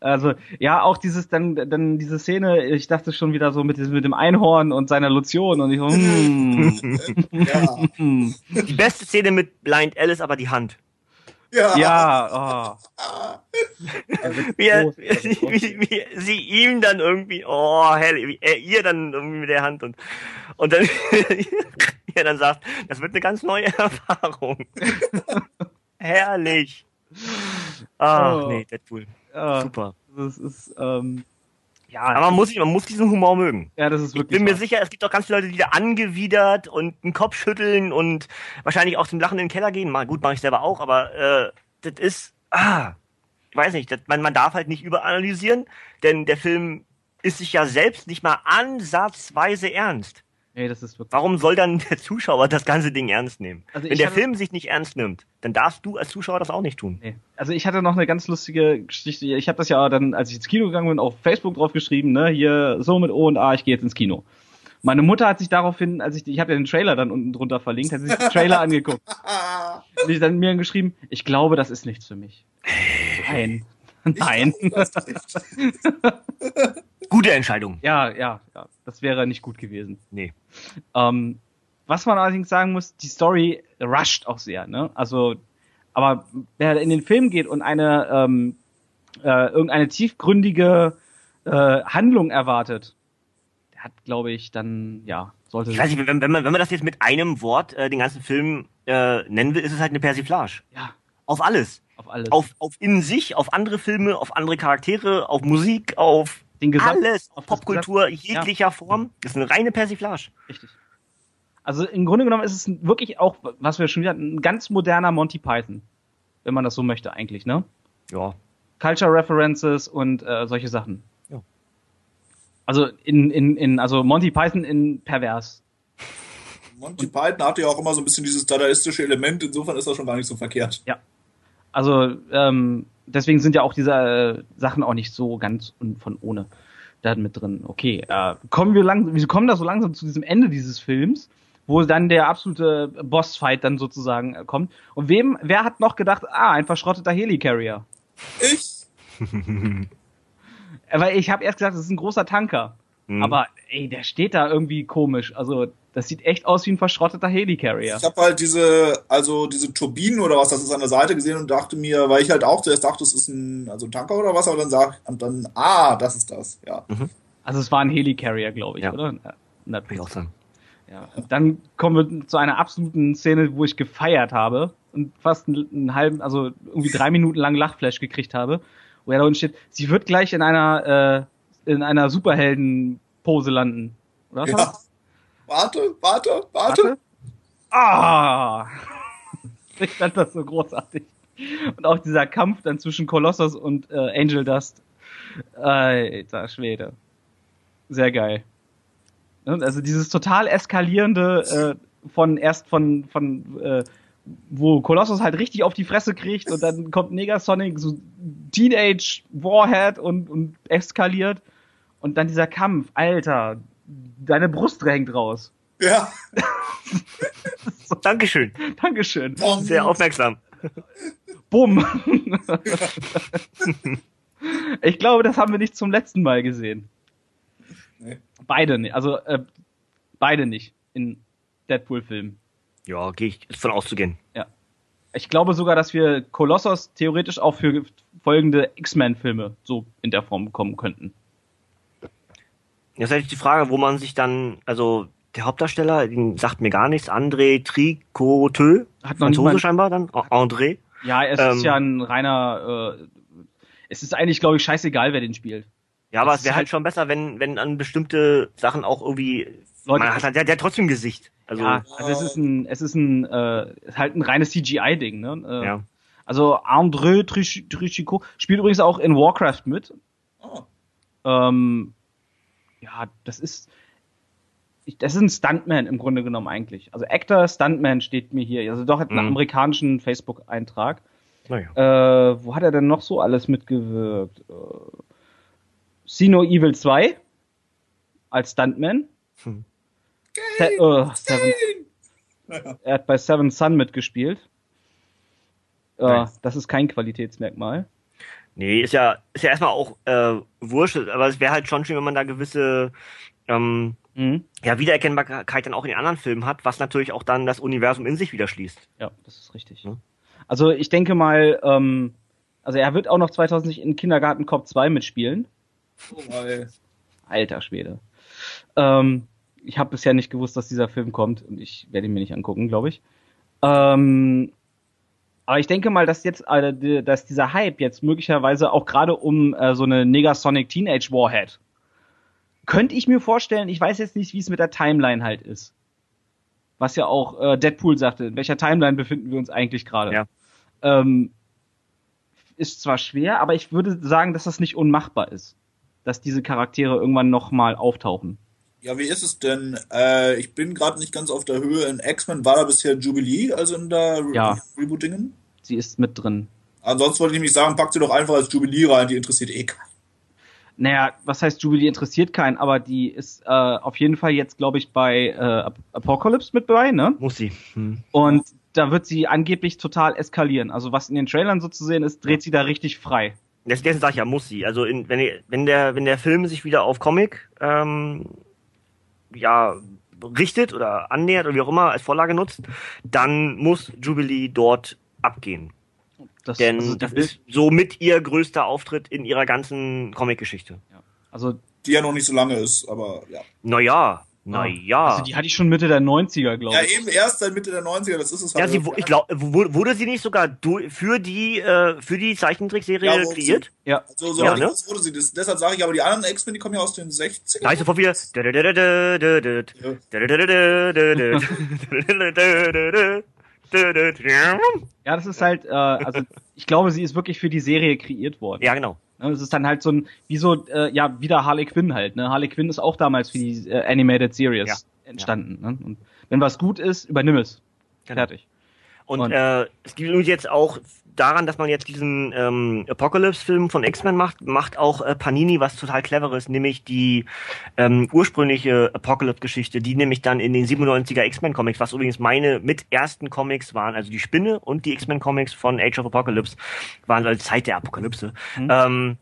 Also, ja, auch dieses, dann, dann diese Szene, ich dachte schon wieder so mit, mit dem Einhorn und seiner Lotion und ich so, mm. ja. Die beste Szene mit Blind Alice, aber die Hand. Ja. ja oh. Also wie, er, wie, wie, sie ihm dann irgendwie, oh, hell, wie er ihr dann irgendwie mit der Hand und, und dann, er dann sagt, das wird eine ganz neue Erfahrung. Herrlich. Ach, oh. nee, Deadpool. Ja, Super. Das ist, ähm, ja. Aber man muss, man muss diesen Humor mögen. Ja, das ist wirklich. Ich bin mir sicher, es gibt auch ganz viele Leute, die da angewidert und den Kopf schütteln und wahrscheinlich auch zum Lachen in den Keller gehen. Mal, gut, mache ich selber auch, aber äh, das ist, ah, ich weiß nicht, das, man, man darf halt nicht überanalysieren, denn der Film ist sich ja selbst nicht mal ansatzweise ernst. Nee, das ist wirklich Warum soll dann der Zuschauer das ganze Ding ernst nehmen? Also Wenn der Film sich nicht ernst nimmt, dann darfst du als Zuschauer das auch nicht tun. Nee. Also ich hatte noch eine ganz lustige Geschichte. Ich habe das ja dann, als ich ins Kino gegangen bin, auf Facebook drauf geschrieben, ne, hier so mit O und A, ich gehe jetzt ins Kino. Meine Mutter hat sich daraufhin, als ich, ich habe ja den Trailer dann unten drunter verlinkt, hat sich den Trailer angeguckt. Und ich dann mir geschrieben, ich glaube, das ist nichts für mich. Nein. Nein. Gute Entscheidung. Ja, ja, ja. Das wäre nicht gut gewesen. Nee. Ähm, was man allerdings sagen muss, die Story rusht auch sehr, ne? Also, aber wer in den Film geht und eine ähm, äh, irgendeine tiefgründige äh, Handlung erwartet, der hat, glaube ich, dann ja sollte. Ich weiß nicht, wenn, wenn, man wenn man das jetzt mit einem Wort äh, den ganzen Film äh, nennen will, ist es halt eine Persiflage. Ja. Auf alles. Auf alles. Auf, auf in sich, auf andere Filme, auf andere Charaktere, auf Musik, auf Alles, auf Popkultur jeglicher ja. Form. Das ist eine reine Persiflage. Richtig. Also im Grunde genommen ist es wirklich auch, was wir schon wieder, ein ganz moderner Monty Python. Wenn man das so möchte eigentlich, ne? Ja. Culture References und äh, solche Sachen. Ja. Also in, in, in, also Monty Python in pervers. Monty Python hatte ja auch immer so ein bisschen dieses dadaistische Element, insofern ist das schon gar nicht so verkehrt. Ja. Also, ähm, deswegen sind ja auch diese äh, Sachen auch nicht so ganz von ohne da mit drin. Okay, äh, kommen wir lang, wir kommen da so langsam zu diesem Ende dieses Films, wo dann der absolute Bossfight dann sozusagen äh, kommt. Und wem, wer hat noch gedacht, ah, ein verschrotteter Helicarrier? Ich. Weil ich habe erst gesagt, das ist ein großer Tanker. Mhm. Aber ey, der steht da irgendwie komisch. Also das sieht echt aus wie ein verschrotteter Helicarrier. Ich habe halt diese, also diese Turbinen oder was das ist an der Seite gesehen und dachte mir, weil ich halt auch zuerst dachte, das ist ein, also ein Tanker oder was, aber dann sag und dann, ah, das ist das, ja. Mhm. Also es war ein Helicarrier, glaube ich, ja. oder? Na, ich auch sagen. Ja, dann kommen wir zu einer absoluten Szene, wo ich gefeiert habe und fast einen, einen halben, also irgendwie drei Minuten lang Lachflash gekriegt habe, wo er da unten steht, sie wird gleich in einer, äh, in einer Superhelden-Pose landen. Oder? Ja. Warte, warte, warte. warte. Ah! Ich fand das so großartig. Und auch dieser Kampf dann zwischen Kolossus und äh, Angel Dust. Alter Schwede. Sehr geil. Also dieses total eskalierende äh, von erst von von äh, wo Kolossus halt richtig auf die Fresse kriegt und dann kommt Negasonic so Teenage Warhead und und eskaliert und dann dieser Kampf, Alter, deine Brust hängt raus. Ja. so. Dankeschön. Dankeschön. Bom. Sehr aufmerksam. Bumm. ich glaube, das haben wir nicht zum letzten Mal gesehen. Nee. Beide nicht. Also äh, beide nicht in Deadpool-Filmen. Ja, gehe ich von auszugehen. Ja. Ich glaube sogar, dass wir Kolossos theoretisch auch für folgende X-Men-Filme so in der Form bekommen könnten. Jetzt ist die Frage, wo man sich dann, also der Hauptdarsteller, den sagt mir gar nichts, André Tricoteux, hat noch Franzose scheinbar dann, André. Ja, es ähm, ist ja ein reiner, äh, es ist eigentlich, glaube ich, scheißegal, wer den spielt. Ja, aber es wäre halt schon besser, wenn, wenn an bestimmte Sachen auch irgendwie, Leute, man hat halt, der, der hat trotzdem Gesicht. Also, ja, also es ist ein, es ist ein, äh, halt ein reines CGI-Ding, ne? Äh, ja. Also André Trichicot spielt übrigens auch in Warcraft mit. Oh. Ähm, ja, das ist, das ist ein Stuntman im Grunde genommen eigentlich. Also Actor, Stuntman steht mir hier. Also doch hat einen mhm. amerikanischen Facebook-Eintrag. Naja. Äh, wo hat er denn noch so alles mitgewirkt? Äh, Sino Evil 2 als Stuntman. Hm. Se uh, Seven, er hat bei Seven Sun mitgespielt. Äh, das ist kein Qualitätsmerkmal. Nee, ist ja, ist ja erstmal auch äh, wurscht, aber es wäre halt schon schön, wenn man da gewisse ähm, mhm. ja, Wiedererkennbarkeit dann auch in den anderen Filmen hat, was natürlich auch dann das Universum in sich wieder schließt. Ja, das ist richtig. Mhm. Also ich denke mal, ähm, also er wird auch noch 2000 in Kindergarten Cop 2 mitspielen. Oh. Alter Schwede. Ähm, ich habe bisher nicht gewusst, dass dieser Film kommt und ich werde ihn mir nicht angucken, glaube ich. Ähm, aber ich denke mal, dass jetzt, äh, dass dieser Hype jetzt möglicherweise auch gerade um äh, so eine Negasonic Teenage Warhead könnte ich mir vorstellen. Ich weiß jetzt nicht, wie es mit der Timeline halt ist. Was ja auch äh, Deadpool sagte. In welcher Timeline befinden wir uns eigentlich gerade? Ja. Ähm, ist zwar schwer, aber ich würde sagen, dass das nicht unmachbar ist, dass diese Charaktere irgendwann noch mal auftauchen. Ja, wie ist es denn? Äh, ich bin gerade nicht ganz auf der Höhe. In X-Men war da bisher Jubilee, also in der Re ja. Rebootingen? Sie ist mit drin. Ansonsten wollte ich nämlich sagen, pack sie doch einfach als Jubilee rein, die interessiert eh keinen. Naja, was heißt Jubilee interessiert keinen, aber die ist äh, auf jeden Fall jetzt, glaube ich, bei äh, Apocalypse mit dabei, ne? Muss sie. Hm. Und da wird sie angeblich total eskalieren. Also was in den Trailern so zu sehen ist, dreht sie da richtig frei. Deswegen sage ich ja, muss sie. Also in, wenn, wenn, der, wenn der Film sich wieder auf Comic ähm, ja, richtet oder annähert oder wie auch immer als Vorlage nutzt, dann muss Jubilee dort abgehen. Das, Denn also das ist somit ihr größter Auftritt in ihrer ganzen Comic-Geschichte. Ja. Also die ja noch nicht so lange ist, aber ja. Naja, naja. Also die hatte ich schon Mitte der 90er, glaube ich. Ja, eben erst seit Mitte der 90er, das ist es halt. Ja, sie, ich glaube, wurde sie nicht sogar für die, äh, für die Zeichentrickserie ja, kreiert? Sie, ja. So, so ja, ne? das wurde sie. Das, deshalb sage ich aber, die anderen X-Men, die kommen ja aus den 60ern. Da ist sofort wieder. Ja, das ist halt, äh, also ich glaube, sie ist wirklich für die Serie kreiert worden. Ja, genau. Es ist dann halt so ein, wie so, äh, ja, wieder Harley Quinn halt. Ne? Harley Quinn ist auch damals für die äh, Animated Series ja. entstanden. Ja. Ne? Und wenn was gut ist, übernimm es. Genau. Fertig. Und, und äh, es gibt jetzt auch daran, dass man jetzt diesen ähm, Apocalypse-Film von X-Men macht, macht auch äh, Panini was total cleveres, nämlich die ähm, ursprüngliche Apocalypse-Geschichte, die nämlich dann in den 97er X-Men-Comics, was übrigens meine mit ersten Comics waren, also die Spinne und die X-Men-Comics von Age of Apocalypse, waren also Zeit der Apokalypse. Mhm. Ähm,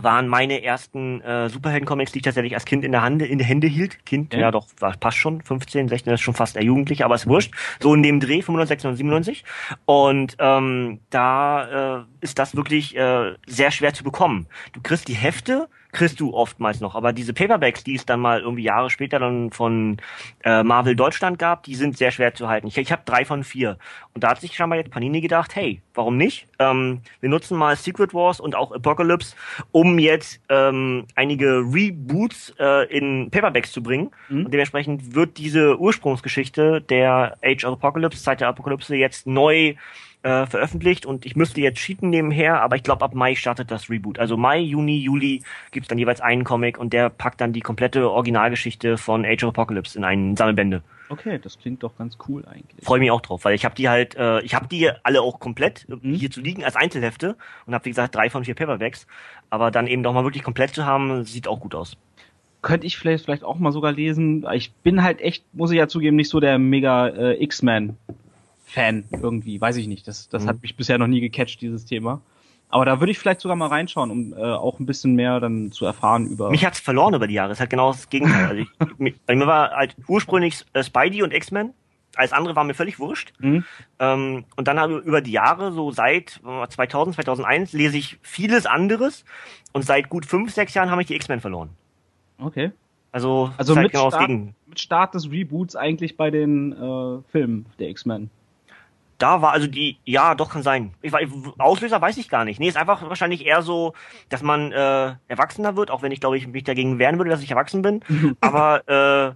waren meine ersten äh, Superhelden-Comics, die ich tatsächlich als Kind in der Hand, in der Hände hielt. Kind, ja, ja doch, war, passt schon, 15, 16, das ist schon fast der Jugendliche, aber ist wurscht. So in dem Dreh, 95, 97. Und ähm, da äh, ist das wirklich äh, sehr schwer zu bekommen. Du kriegst die Hefte kriegst du oftmals noch. Aber diese Paperbacks, die es dann mal irgendwie Jahre später dann von äh, Marvel Deutschland gab, die sind sehr schwer zu halten. Ich, ich habe drei von vier. Und da hat sich schon mal jetzt Panini gedacht, hey, warum nicht? Ähm, wir nutzen mal Secret Wars und auch Apocalypse, um jetzt ähm, einige Reboots äh, in Paperbacks zu bringen. Mhm. Und dementsprechend wird diese Ursprungsgeschichte der Age of Apocalypse, Zeit der Apokalypse, jetzt neu äh, veröffentlicht und ich müsste jetzt cheaten nebenher, aber ich glaube ab Mai startet das Reboot. Also Mai, Juni, Juli gibt's dann jeweils einen Comic und der packt dann die komplette Originalgeschichte von Age of Apocalypse in einen Sammelbände. Okay, das klingt doch ganz cool eigentlich. Freue mich auch drauf, weil ich habe die halt, äh, ich habe die alle auch komplett mhm. hier zu liegen als Einzelhefte und habe wie gesagt drei von vier Paperbacks, aber dann eben doch mal wirklich komplett zu haben, sieht auch gut aus könnte ich vielleicht vielleicht auch mal sogar lesen. Ich bin halt echt, muss ich ja zugeben, nicht so der mega äh, X-Men Fan irgendwie, weiß ich nicht. Das, das mhm. hat mich bisher noch nie gecatcht, dieses Thema. Aber da würde ich vielleicht sogar mal reinschauen, um äh, auch ein bisschen mehr dann zu erfahren über. Mich hat's verloren über die Jahre. Es hat genau das Gegenteil. Also ich, mir, mir war halt ursprünglich äh, Spidey und X-Men. Alles andere war mir völlig wurscht. Mhm. Ähm, und dann habe ich über die Jahre, so seit 2000, 2001, lese ich vieles anderes. Und seit gut fünf, sechs Jahren habe ich die X-Men verloren. Okay. Also, also mit, genau Start, mit Start des Reboots eigentlich bei den äh, Filmen der X-Men da war also die, ja, doch kann sein. Ich, Auslöser weiß ich gar nicht. Nee, ist einfach wahrscheinlich eher so, dass man äh, erwachsener wird, auch wenn ich glaube ich mich dagegen wehren würde, dass ich erwachsen bin. Aber äh,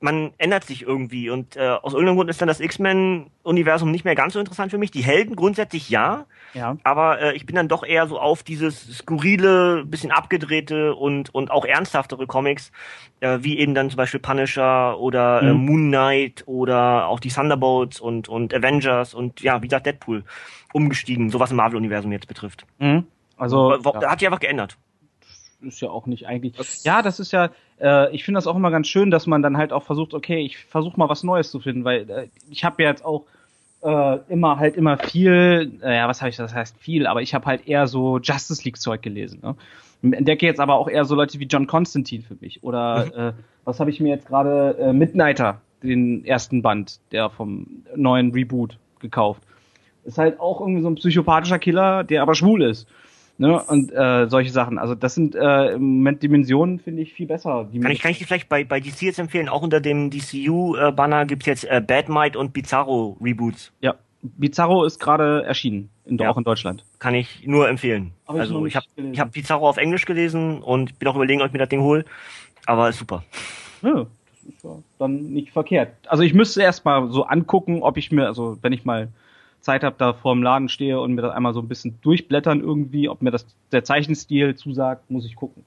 man ändert sich irgendwie und äh, aus irgendeinem Grund ist dann das X-Men-Universum nicht mehr ganz so interessant für mich. Die Helden grundsätzlich ja, ja. aber äh, ich bin dann doch eher so auf dieses skurrile, bisschen abgedrehte und und auch ernsthaftere Comics, äh, wie eben dann zum Beispiel Punisher oder äh, mhm. Moon Knight oder auch die Thunderbolts und und Avengers und ja, wie gesagt Deadpool umgestiegen, so was im Marvel-Universum jetzt betrifft. Mhm. Also ja. hat sich einfach geändert ist ja auch nicht eigentlich. Das ja, das ist ja, äh, ich finde das auch immer ganz schön, dass man dann halt auch versucht, okay, ich versuche mal was Neues zu finden, weil äh, ich habe ja jetzt auch äh, immer halt immer viel, äh, ja, was habe ich, das heißt viel, aber ich habe halt eher so Justice League Zeug gelesen. Ne? Entdecke jetzt aber auch eher so Leute wie John Constantine für mich. Oder äh, was habe ich mir jetzt gerade äh, Midnighter, den ersten Band, der vom neuen Reboot gekauft. Ist halt auch irgendwie so ein psychopathischer Killer, der aber schwul ist. Ne? Und äh, solche Sachen. Also das sind äh, im Moment Dimensionen, finde ich, viel besser. kann ich, kann ich dir vielleicht bei, bei DC jetzt empfehlen, auch unter dem DCU-Banner äh, gibt's jetzt äh, Might und Bizarro Reboots. Ja, Bizarro ist gerade erschienen, in, ja. auch in Deutschland. Kann ich nur empfehlen. Hab also ich, ich habe ich hab Bizarro auf Englisch gelesen und bin auch überlegen, ob ich mir das Ding hole. Aber ist super. Ja, das ist ja dann nicht verkehrt. Also ich müsste erst mal so angucken, ob ich mir, also wenn ich mal Zeit habe, da vor dem Laden stehe und mir das einmal so ein bisschen durchblättern irgendwie, ob mir das der Zeichenstil zusagt, muss ich gucken.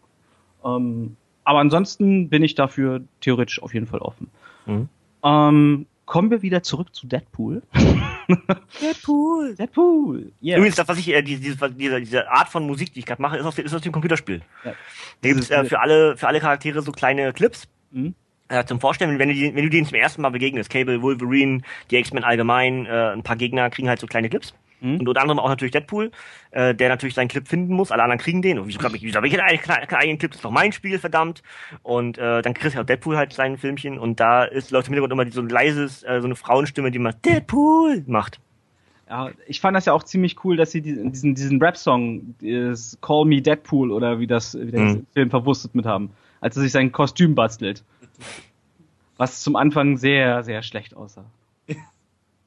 Ähm, aber ansonsten bin ich dafür theoretisch auf jeden Fall offen. Mhm. Ähm, kommen wir wieder zurück zu Deadpool. Deadpool. Deadpool. Yeah. Übrigens, das, was ich, äh, diese, diese, diese Art von Musik, die ich gerade mache, ist aus, ist aus dem Computerspiel. Ja. Da gibt es äh, für alle, für alle Charaktere so kleine Clips. Mhm äh, zum Vorstellen, wenn du, die, wenn du denen zum ersten Mal begegnest, Cable, Wolverine, die X-Men allgemein, äh, ein paar Gegner kriegen halt so kleine Clips. Mhm. Und unter anderem auch natürlich Deadpool, äh, der natürlich seinen Clip finden muss. Alle anderen kriegen den. Und wieso glaube ich, wieso habe ich einen, keinen eigenen Clip? Das ist doch mein Spiel, verdammt. Und äh, dann kriegt auch Deadpool halt sein Filmchen. Und da ist Leute im Hintergrund immer so ein leises, äh, so eine Frauenstimme, die mal Deadpool macht. Ja, ich fand das ja auch ziemlich cool, dass sie diesen, diesen Rap-Song, Call Me Deadpool oder wie das, wie das mhm. Film verwurstet mit haben, als er sich sein Kostüm bastelt. Was zum Anfang sehr, sehr schlecht aussah.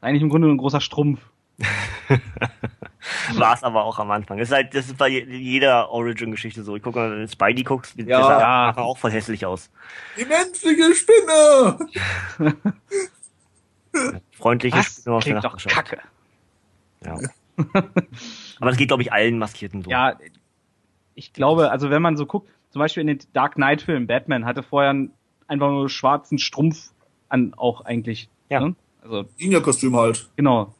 Eigentlich im Grunde ein großer Strumpf. War es aber auch am Anfang. Das ist halt, das ist bei jeder Origin-Geschichte so. Ich gucke mal, wenn du Spidey guckst, ja. der sah ja. auch voll hässlich aus. Die menschliche Spinne! Freundliche Was? Spinne aus der doch Kacke. Ja. aber das geht, glaube ich, allen Maskierten so. Ja, ich glaube, also wenn man so guckt, zum Beispiel in den Dark Knight-Filmen, Batman hatte vorher einen einfach nur schwarzen Strumpf an, auch eigentlich. Ja. Ne? Also Ninja-Kostüm halt. Genau.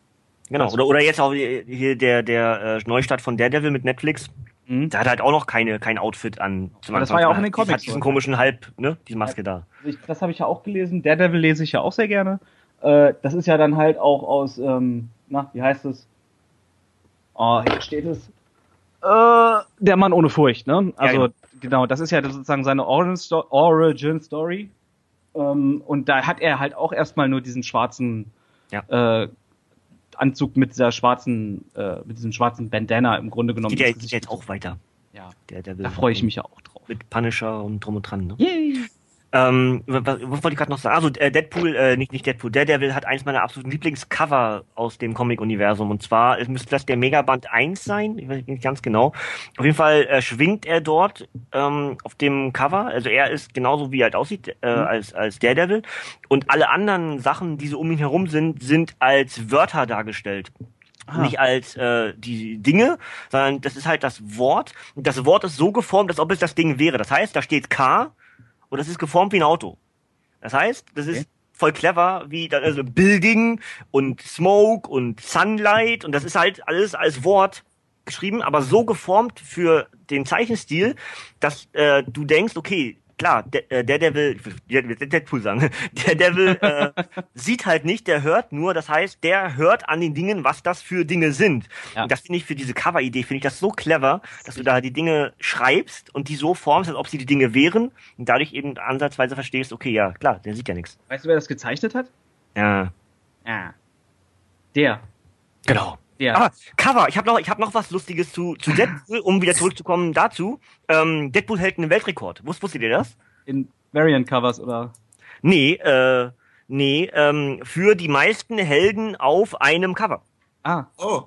Genau. Oder, oder jetzt auch hier der, der äh, Neustart von Daredevil mit Netflix. Mhm. Da hat halt auch noch keine, kein Outfit an. Zum das war ja auch in den Comics. Hat diesen komischen Halb, ne? Diese Maske ja, da. Ich, das habe ich ja auch gelesen. Daredevil lese ich ja auch sehr gerne. Äh, das ist ja dann halt auch aus, ähm, na, wie heißt es? Oh, hier steht es. Äh, der Mann ohne Furcht, ne? Also, ja, genau. Genau, das ist ja sozusagen seine Origin, Sto Origin Story. Ähm, und da hat er halt auch erstmal nur diesen schwarzen ja. äh, Anzug mit dieser schwarzen, äh, mit diesem schwarzen Bandana im Grunde genommen. Geht ja, geht jetzt auch weiter. Ja, der, der da freue ich mich ja auch drauf. mit Punisher und drum und dran. Ne? Yay. Ähm, was, was wollte ich gerade noch sagen? Also äh, Deadpool, äh, nicht, nicht Deadpool, Daredevil hat eins meiner absoluten Lieblingscover aus dem Comic-Universum. Und zwar es müsste das der Megaband 1 sein, ich weiß nicht ganz genau. Auf jeden Fall äh, schwingt er dort ähm, auf dem Cover. Also er ist genauso wie er halt aussieht äh, mhm. als, als Daredevil. Und alle anderen Sachen, die so um ihn herum sind, sind als Wörter dargestellt. Ah. Nicht als äh, die Dinge, sondern das ist halt das Wort. Und das Wort ist so geformt, als ob es das Ding wäre. Das heißt, da steht K und das ist geformt wie ein Auto. Das heißt, das ist okay. voll clever, wie also Building und Smoke und Sunlight und das ist halt alles als Wort geschrieben, aber so geformt für den Zeichenstil, dass äh, du denkst, okay, klar, der, äh, der Devil, der, der Deadpool sagen, der Devil äh, sieht halt nicht, der hört nur, das heißt, der hört an den Dingen, was das für Dinge sind. Ja. Und das finde ich für diese Cover-Idee, finde ich das so clever, dass du da die Dinge schreibst und die so formst, als ob sie die Dinge wären und dadurch eben ansatzweise verstehst, okay, ja, klar, der sieht ja nichts. Weißt du, wer das gezeichnet hat? Ja. Ja. Der. Genau. Ja. Aber Cover, ich habe noch, ich hab noch was Lustiges zu, zu Deadpool, um wieder zurückzukommen dazu. Ähm, Deadpool hält einen Weltrekord. Wusst, wusstet ihr das? In Variant-Covers, oder? Nee, äh, nee, ähm, für die meisten Helden auf einem Cover. Ah. Oh.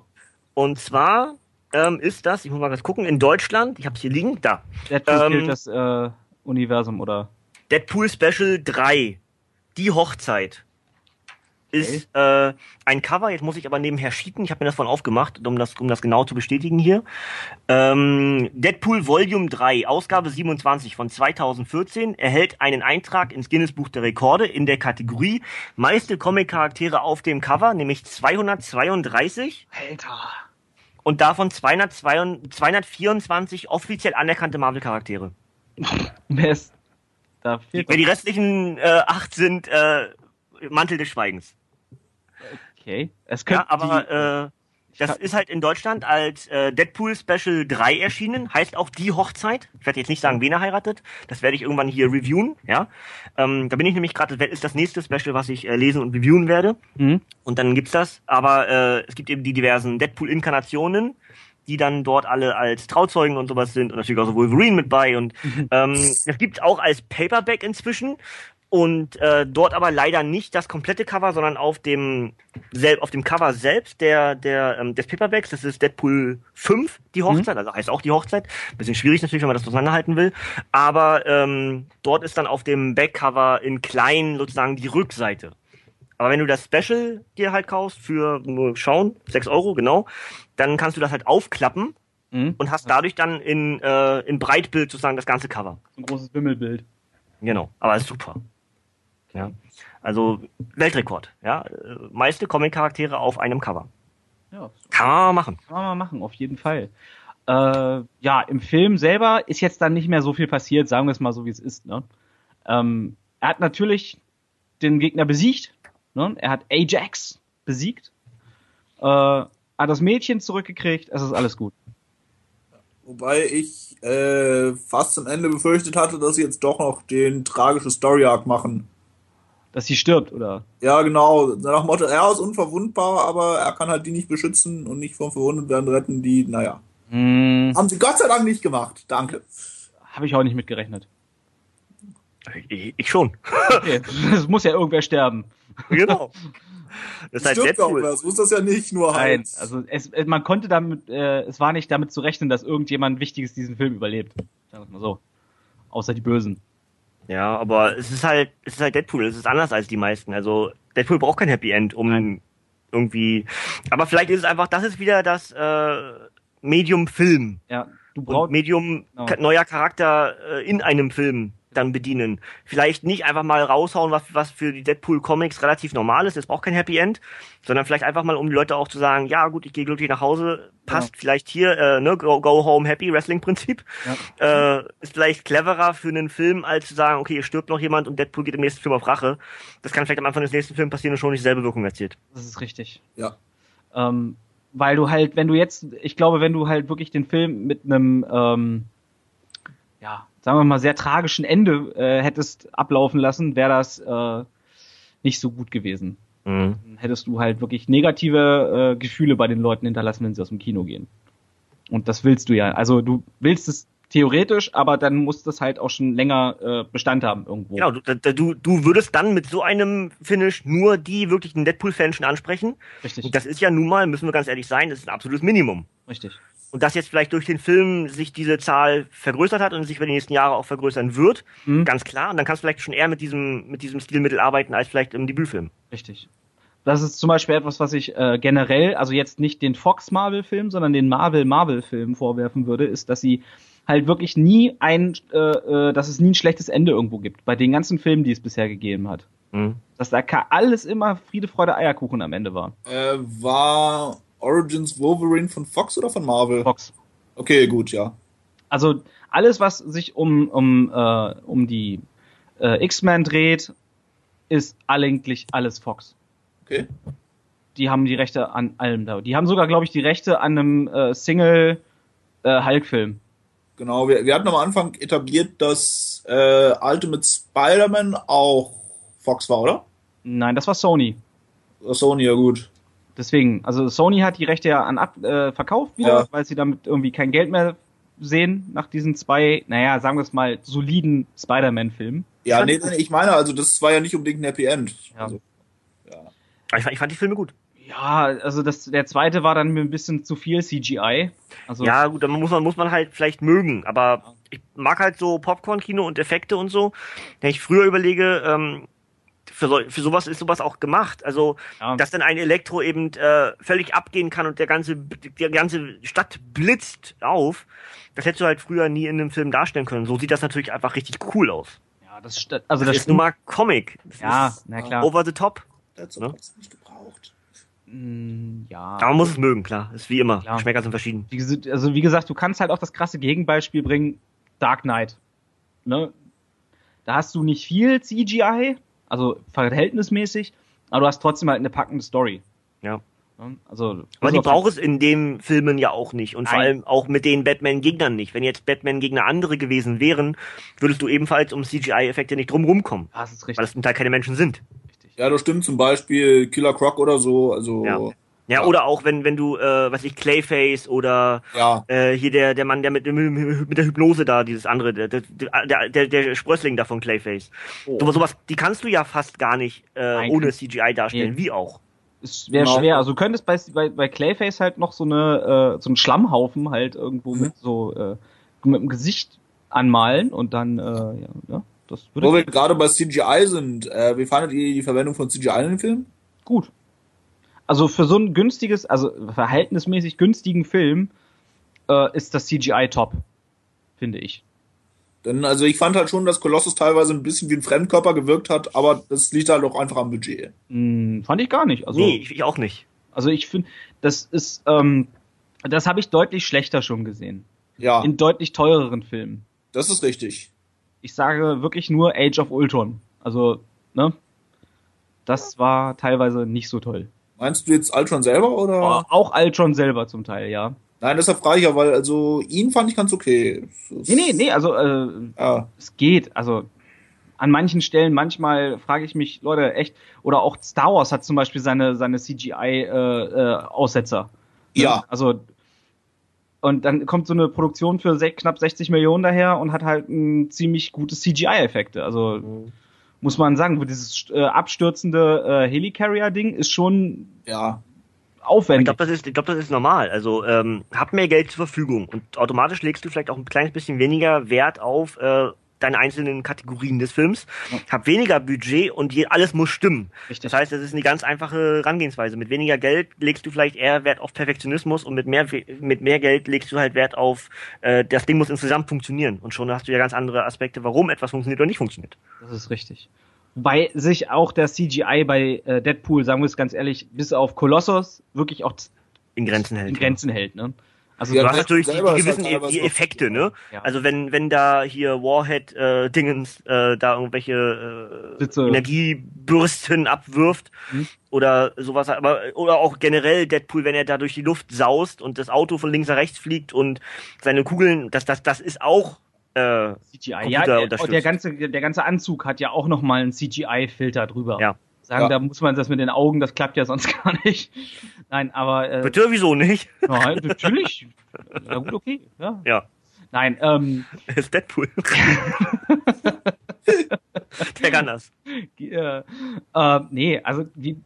Und zwar ähm, ist das, ich muss mal kurz gucken, in Deutschland, ich habe es hier liegen, da. Deadpool ähm, das äh, Universum, oder? Deadpool Special 3. Die Hochzeit ist äh, ein Cover. Jetzt muss ich aber nebenher schieben. Ich habe mir das von aufgemacht, um das, um das genau zu bestätigen hier. Ähm, Deadpool Volume 3, Ausgabe 27 von 2014, erhält einen Eintrag ins Guinness Buch der Rekorde in der Kategorie meiste Comic-Charaktere auf dem Cover, nämlich 232. Alter. Und davon 222, 224 offiziell anerkannte Marvel-Charaktere. Wer fehlt die, die restlichen äh, acht sind äh, Mantel des Schweigens. Okay. Es ja, aber äh, das ist halt in Deutschland als äh, Deadpool Special 3 erschienen, heißt auch die Hochzeit. Ich werde jetzt nicht sagen, wen er heiratet. Das werde ich irgendwann hier reviewen, ja. Ähm, da bin ich nämlich gerade, ist das nächste Special, was ich äh, lesen und reviewen werde. Mhm. Und dann gibt's das. Aber äh, es gibt eben die diversen Deadpool-Inkarnationen, die dann dort alle als Trauzeugen und sowas sind und natürlich auch so Wolverine mit bei. Und mhm. ähm, das gibt's auch als Paperback inzwischen und äh, dort aber leider nicht das komplette Cover, sondern auf dem sel auf dem Cover selbst der der ähm, des Paperbacks, das ist Deadpool 5, die Hochzeit, mhm. also heißt auch die Hochzeit. Bisschen schwierig natürlich, wenn man das auseinanderhalten will, aber ähm, dort ist dann auf dem Backcover in klein sozusagen die Rückseite. Aber wenn du das Special dir halt kaufst für nur schauen, 6 Euro, genau, dann kannst du das halt aufklappen mhm. und hast dadurch dann in, äh, in Breitbild sozusagen das ganze Cover. Ein großes Wimmelbild. Genau, aber ist super. Ja. Also Weltrekord, ja. Meiste Comic-Charaktere auf einem Cover. Ja. Kann man mal machen. Kann man mal machen, auf jeden Fall. Äh, ja, im Film selber ist jetzt dann nicht mehr so viel passiert, sagen wir es mal so, wie es ist. Ne? Ähm, er hat natürlich den Gegner besiegt. Ne? Er hat Ajax besiegt. Äh, hat das Mädchen zurückgekriegt. Es ist alles gut. Wobei ich äh, fast zum Ende befürchtet hatte, dass sie jetzt doch noch den tragischen Story Arc machen dass sie stirbt, oder? Ja, genau. Nach dem Motto, er ist unverwundbar, aber er kann halt die nicht beschützen und nicht vom Verwundetwerden retten, die, naja. Mm. Haben sie Gott sei Dank nicht gemacht. Danke. Habe ich auch nicht mitgerechnet. Ich, ich schon. Okay. Es muss ja irgendwer sterben. Genau. Das, das stimmt auch, das muss das ja nicht nur halt. Nein, also es, man konnte damit, äh, es war nicht damit zu rechnen, dass irgendjemand Wichtiges diesen Film überlebt. Sagen wir mal so. Außer die Bösen. Ja, aber es ist halt, es ist halt Deadpool, es ist anders als die meisten. Also Deadpool braucht kein Happy End, um Nein. irgendwie. Aber vielleicht ist es einfach, das ist wieder das äh, Medium Film. Ja, du brauchst Medium no. neuer Charakter äh, in einem Film dann bedienen. Vielleicht nicht einfach mal raushauen, was, was für die Deadpool-Comics relativ normal ist, es braucht kein Happy End, sondern vielleicht einfach mal, um die Leute auch zu sagen, ja gut, ich gehe glücklich nach Hause, passt ja. vielleicht hier, äh, ne, go, go home happy, Wrestling-Prinzip. Ja. Äh, ist vielleicht cleverer für einen Film, als zu sagen, okay, hier stirbt noch jemand und Deadpool geht im nächsten Film auf Rache. Das kann vielleicht am Anfang des nächsten Films passieren und schon nicht dieselbe Wirkung erzielt. Das ist richtig. Ja. Ähm, weil du halt, wenn du jetzt, ich glaube, wenn du halt wirklich den Film mit einem, ähm, ja, sagen wir mal, sehr tragischen Ende äh, hättest ablaufen lassen, wäre das äh, nicht so gut gewesen. Mhm. Dann hättest du halt wirklich negative äh, Gefühle bei den Leuten hinterlassen, wenn sie aus dem Kino gehen. Und das willst du ja. Also du willst es theoretisch, aber dann muss das halt auch schon länger äh, Bestand haben irgendwo. Genau, du, du, du würdest dann mit so einem Finish nur die wirklichen Deadpool-Fans schon ansprechen. Richtig. Und das ist ja nun mal, müssen wir ganz ehrlich sein, das ist ein absolutes Minimum. Richtig. Und dass jetzt vielleicht durch den Film sich diese Zahl vergrößert hat und sich über die nächsten Jahre auch vergrößern wird, Mhm. ganz klar. Und dann kannst du vielleicht schon eher mit diesem, mit diesem Stilmittel arbeiten als vielleicht im Debütfilm. Richtig. Das ist zum Beispiel etwas, was ich äh, generell, also jetzt nicht den Fox Marvel-Film, sondern den Marvel Marvel-Film vorwerfen würde, ist, dass sie halt wirklich nie ein, äh, äh, dass es nie ein schlechtes Ende irgendwo gibt bei den ganzen Filmen, die es bisher gegeben hat. Mhm. Dass da alles immer Friede, Freude, Eierkuchen am Ende war. Äh, war Origins Wolverine von Fox oder von Marvel? Fox. Okay, gut, ja. Also alles, was sich um um äh, um die äh, X-Men dreht, ist eigentlich alles Fox. Okay. Die haben die Rechte an allem da. Die haben sogar, glaube ich, die Rechte an einem äh, Single äh. Genau, wir, wir hatten am Anfang etabliert, dass äh, Ultimate Spider-Man auch Fox war, oder? Nein, das war Sony. Sony, ja gut. Deswegen, also Sony hat die Rechte ja an ab, äh, verkauft wieder, Ja. weil sie damit irgendwie kein Geld mehr sehen nach diesen zwei, naja, sagen wir es mal, soliden Spider-Man-Filmen. Ja, nee, nee, ich meine, also das war ja nicht unbedingt ein Happy End. Ja. Also, Aber ich, fand- ich fand die Filme gut. Ja, also das, der zweite war dann mir ein bisschen zu viel CGI. Also Ja, gut, dann muss man, muss man halt vielleicht mögen. Aber ich mag halt so Popcorn-Kino und Effekte und so. Wenn ich früher überlege, ähm, für, so, für sowas ist sowas auch gemacht. Also, Ja. dass dann ein Elektro eben äh, völlig abgehen kann und der ganze, die ganze Stadt blitzt auf, das hättest du halt früher nie in einem Film darstellen können. So sieht das natürlich einfach richtig cool aus. ja, das, also Das, das ist nun mal Comic. Das Ja, ist na klar. over the top. dazu Ne? hat's nicht gebraucht. Mm, ja. Aber man muss es mögen, klar. Ist wie immer. Klar. Geschmäcker sind verschieden. Wie also wie gesagt, du kannst halt auch das krasse Gegenbeispiel bringen, Dark Knight. Ne? Da hast du nicht viel CGI, also verhältnismäßig, aber du hast trotzdem halt eine packende Story. Ja. Also, Aber die also- braucht es in den Filmen ja auch nicht. Und vor Nein. allem auch mit den Batman-Gegnern nicht. Wenn jetzt Batman-Gegner andere gewesen wären, würdest du ebenfalls um CGI-Effekte nicht drum kommen. Das ist Weil richtig. das zum Teil keine Menschen sind. richtig. Ja, das stimmt zum Beispiel Killer Croc oder so. Also Ja. Ja, Ja, oder auch wenn, wenn du, äh, was ich, Clayface oder ja, äh, hier der, der Mann, der mit, mit der Hypnose da, dieses andere, der, der, der, der, der Sprössling da von Clayface. Oh. Sowas, sowas, die kannst du ja fast gar nicht äh, ohne CGI darstellen, Nee. wie auch. Es wäre Genau. schwer. Also du könntest bei, bei, bei Clayface halt noch so eine äh, so einen Schlammhaufen halt irgendwo Mhm. mit so äh, mit dem Gesicht anmalen und dann äh, ja, ja das würde Wo wir gerade bei CGI sind, äh, wie fandet ihr die Verwendung von CGI in den Film? gut. Also für so ein günstiges, also verhältnismäßig günstigen Film äh, ist das CGI top, finde ich. Denn also ich fand halt schon, dass Colossus teilweise ein bisschen wie ein Fremdkörper gewirkt hat, aber das liegt halt auch einfach am Budget. Hm, fand ich gar nicht. Also, nee, ich, ich auch nicht. also ich finde, das ist, ähm, das habe ich deutlich schlechter schon gesehen. Ja, In deutlich teureren Filmen. das ist richtig. Ich sage wirklich nur Age of Ultron. Also, ne? Das war teilweise nicht so toll. Meinst du jetzt Ultron selber oder? Auch Ultron selber zum Teil, ja. Nein, deshalb frage ich ja, weil also ihn fand ich ganz okay. Nee, nee, nee, also äh, Ja, es geht. Also an manchen Stellen, manchmal frage ich mich, Leute, echt, oder auch Star Wars hat zum Beispiel seine, seine CGI-Aussetzer. Ja. Also, und dann kommt so eine Produktion für knapp 60 Millionen daher und hat halt ein ziemlich gutes CGI-Effekte. Also muss man sagen, dieses äh, abstürzende äh, Helicarrier-Ding ist schon ja. Ich aufwendig. glaube, das ist, ich glaube, das ist normal. Also ähm, hab mehr Geld zur Verfügung und automatisch legst du vielleicht auch ein kleines bisschen weniger Wert auf äh, deine einzelnen Kategorien des Films. Hab weniger Budget und je, alles muss stimmen. Richtig. Das heißt, das ist eine ganz einfache Herangehensweise. Mit weniger Geld legst du vielleicht eher Wert auf Perfektionismus und mit mehr mit mehr Geld legst du halt Wert auf äh, das Ding muss insgesamt funktionieren und schon hast du ja ganz andere Aspekte, warum etwas funktioniert oder nicht funktioniert. Das ist richtig. Wobei sich auch der CGI bei äh, Deadpool, sagen wir es ganz ehrlich, bis auf Kolossus wirklich auch In Grenzen hält. in Grenzen hält. Ne? Also Ja, Du hast natürlich die, die halt gewissen die noch- Effekte, ne? Ja. Also wenn wenn da hier Warhead äh, Dingens äh, da irgendwelche äh. Energiebürsten abwirft Mhm. oder sowas, aber oder auch generell Deadpool, wenn er da durch die Luft saust und das Auto von links nach rechts fliegt und seine Kugeln, das das das ist auch äh, CGI. Computer Ja, der, unterstützt. der ganze der ganze Anzug hat ja auch noch mal einen CGI-Filter drüber. Ja. Sagen, Ja. da muss man das mit den Augen, das klappt ja sonst gar nicht. Nein, aber äh, bitte wieso nicht? ja, natürlich. Ja gut, okay. Ja. Ja. Nein, ähm. ist Deadpool. Der kann das. Äh, äh, nee, also wie,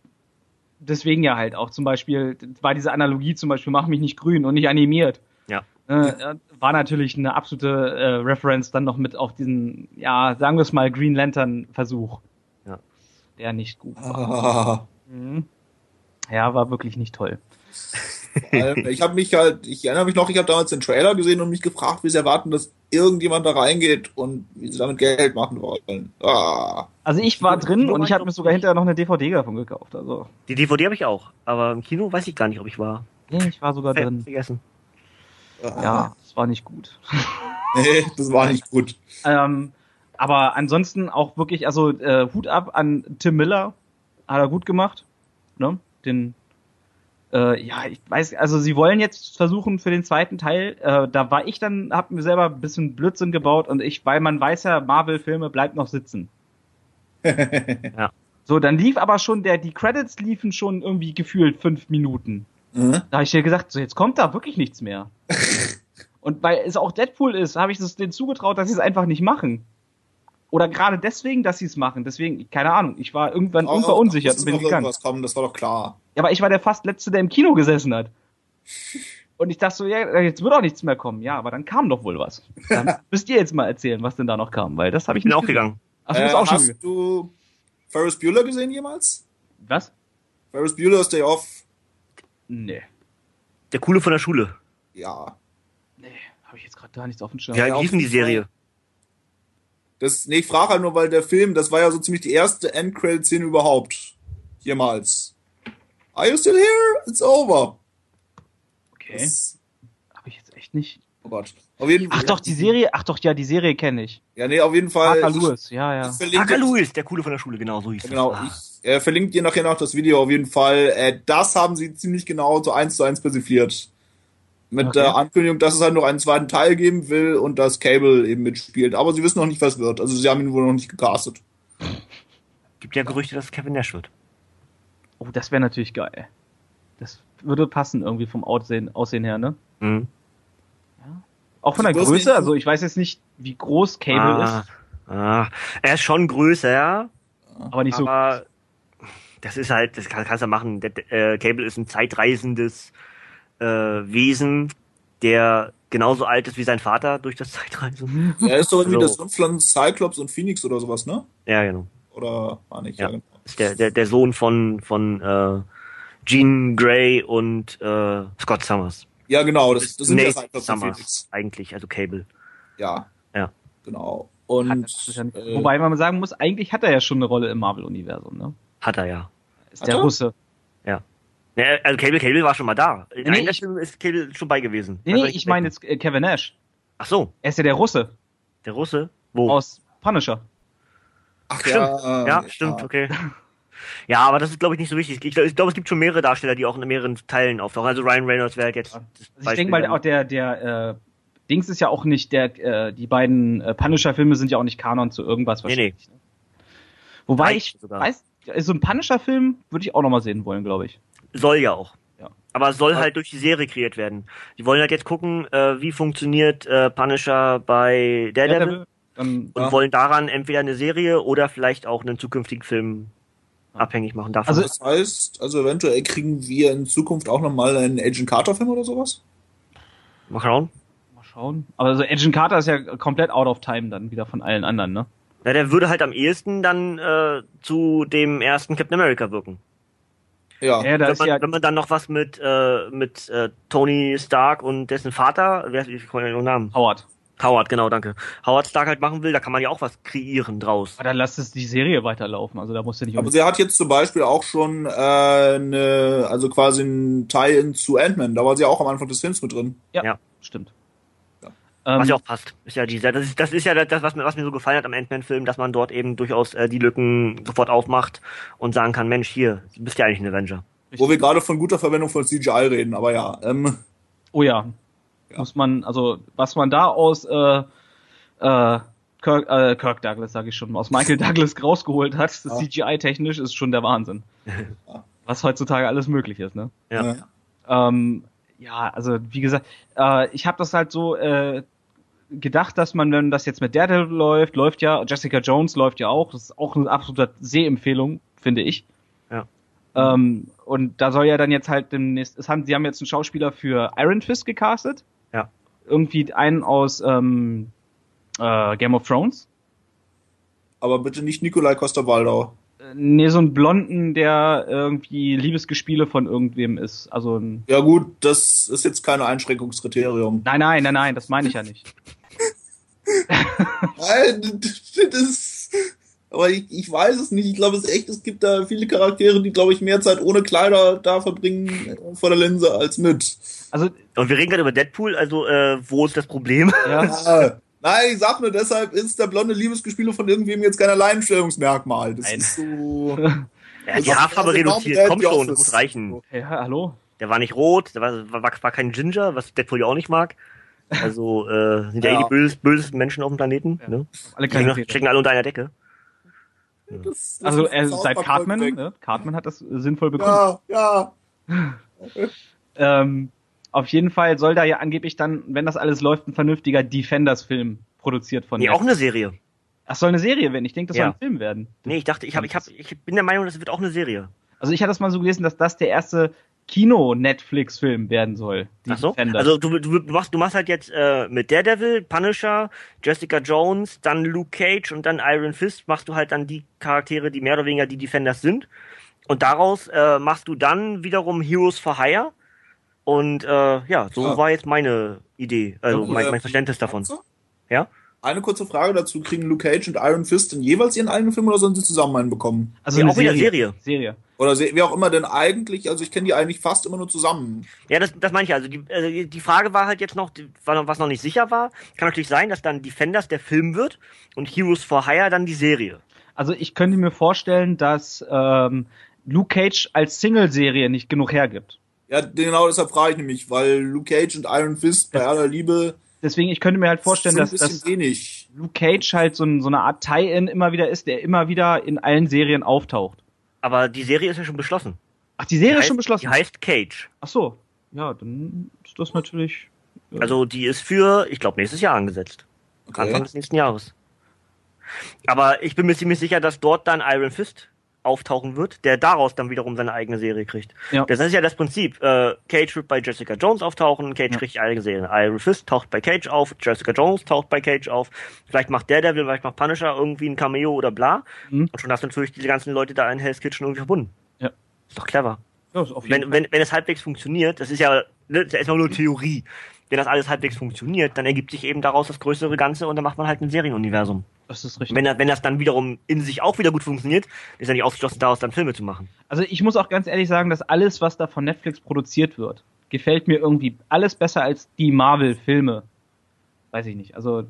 deswegen ja halt auch zum Beispiel, war diese Analogie zum Beispiel, mach mich nicht grün und nicht animiert. Ja. Äh, war natürlich eine absolute äh, Reference dann noch mit auf diesen, ja, sagen wir es mal, Green Lantern Versuch. Ja. Der nicht gut war. Ah. Mhm. Ja, war wirklich nicht toll. ich habe mich halt, ich erinnere mich noch, ich habe damals den Trailer gesehen und mich gefragt, wie sie erwarten, dass irgendjemand da reingeht und wie sie damit Geld machen wollen. Ah. Also ich war drin und ich habe mir sogar hinterher noch eine DVD davon gekauft. Also Die DVD habe ich auch, aber im Kino weiß ich gar nicht, ob ich war. nee, ich war sogar drin. Vergessen. Ja, das war nicht gut. Nee, das war nicht gut. Ähm, aber ansonsten auch wirklich, also äh, Hut ab an Tim Miller, hat er gut gemacht. Ne? Den, äh, ja, ich weiß, also sie wollen jetzt versuchen für den zweiten Teil. Äh, da war ich dann, hab mir selber ein bisschen Blödsinn gebaut und ich, weil man weiß ja, Marvel-Filme bleibt noch sitzen. Ja. So, dann lief aber schon der, die Credits liefen schon irgendwie gefühlt fünf Minuten. Mhm. Da habe ich dir gesagt, so jetzt kommt da wirklich nichts mehr. Und weil es auch Deadpool ist, habe ich es denen zugetraut, dass sie es einfach nicht machen. Oder gerade deswegen, dass sie es machen. Deswegen, keine Ahnung, ich war irgendwann Aber unverunsichert da und bin gegangen. irgendwas kommen, das war doch klar. Ja, aber ich war der fast Letzte, der im Kino gesessen hat. Und ich dachte so, ja, jetzt wird auch nichts mehr kommen. Ja, aber dann kam doch wohl was. Dann müsst ihr jetzt mal erzählen, was denn da noch kam, weil das habe ich Ich bin nicht auch gesehen. gegangen. Ach, du Äh, auch schon hast gegangen. du Ferris Bueller gesehen jemals? Was? Ferris Bueller's Day Off? Nee. Der Coole von der Schule. Ja. Nee, habe ich jetzt gerade gar nichts auf dem Schirm. Ja, wie hieß denn die. Serie? Das, nee, ich frage halt nur, weil der Film, das war ja so ziemlich die erste Endcredit-Szene überhaupt. Jemals. Are you still here? It's over. Okay. Das, Habe ich jetzt echt nicht. oh Gott. Auf jeden Ach doch, die Serie, ach doch, ja, die Serie kenne ich. Ja, nee, auf jeden Fall. Parker Lewis, ja, ja. Parker Lewis, der Coole von der Schule, genau so hieß Genau, das. Ich äh, verlinke dir nachher noch das Video auf jeden Fall. Äh, das haben sie ziemlich genau so eins zu eins spezifiziert. Mit Okay. der Ankündigung, dass es halt noch einen zweiten Teil geben will und dass Cable eben mitspielt. Aber sie wissen noch nicht, was wird. Also sie haben ihn wohl noch nicht gecastet. Gibt ja Gerüchte, dass es Kevin Nash wird. Oh, das wäre natürlich geil. Das würde passen irgendwie vom Aussehen, Aussehen her, ne? Mhm. Auch von der Das Größe, nicht- also ich weiß jetzt nicht, wie groß Cable ah, ist, ah. Er ist schon größer, aber nicht so. aber das ist halt, das kann, kannst du machen. Der, äh, Cable ist ein zeitreisendes äh, Wesen, der genauso alt ist wie sein Vater durch das Zeitreisen. Er ist doch irgendwie So. der Sohn von Cyclops und Phoenix oder sowas, ne? Ja, genau. Oder war nicht? Ja. genau. Ist der, der, der Sohn von, von äh, Jean Grey und äh, Scott Summers. Ja, genau, das, das sind ja Cyclops und Summers Phoenix. eigentlich, also Cable. Ja. Ja. Genau. Und ja nicht, äh, wobei man sagen muss, eigentlich hat er ja schon eine Rolle im Marvel-Universum, ne? Hat er ja. Ist Hat der er? Russe. Ja, also Cable, Cable war schon mal da. In Nee, einer ich- Film ist Cable schon bei gewesen. Nee, Also nee, ich meine jetzt äh, Kevin Nash. Ach so, Er ist ja der Russe der Russe. Wo? aus Punisher. ach stimmt. ja, ja, äh, stimmt, okay. Ja, aber das ist, glaube ich, nicht so wichtig. Ich glaube, glaub, es gibt schon mehrere Darsteller, die auch in mehreren Teilen auftauchen. Also Ryan Reynolds wäre halt jetzt. das Also ich denke mal, auch der, der, äh, Dings ist ja auch nicht, der, äh, die beiden äh, Punisher-Filme sind ja auch nicht Kanon zu irgendwas Nee, nee. wahrscheinlich. ne? Wobei Nein, ich sogar. weiß, so ein Punisher-Film würde ich auch noch mal sehen wollen, glaube ich. Soll ja auch. Ja. Aber es soll halt durch die Serie kreiert werden. Die wollen halt jetzt gucken, äh, wie funktioniert äh, Punisher bei Daredevil Daredevil, dann, und Ja. wollen daran entweder eine Serie oder vielleicht auch einen zukünftigen Film abhängig machen davon. Also- Das heißt, also eventuell kriegen wir in Zukunft auch nochmal einen Agent Carter-Film oder sowas? mal schauen. mal schauen. Aber so Agent Carter ist ja komplett out of time dann wieder von allen anderen, ne? Ja, der würde halt am ehesten dann äh, zu dem ersten Captain America wirken. Ja. Ja, da wenn, ist man, ja, wenn man dann noch was mit äh, mit äh, Tony Stark und dessen Vater, wer ich kann ja den Namen, Howard. Howard, genau, danke. Howard Stark halt machen will, da kann man ja auch was kreieren draus. Aber dann lass es die Serie weiterlaufen. Also da musst du nicht Aber sie hat jetzt zum Beispiel auch schon äh, eine, also quasi ein Tie-In zu Ant-Man. Da war sie auch am Anfang des Films mit drin. ja, ja. stimmt. Ja. Ähm, Was ja auch passt. Ist ja dieser, das ist, das ist ja das, was mir, was mir so gefallen hat am Ant-Man-Film, dass man dort eben durchaus äh, die Lücken sofort aufmacht und sagen kann, Mensch, hier, du bist ja eigentlich ein Avenger. Wo wir gerade von guter Verwendung von CGI reden, aber ja. Ähm, Oh ja. Ja. Muss man, also was man da aus äh, äh, Kirk, äh, Kirk Douglas, sage ich schon, aus Michael Douglas rausgeholt hat, Ja. CGI-technisch, ist schon der Wahnsinn. Ja. Was heutzutage alles möglich ist, ne? Ja. äh, Ähm, ja, also wie gesagt, äh, ich habe das halt so, äh, gedacht, dass man, wenn das jetzt mit Daredevil läuft, läuft ja, Jessica Jones läuft ja auch. Das ist auch eine absolute Sehempfehlung, finde ich. Ja. Ähm, und da soll ja dann jetzt halt demnächst, es haben, sie haben jetzt einen Schauspieler für Iron Fist gecastet. Ja. Irgendwie einen aus ähm, äh, Game of Thrones. Aber bitte nicht Nikolai Costa-Waldau. Nee, so einen Blonden, der irgendwie Liebesgespiele von irgendwem ist. Also. Ja gut, das ist jetzt kein Einschränkungskriterium. Nein, nein, nein, nein, das meine ich ja nicht. Nein, das ist, aber ich, ich weiß es nicht. Ich glaube, es ist echt, es gibt da viele Charaktere, die, glaube ich, mehr Zeit ohne Kleider da verbringen äh, vor der Linse als mit. Also, Und wir reden gerade über Deadpool, also äh, wo ist das Problem? ja. Nein, ich sag nur, deshalb ist der blonde Liebesgespiele von irgendwem jetzt kein Alleinstellungsmerkmal. Das Nein. ist so. Ja, die Haarfarbe also reduziert, Dad komm schon, das muss reichen. ja, hallo? Der war nicht rot, der war, war, war kein Ginger, was Deadpool ja auch nicht mag. Also äh, sind ja, Ja. eh die böses, bösesten Menschen auf dem Planeten. Ja. Ne? Alle Stecken, keine stecken alle unter einer Decke. Das, das Also er, seit Cartman, ne? Cartman hat das sinnvoll begründet. Ja, ja. Ähm, auf jeden Fall soll da ja angeblich dann, wenn das alles läuft, ein vernünftiger Defenders-Film produziert von Nee, auch eine Serie. Ach, soll eine Serie werden. Ich denke, das Ja. soll ein Film werden. Nee, ich dachte, ich, hab, ich, hab, ich bin der Meinung, das wird auch eine Serie. Also ich hatte das mal so gelesen, dass das der erste Kino-Netflix-Film werden soll. Ach so? Defenders. Also du, du, du, machst, du machst halt jetzt äh, mit Daredevil, Punisher, Jessica Jones, dann Luke Cage und dann Iron Fist machst du halt dann die Charaktere, die mehr oder weniger die Defenders sind. Und daraus äh, machst du dann wiederum Heroes for Hire. Und äh, ja, so Ja. war jetzt meine Idee, also Ja, mein, äh, mein Verständnis davon. Ja? Eine kurze Frage dazu: Kriegen Luke Cage und Iron Fist denn jeweils ihren eigenen Film oder sollen sie zusammen einen bekommen? also Ja, eine auch wieder Serie. Serie. Serie. Oder wie auch immer denn eigentlich, also ich kenne die eigentlich fast immer nur zusammen. Ja, das, das meine ich also. Die, also die- Frage war halt jetzt noch- was noch nicht sicher war. Kann natürlich sein, dass dann Defenders der Film wird und Heroes for Hire dann die Serie. Also ich könnte mir vorstellen, dass ähm, Luke Cage als Single-Serie nicht genug hergibt. Ja, genau deshalb frage ich nämlich, weil Luke Cage und Iron Fist bei Das- aller Liebe Deswegen, ich könnte mir halt vorstellen, dass, dass wenig. Luke Cage halt so, ein, so eine Art Tie-In immer wieder ist, der immer wieder in allen Serien auftaucht. Aber die Serie ist ja schon beschlossen. Ach, die Serie Die ist schon beschlossen. Die heißt Cage. Ach so. Ja, dann ist das natürlich. Ja. Also die ist für, ich glaube, nächstes Jahr angesetzt. Anfang Okay. des nächsten Jahres. Aber ich bin mir ziemlich sicher, dass dort dann Iron Fist auftauchen wird, der daraus dann wiederum seine eigene Serie kriegt. Ja. Das ist ja das Prinzip. Äh, Cage wird bei Jessica Jones auftauchen, Cage Ja. kriegt die eigene Serie. Iron Fist taucht bei Cage auf, Jessica Jones taucht bei Cage auf, vielleicht macht Daredevil, vielleicht macht Punisher irgendwie ein Cameo oder bla. Mhm. Und schon hast du natürlich diese ganzen Leute da in Hell's Kitchen irgendwie verbunden. Ja. Ist doch clever. Ja, ist auf jeden Wenn, wenn, wenn es halbwegs funktioniert, das ist ja, ne, das ist ja erstmal nur Theorie. Wenn das alles halbwegs funktioniert, dann ergibt sich eben daraus das größere Ganze und dann macht man halt ein Serienuniversum. Das ist richtig. Wenn, das- wenn das dann wiederum in sich auch wieder gut funktioniert, ist ja nicht ausgeschlossen, daraus dann Filme zu machen. Also ich muss auch ganz ehrlich sagen, dass alles, was da von Netflix produziert wird, gefällt mir irgendwie alles besser als die Marvel-Filme. Weiß ich nicht. Also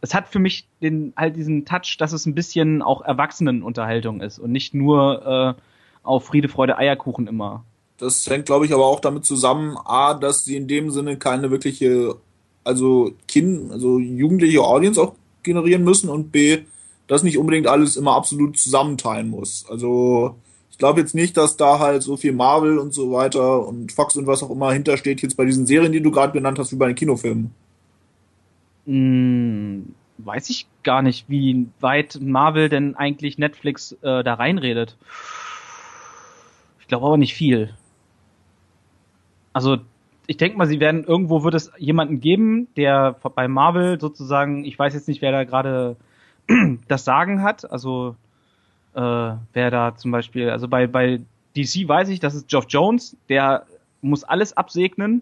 es hat für mich den halt diesen Touch, dass es ein bisschen auch Erwachsenenunterhaltung ist und nicht nur äh, auf Friede, Freude, Eierkuchen immer. Das hängt, glaube ich, aber auch damit zusammen, A, dass sie in dem Sinne keine wirkliche, also Kind, also jugendliche Audience auch generieren müssen und B, dass nicht unbedingt alles immer absolut zusammenteilen muss. Also ich glaube jetzt nicht, dass da halt so viel Marvel und so weiter und Fox und was auch immer hintersteht jetzt bei diesen Serien, die du gerade genannt hast, wie bei den Kinofilmen. Hm, weiß ich gar nicht, wie weit Marvel denn eigentlich Netflix äh, da reinredet. Ich glaube aber nicht viel. Also ich denke mal, sie werden irgendwo wird es jemanden geben, der bei Marvel sozusagen, ich weiß jetzt nicht, wer da gerade das Sagen hat. Also äh, wer da zum Beispiel, also bei bei DC weiß ich, das ist Geoff Jones, der muss alles absegnen,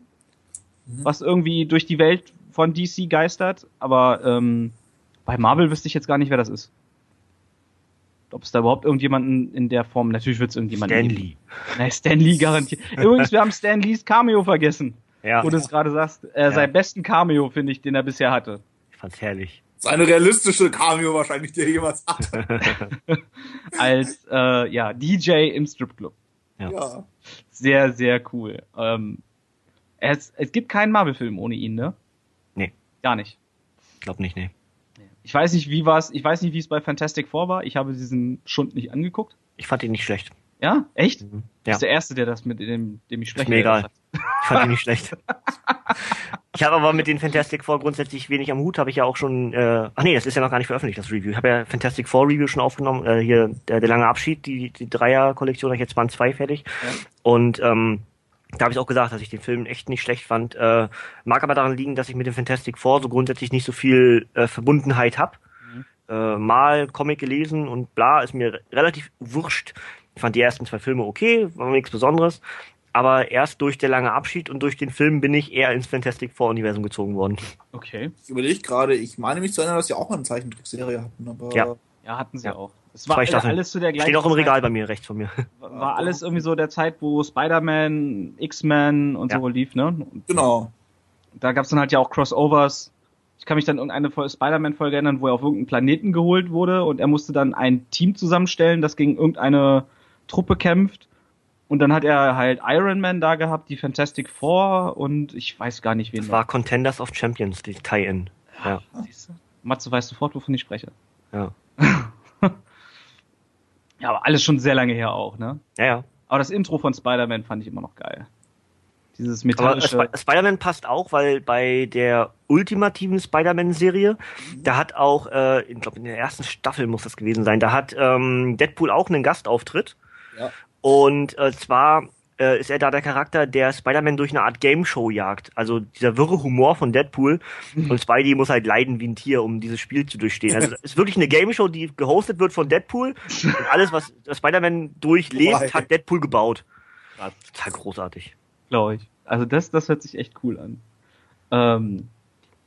was irgendwie durch die Welt von DC geistert, aber ähm, bei Marvel wüsste ich jetzt gar nicht, wer das ist. Ob es da überhaupt irgendjemanden in der Form, natürlich wird es irgendjemanden Stan geben. Lee. Nein, Stan Lee garantiert. Übrigens, wir haben Stan Lees Cameo vergessen, Ja, wo du es gerade sagst. Äh, Sein besten Cameo, finde ich, den er bisher hatte. ich fand's herrlich. Das ist eine realistische Cameo wahrscheinlich, die er jemals hatte. Als äh, ja, DJ im Stripclub. Ja. ja. Sehr, sehr cool. Ähm, es, es gibt keinen Marvel-Film ohne ihn, ne? Nee. Gar nicht. Glaub nicht, nee. Ich weiß nicht, wie war's, ich weiß nicht, wie es bei Fantastic Four war. Ich habe diesen Schund nicht angeguckt. Ich fand ihn nicht schlecht. Ja? Echt? Mhm. Du Ja, bist der Erste, der das mit dem, dem ich spreche. mir egal. ich fand ihn nicht schlecht. Ich habe aber mit den Fantastic Four grundsätzlich wenig am Hut, habe ich ja auch schon, äh, ach nee, das ist ja noch gar nicht veröffentlicht, das Review. Ich habe ja Fantastic Four Review schon aufgenommen, äh, hier der, der lange Abschied, die, die Dreier-Kollektion, ich jetzt Band 2 fertig. Ja. Und ähm, da habe ich auch gesagt, dass ich den Film echt nicht schlecht fand. Äh, mag aber daran liegen, dass ich mit dem Fantastic Four so grundsätzlich nicht so viel äh, Verbundenheit hab. Mhm. Äh, mal Comic gelesen und bla, ist mir relativ wurscht. Ich fand die ersten zwei Filme okay, war nichts Besonderes aber erst durch der lange Abschied und durch den Film bin ich eher ins Fantastic Four Universum gezogen worden. Okay. Ich überlege gerade, ich meine mich zu erinnern, dass sie auch mal eine Zeichentrickserie hatten, aber. Ja, ja hatten sie ja. auch. Es war alles zu der gleichen Steht auch im Regal Zeit. bei mir, rechts von mir. War alles irgendwie so der Zeit, wo Spider-Man, X-Men und ja. so lief, ne? Genau. Da gab es dann halt ja auch Crossovers. Ich kann mich dann an irgendeine Spider-Man-Folge erinnern, wo er auf irgendeinen Planeten geholt wurde und er musste dann ein Team zusammenstellen, das gegen irgendeine Truppe kämpft. Und dann hat er halt Iron Man da gehabt, die Fantastic Four und ich weiß gar nicht, wen. Das war Contenders of Champions, die Tie-In. Ja. Siehst du? Matze weiß sofort, wovon ich spreche. Ja. ja, aber alles schon sehr lange her auch, ne? Ja, ja. Aber das Intro von Spider-Man fand ich immer noch geil. Dieses metallische. Aber Spider-Man passt auch, weil bei der ultimativen Spider-Man-Serie, mhm. da hat auch, äh, ich glaube in der ersten Staffel muss das gewesen sein, da hat ähm, Deadpool auch einen Gastauftritt. Ja. Und äh, zwar äh, ist er da der Charakter, der Spider-Man durch eine Art Game-Show jagt. Also dieser wirre Humor von Deadpool. Mhm. Und Spidey muss halt leiden wie ein Tier, um dieses Spiel zu durchstehen. Also es ist wirklich eine Game-Show, die gehostet wird von Deadpool. Und alles, was Spider-Man durchlebt, hat Deadpool gebaut. War total großartig. Glaube ich. Also das, das hört sich echt cool an. Ähm,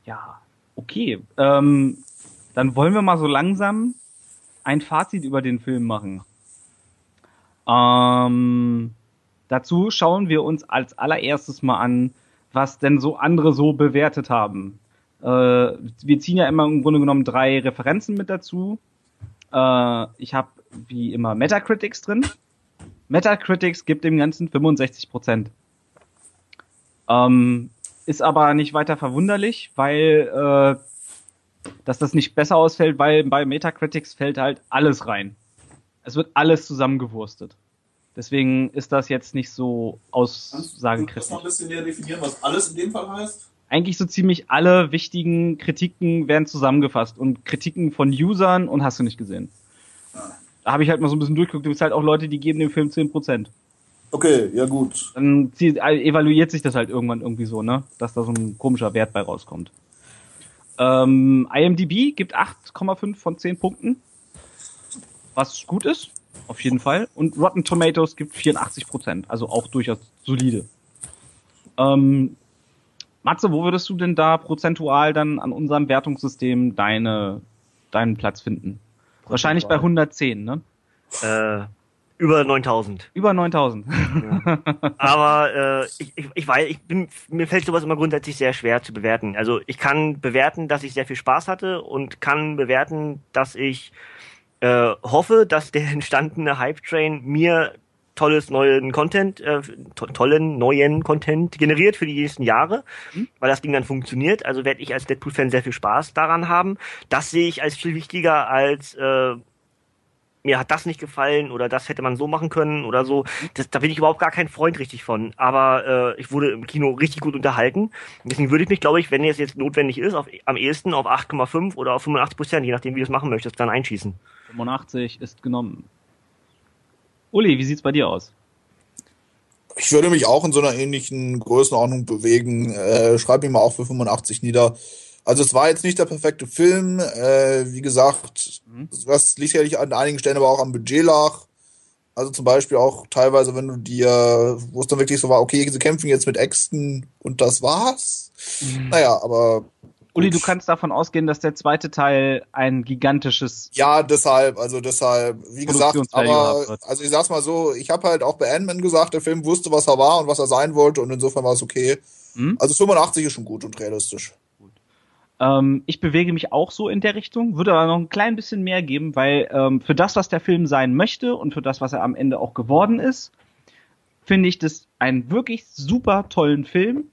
ja, okay. Ähm, dann wollen wir mal so langsam ein Fazit über den Film machen. Ähm, dazu schauen wir uns als allererstes mal an, was denn so andere so bewertet haben. Äh, wir ziehen ja immer im Grunde genommen drei Referenzen mit dazu. Äh, ich habe wie immer Metacritics drin. Metacritics gibt dem Ganzen 65 Prozent. Ähm, ist aber nicht weiter verwunderlich, weil äh, dass das nicht besser ausfällt, weil bei Metacritics fällt halt alles rein. Es wird alles zusammengewurstet. Deswegen ist das jetzt nicht so aussagekräftig. Kannst du mal ein bisschen näher definieren, was alles in dem Fall heißt? Eigentlich so ziemlich alle wichtigen Kritiken werden zusammengefasst und Kritiken von Usern und hast du nicht gesehen. Da habe ich halt mal so ein bisschen durchgeguckt. Du bist halt auch Leute, die geben dem Film 10%. Okay, ja gut. Dann evaluiert sich das halt irgendwann irgendwie so, ne? Dass da so ein komischer Wert bei rauskommt. Ähm, IMDb gibt 8,5 von 10 Punkten was gut ist, auf jeden Fall. Und Rotten Tomatoes gibt 84 Prozent, also auch durchaus solide. Ähm, Matze, wo würdest du denn da prozentual dann an unserem Wertungssystem deine, deinen Platz finden? Wahrscheinlich bei 110, ne? Äh, über 9000. Über 9000. Ja. Aber äh, ich, ich, ich weiß, ich bin, mir fällt sowas immer grundsätzlich sehr schwer zu bewerten. Also ich kann bewerten, dass ich sehr viel Spaß hatte und kann bewerten, dass ich äh, hoffe, dass der entstandene Hype-Train mir tolles neuen Content, äh, to tollen neuen Content generiert für die nächsten Jahre, mhm. weil das Ding dann funktioniert. Also werde ich als Deadpool-Fan sehr viel Spaß daran haben. Das sehe ich als viel wichtiger als äh, mir hat das nicht gefallen oder das hätte man so machen können oder so. Das, da bin ich überhaupt gar kein Freund richtig von. Aber äh, ich wurde im Kino richtig gut unterhalten. Deswegen würde ich mich, glaube ich, wenn es jetzt notwendig ist, auf, am ehesten auf 8,5 oder auf 85 Prozent, je nachdem, wie du es machen möchtest, dann einschießen. 85 ist genommen. Uli, wie sieht's bei dir aus? Ich würde mich auch in so einer ähnlichen Größenordnung bewegen. Äh, schreib mich mal auch für 85 nieder. Also es war jetzt nicht der perfekte Film. Äh, wie gesagt, mhm. das liegt sicherlich an einigen Stellen aber auch am Budget lag. Also zum Beispiel auch teilweise, wenn du dir, wo es dann wirklich so war, okay, sie kämpfen jetzt mit Äxten und das war's. Mhm. Naja, aber. Uli, du kannst davon ausgehen, dass der zweite Teil ein gigantisches. Ja, deshalb, also deshalb, wie gesagt, aber, also ich sag's mal so, ich habe halt auch bei Ant-Man gesagt, der Film wusste, was er war und was er sein wollte und insofern war es okay. Mhm. Also 85 ist schon gut und realistisch. Ähm, ich bewege mich auch so in der Richtung, würde aber noch ein klein bisschen mehr geben, weil ähm, für das, was der Film sein möchte und für das, was er am Ende auch geworden ist, finde ich das einen wirklich super tollen Film.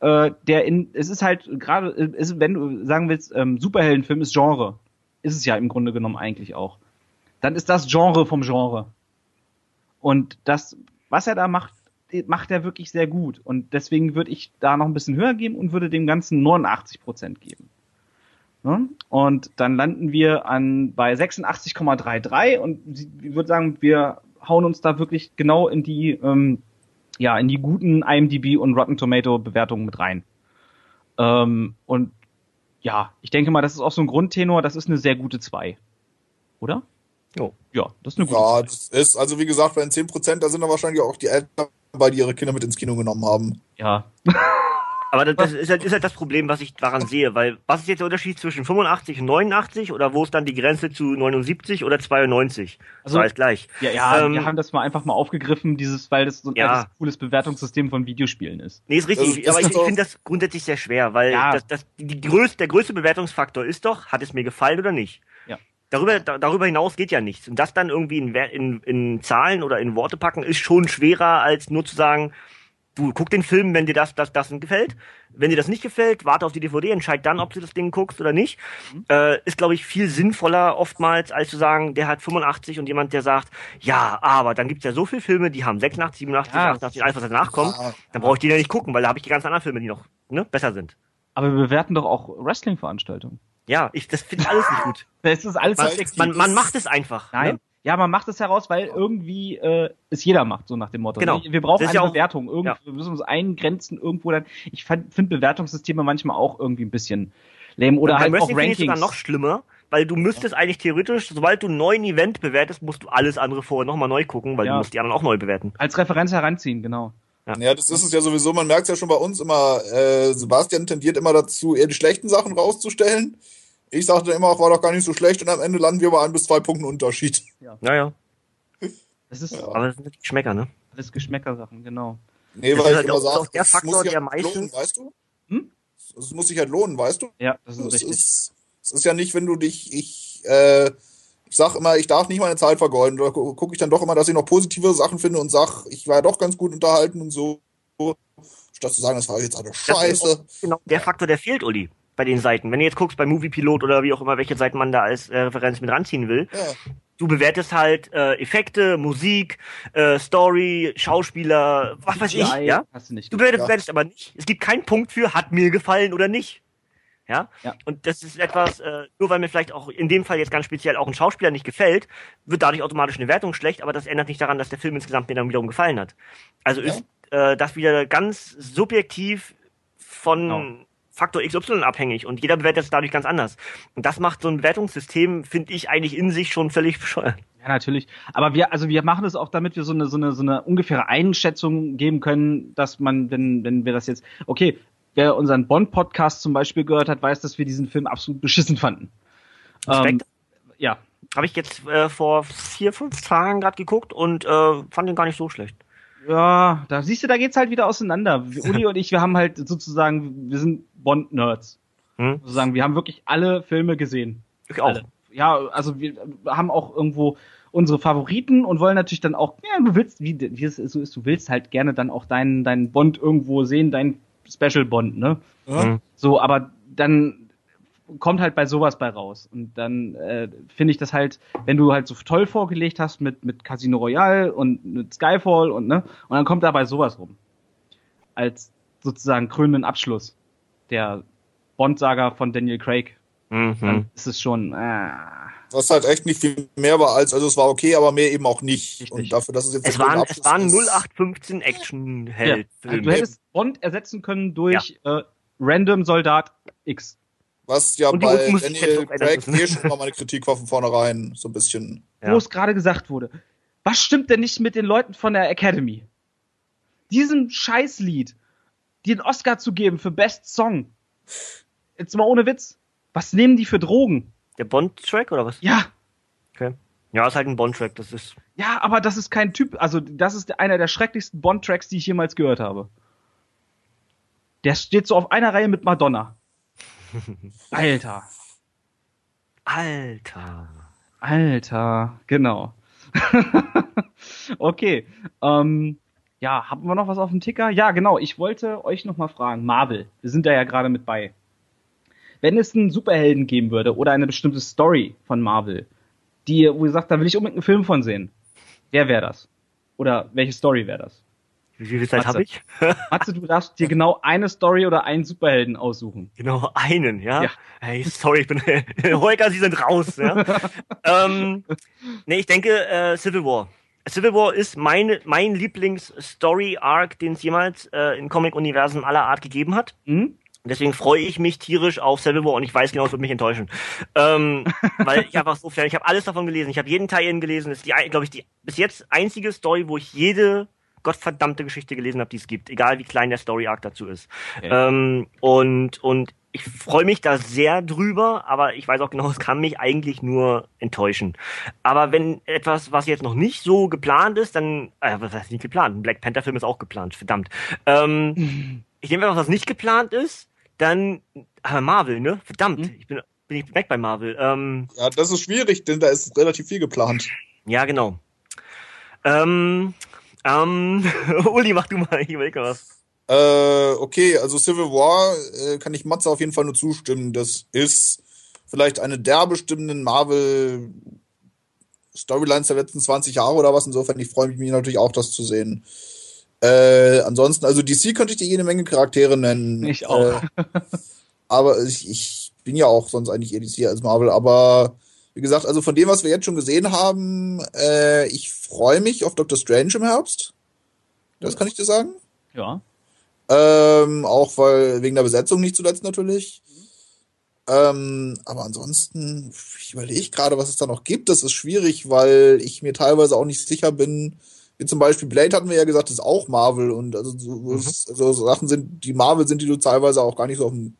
Äh, der in, es ist halt gerade, wenn du sagen willst, ähm, Superheldenfilm ist Genre, ist es ja im Grunde genommen eigentlich auch. Dann ist das Genre vom Genre. Und das, was er da macht, macht er wirklich sehr gut. Und deswegen würde ich da noch ein bisschen höher geben und würde dem Ganzen 89 Prozent geben. Ne? Und dann landen wir an bei 86,33 und ich würde sagen, wir hauen uns da wirklich genau in die, ähm, ja, in die guten IMDb und Rotten Tomato Bewertungen mit rein. Ähm, und ja, ich denke mal, das ist auch so ein Grundtenor, das ist eine sehr gute 2. Oder? Oh. Ja, das ist eine gute Ja, das ist, also wie gesagt, bei den 10%, da sind dann wahrscheinlich auch die Eltern bei, die ihre Kinder mit ins Kino genommen haben. Ja. Aber das, ist, halt, ist halt das Problem, was ich daran sehe, weil was ist jetzt der Unterschied zwischen 85 und 89 oder wo ist dann die Grenze zu 79 oder 92? Also alles gleich. Ja, ja, ähm, wir haben das mal einfach mal aufgegriffen, dieses, weil das so ein ja. cooles Bewertungssystem von Videospielen ist. Nee, ist richtig, ist, aber ich, ich finde das grundsätzlich sehr schwer, weil ja. das, das, die größte, der größte Bewertungsfaktor ist doch, hat es mir gefallen oder nicht? Darüber, da, darüber hinaus geht ja nichts. Und das dann irgendwie in, in, in Zahlen oder in Worte packen, ist schon schwerer, als nur zu sagen, du guck den Film, wenn dir das, das, das gefällt. Wenn dir das nicht gefällt, warte auf die DVD, entscheid dann, ob du das Ding guckst oder nicht. Mhm. Äh, ist, glaube ich, viel sinnvoller oftmals, als zu sagen, der hat 85 und jemand, der sagt, ja, aber dann gibt's ja so viele Filme, die haben 86, 87, ja. 88, alles, was danach kommt. Ja. Dann brauche ich die ja nicht gucken, weil da habe ich die ganzen anderen Filme, die noch ne, besser sind. Aber wir bewerten doch auch Wrestling-Veranstaltungen. Ja, ich, das finde ich alles nicht gut. das ist alles man, man, man macht es einfach. Nein. Ne? Ja, man macht es heraus, weil irgendwie äh, es jeder macht, so nach dem Motto. Genau. Wir brauchen eine ja Bewertung. Irgend, ja. Wir müssen uns eingrenzen irgendwo dann. Ich finde Bewertungssysteme manchmal auch irgendwie ein bisschen lame oder halt auch Rankings. sogar noch schlimmer, weil du müsstest ja. eigentlich theoretisch, sobald du ein neuen Event bewertest, musst du alles andere vorher nochmal neu gucken, weil ja. du musst die anderen auch neu bewerten. Als Referenz heranziehen, genau. Ja. ja, das ist es ja sowieso. Man merkt es ja schon bei uns immer. Äh, Sebastian tendiert immer dazu, eher die schlechten Sachen rauszustellen. Ich sagte immer, auch war doch gar nicht so schlecht und am Ende landen wir bei ein bis zwei Punkten Unterschied. Ja, ja. ja. Das ist, ja. Aber das sind Geschmäcker, ne? Ist Geschmäckersachen, genau. Nee, das weil ich halt immer sage, der Faktor, der meistens. Lohnen, weißt du? Hm? Das muss sich halt lohnen, weißt du? Ja, das ist das richtig. Ist, es ist ja nicht, wenn du dich, ich, äh, ich sag immer, ich darf nicht meine Zeit vergeuden. Da gucke ich dann doch immer, dass ich noch positive Sachen finde und sag, ich war ja doch ganz gut unterhalten und so. Statt zu sagen, das war jetzt eine Scheiße. Genau, der Faktor, der fehlt, Uli bei den Seiten. Wenn du jetzt guckst bei Moviepilot oder wie auch immer, welche Seiten man da als äh, Referenz mit ranziehen will, ja. du bewertest halt äh, Effekte, Musik, äh, Story, Schauspieler, was weiß ich, ja? Hast du nicht du bewertest, bewertest aber nicht. Es gibt keinen Punkt für hat mir gefallen oder nicht. Ja? ja. Und das ist etwas, äh, nur weil mir vielleicht auch in dem Fall jetzt ganz speziell auch ein Schauspieler nicht gefällt, wird dadurch automatisch eine Wertung schlecht, aber das ändert nicht daran, dass der Film insgesamt mir dann wiederum gefallen hat. Also ja. ist äh, das wieder ganz subjektiv von genau. Faktor XY abhängig und jeder bewertet es dadurch ganz anders. Und das macht so ein Bewertungssystem, finde ich, eigentlich in sich schon völlig bescheuert. Ja, natürlich. Aber wir, also wir machen es auch, damit wir so eine, so eine, so eine ungefähre Einschätzung geben können, dass man, wenn, wenn wir das jetzt, okay, wer unseren Bond-Podcast zum Beispiel gehört hat, weiß, dass wir diesen Film absolut beschissen fanden. Respekt. Ähm, ja. Habe ich jetzt äh, vor vier, fünf Tagen gerade geguckt und äh, fand ihn gar nicht so schlecht. Ja, da siehst du, da geht's halt wieder auseinander. Uli und ich, wir haben halt sozusagen, wir sind Bond-Nerds. Hm? Sozusagen, wir haben wirklich alle Filme gesehen. Ich auch. Alle. Ja, also wir haben auch irgendwo unsere Favoriten und wollen natürlich dann auch, ja, du willst, wie, wie es so ist, du willst halt gerne dann auch deinen, deinen Bond irgendwo sehen, deinen Special Bond, ne? Ja. So, aber dann kommt halt bei sowas bei raus. Und dann äh, finde ich das halt, wenn du halt so toll vorgelegt hast mit, mit Casino Royale und mit Skyfall und ne, und dann kommt dabei sowas rum. Als sozusagen krönenden Abschluss der Bond-Saga von Daniel Craig. Mhm. Dann ist es schon. Äh, was halt echt nicht viel mehr war als, also es war okay, aber mehr eben auch nicht. Richtig. Und dafür, dass es jetzt es waren, es waren 0815 Action-Held. Ja. Also du hättest Bond ersetzen können durch ja. äh, Random Soldat X. Was ja bei Daniel Craig eh schon mal meine Kritik war von vornherein so ein bisschen. Ja. Wo es gerade gesagt wurde. Was stimmt denn nicht mit den Leuten von der Academy? Diesem Scheißlied, den Oscar zu geben für Best Song. Jetzt mal ohne Witz. Was nehmen die für Drogen? Der Bond-Track oder was? Ja. Okay. Ja, ist halt ein Bond-Track, das ist. Ja, aber das ist kein Typ, also das ist einer der schrecklichsten Bond-Tracks, die ich jemals gehört habe. Der steht so auf einer Reihe mit Madonna. Alter. Alter. Alter, genau. okay. Ähm, ja, haben wir noch was auf dem Ticker? Ja, genau. Ich wollte euch noch mal fragen, Marvel, wir sind da ja gerade mit bei. Wenn es einen Superhelden geben würde oder eine bestimmte Story von Marvel, die, wo ihr sagt, da will ich unbedingt einen Film von sehen, wer wäre das? Oder welche Story wäre das? Wie viel Zeit habe ich? Matze, du darfst dir genau eine Story oder einen Superhelden aussuchen. Genau, einen, ja? ja. Hey, sorry, ich bin Holger, Sie sind raus. Ja? ähm, nee, ich denke äh, Civil War. Civil War ist meine, mein Lieblings-Story-Arc, den es jemals äh, in Comic-Universen aller Art gegeben hat. Mhm. Deswegen freue ich mich tierisch auf Civil War und ich weiß genau, es wird mich enttäuschen. Ähm, weil ich einfach so fern, ich habe alles davon gelesen. Ich habe jeden Teil gelesen. Das ist die, glaube ich, die bis jetzt einzige Story, wo ich jede gottverdammte Geschichte gelesen habe, die es gibt, egal wie klein der Story Arc dazu ist. Okay. Ähm, und und ich freue mich da sehr drüber, aber ich weiß auch genau, es kann mich eigentlich nur enttäuschen. Aber wenn etwas, was jetzt noch nicht so geplant ist, dann, äh, was heißt nicht geplant? Ein Black Panther Film ist auch geplant, verdammt. Ähm, ich nehme etwas, was nicht geplant ist, dann aber Marvel, ne? Verdammt, mhm. ich bin, bin ich weg bei Marvel. Ähm, ja, das ist schwierig, denn da ist relativ viel geplant. Ja, genau. Ähm, ähm, Uli, mach du mal, ich überlege was. Äh, okay, also Civil War äh, kann ich Matze auf jeden Fall nur zustimmen. Das ist vielleicht eine der bestimmenden Marvel Storylines der letzten 20 Jahre oder was. Insofern, ich freue mich natürlich auch, das zu sehen. Äh, ansonsten, also DC könnte ich dir jede Menge Charaktere nennen. Ich auch. Äh, aber ich, ich bin ja auch sonst eigentlich eher DC als Marvel. Aber wie gesagt, also von dem, was wir jetzt schon gesehen haben, äh, ich freue mich auf Doctor Strange im Herbst. Das kann ich dir sagen. Ja. Ähm, auch weil wegen der Besetzung nicht zuletzt natürlich. Ähm, aber ansonsten, ich überlege gerade, was es da noch gibt. Das ist schwierig, weil ich mir teilweise auch nicht sicher bin, wie zum Beispiel Blade hatten wir ja gesagt, das ist auch Marvel und also so, mhm. so Sachen sind, die Marvel sind, die du teilweise auch gar nicht so auf dem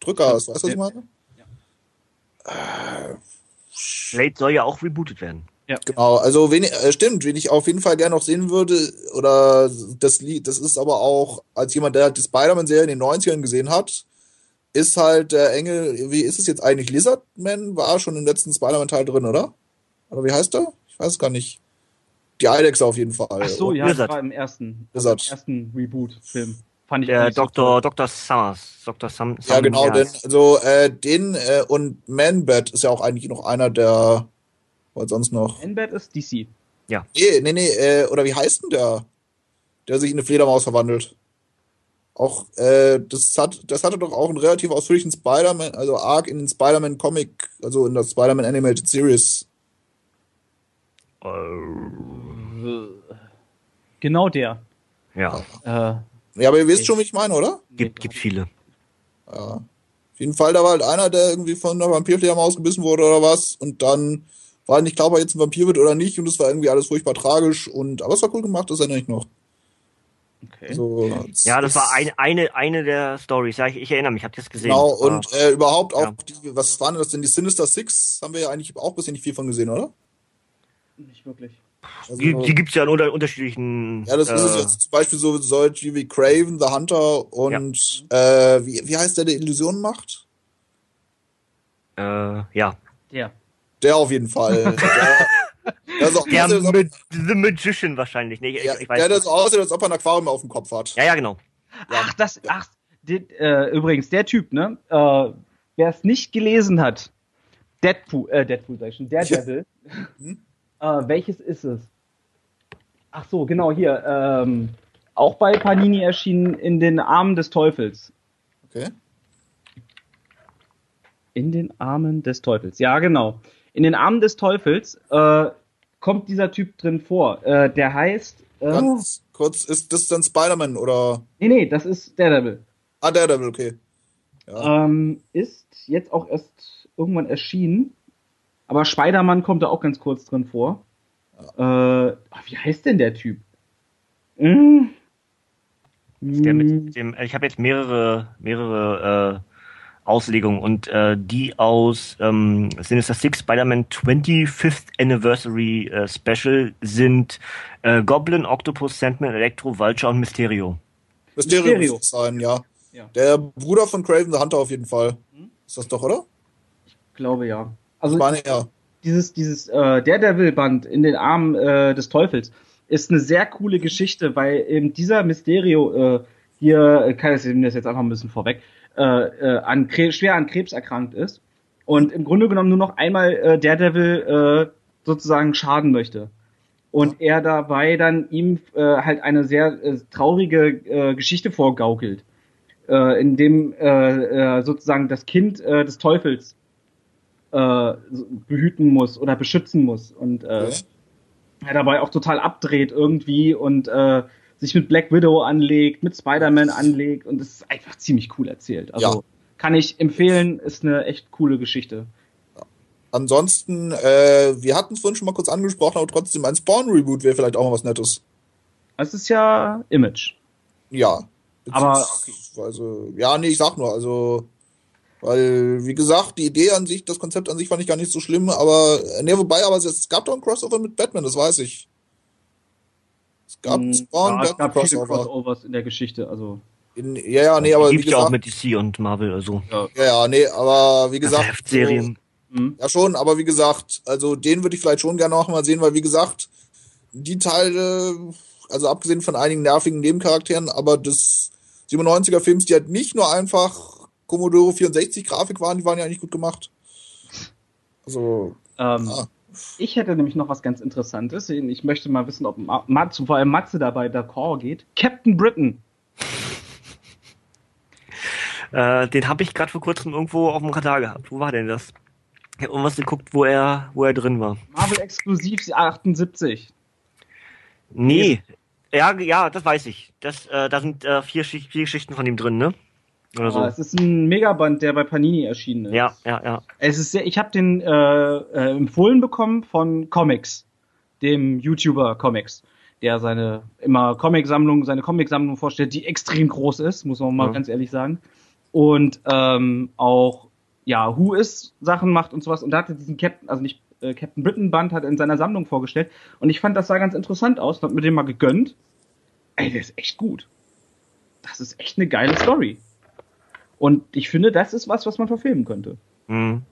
Drücker hast. Weißt du, was ich meine? Ja. Äh, Blade soll ja auch rebootet werden. Ja. Genau, also wen, äh, stimmt, wen ich auf jeden Fall gerne noch sehen würde, oder das Lied, das ist aber auch, als jemand, der die Spider-Man-Serie in den 90ern gesehen hat, ist halt der Engel, wie ist es jetzt eigentlich? Lizardman war schon im letzten Spider-Man-Teil drin, oder? Oder wie heißt er? Ich weiß gar nicht. Die Eidechse auf jeden Fall. Ach so, ja, Lizard. das war im ersten, also im ersten Reboot-Film. Fand ich der Dr. So Dr. Summers. Dr. Sum, ja, genau, denn, also äh, den äh, und Man-Bat ist ja auch eigentlich noch einer der, was sonst noch? Man-Bat ist DC. Ja. Nee, nee, nee, äh, oder wie heißt denn der? Der sich in eine Fledermaus verwandelt. Auch, äh, das hat, das hatte doch auch einen relativ ausführlichen Spider-Man, also Arc in den Spider-Man-Comic, also in der Spider-Man Animated Series. Genau der. Ja. Äh, ja, aber ihr wisst schon, wie ich meine, oder? Gibt, gibt viele. Ja. Auf jeden Fall, da war halt einer, der irgendwie von einer Vampirfledermaus gebissen wurde oder was und dann war nicht klar, ob er jetzt ein Vampir wird oder nicht und es war irgendwie alles furchtbar tragisch und, aber es war cool gemacht, das erinnere ich noch. Okay. So, ja, das war ein, eine, eine der Stories. Ja, ich, ich erinnere mich, hab das gesehen. Genau, und äh, überhaupt auch, ja. die, was waren das denn? Die Sinister Six haben wir ja eigentlich auch bisher nicht viel von gesehen, oder? Nicht wirklich. Also, die die gibt es ja in unter, unterschiedlichen. Ja, das äh, ist es jetzt zum Beispiel so solche wie Craven, The Hunter und ja. äh, wie, wie heißt der, der Illusionen macht? Äh, ja. Der. Der auf jeden Fall. der, der, so der aussieht, mit, The Magician wahrscheinlich. Nee, ja, ich weiß der, der so aussieht, als ob er ein Aquarium auf dem Kopf hat. Ja, ja, genau. Ach, das, ach, die, äh, übrigens, der Typ, ne? Äh, Wer es nicht gelesen hat, Deadpool, äh, Deadpool sag ich schon, Daredevil. Hm? Äh, welches ist es? Ach so, genau, hier. Ähm, auch bei Panini erschienen in den Armen des Teufels. Okay. In den Armen des Teufels. Ja, genau. In den Armen des Teufels äh, kommt dieser Typ drin vor. Äh, der heißt. Äh, Ganz kurz, ist das dann Spider-Man oder? Nee, nee, das ist Daredevil. Ah, Daredevil, okay. Ja. Ähm, ist jetzt auch erst irgendwann erschienen. Aber Spider-Man kommt da auch ganz kurz drin vor. Ja. Äh, wie heißt denn der Typ? Hm? Der mit dem, ich habe jetzt mehrere, mehrere äh, Auslegungen und äh, die aus ähm, Sinister Six Spider-Man 25th Anniversary äh, Special sind äh, Goblin, Octopus, Sandman, Electro, Vulture und Mysterio. Mysterio, Mysterio. muss sein, ja. ja. Der Bruder von Craven the Hunter auf jeden Fall. Hm? Ist das doch, oder? Ich glaube ja. Also ja. dieses, dieses äh, Daredevil-Band in den Armen äh, des Teufels ist eine sehr coole Geschichte, weil eben dieser Mysterio äh, hier, äh, kann ich das jetzt einfach ein bisschen vorweg, äh, äh, an schwer an Krebs erkrankt ist und im Grunde genommen nur noch einmal äh, Daredevil äh, sozusagen schaden möchte. und er dabei dann ihm äh, halt eine sehr äh, traurige äh, Geschichte vorgaukelt, äh, in dem äh, äh, sozusagen das Kind äh, des Teufels äh, behüten muss oder beschützen muss und äh, er dabei auch total abdreht irgendwie und äh, sich mit Black Widow anlegt, mit Spider-Man anlegt und es ist einfach ziemlich cool erzählt. Also ja. kann ich empfehlen, ist eine echt coole Geschichte. Ansonsten, äh, wir hatten es vorhin schon mal kurz angesprochen, aber trotzdem ein Spawn-Reboot wäre vielleicht auch mal was Nettes. Es ist ja Image. Ja. Aber okay. also, ja, nee, ich sag nur, also weil, wie gesagt, die Idee an sich, das Konzept an sich fand ich gar nicht so schlimm, aber, ne, wobei, aber es gab doch ein Crossover mit Batman, das weiß ich. Es gab hm, Spawn, ja, es gab Crossover. viele Crossovers in der Geschichte, also. In, ja, ja, nee, aber. Die gibt's ja auch mit DC und Marvel, also. Ja, ja, nee, aber wie gesagt. Heftserien. So, hm. ja, schon, aber wie gesagt, also den würde ich vielleicht schon gerne noch mal sehen, weil wie gesagt, die Teile, also abgesehen von einigen nervigen Nebencharakteren, aber des 97er Films, die halt nicht nur einfach Commodore 64 Grafik waren, die waren ja eigentlich gut gemacht. Also. Ähm, ja. Ich hätte nämlich noch was ganz Interessantes. Ich möchte mal wissen, ob Matze, vor allem Matze dabei d'accord geht. Captain Britain. Äh, den habe ich gerade vor kurzem irgendwo auf dem Radar gehabt. Wo war denn das? Ich habe irgendwas geguckt, wo er, wo er drin war. Marvel Exklusiv 78. Nee. Ja, ja, das weiß ich. Das, äh, da sind äh, vier, vier Geschichten von ihm drin, ne? Oder so. es ist ein Megaband, der bei Panini erschienen ist. Ja, ja, ja. Es ist sehr, ich habe den äh, äh, empfohlen bekommen von Comics, dem YouTuber Comics, der seine immer Comicsammlung, seine Comicsammlung vorstellt, die extrem groß ist, muss man mal ja. ganz ehrlich sagen. Und ähm, auch ja, Who is Sachen macht und sowas. Und da hat er diesen Captain, also nicht äh, Captain Britain Band, hat er in seiner Sammlung vorgestellt. Und ich fand, das sah ganz interessant aus. Hab mir den mal gegönnt. Ey, der ist echt gut. Das ist echt eine geile Story. Und ich finde, das ist was, was man verfilmen könnte. Mhm.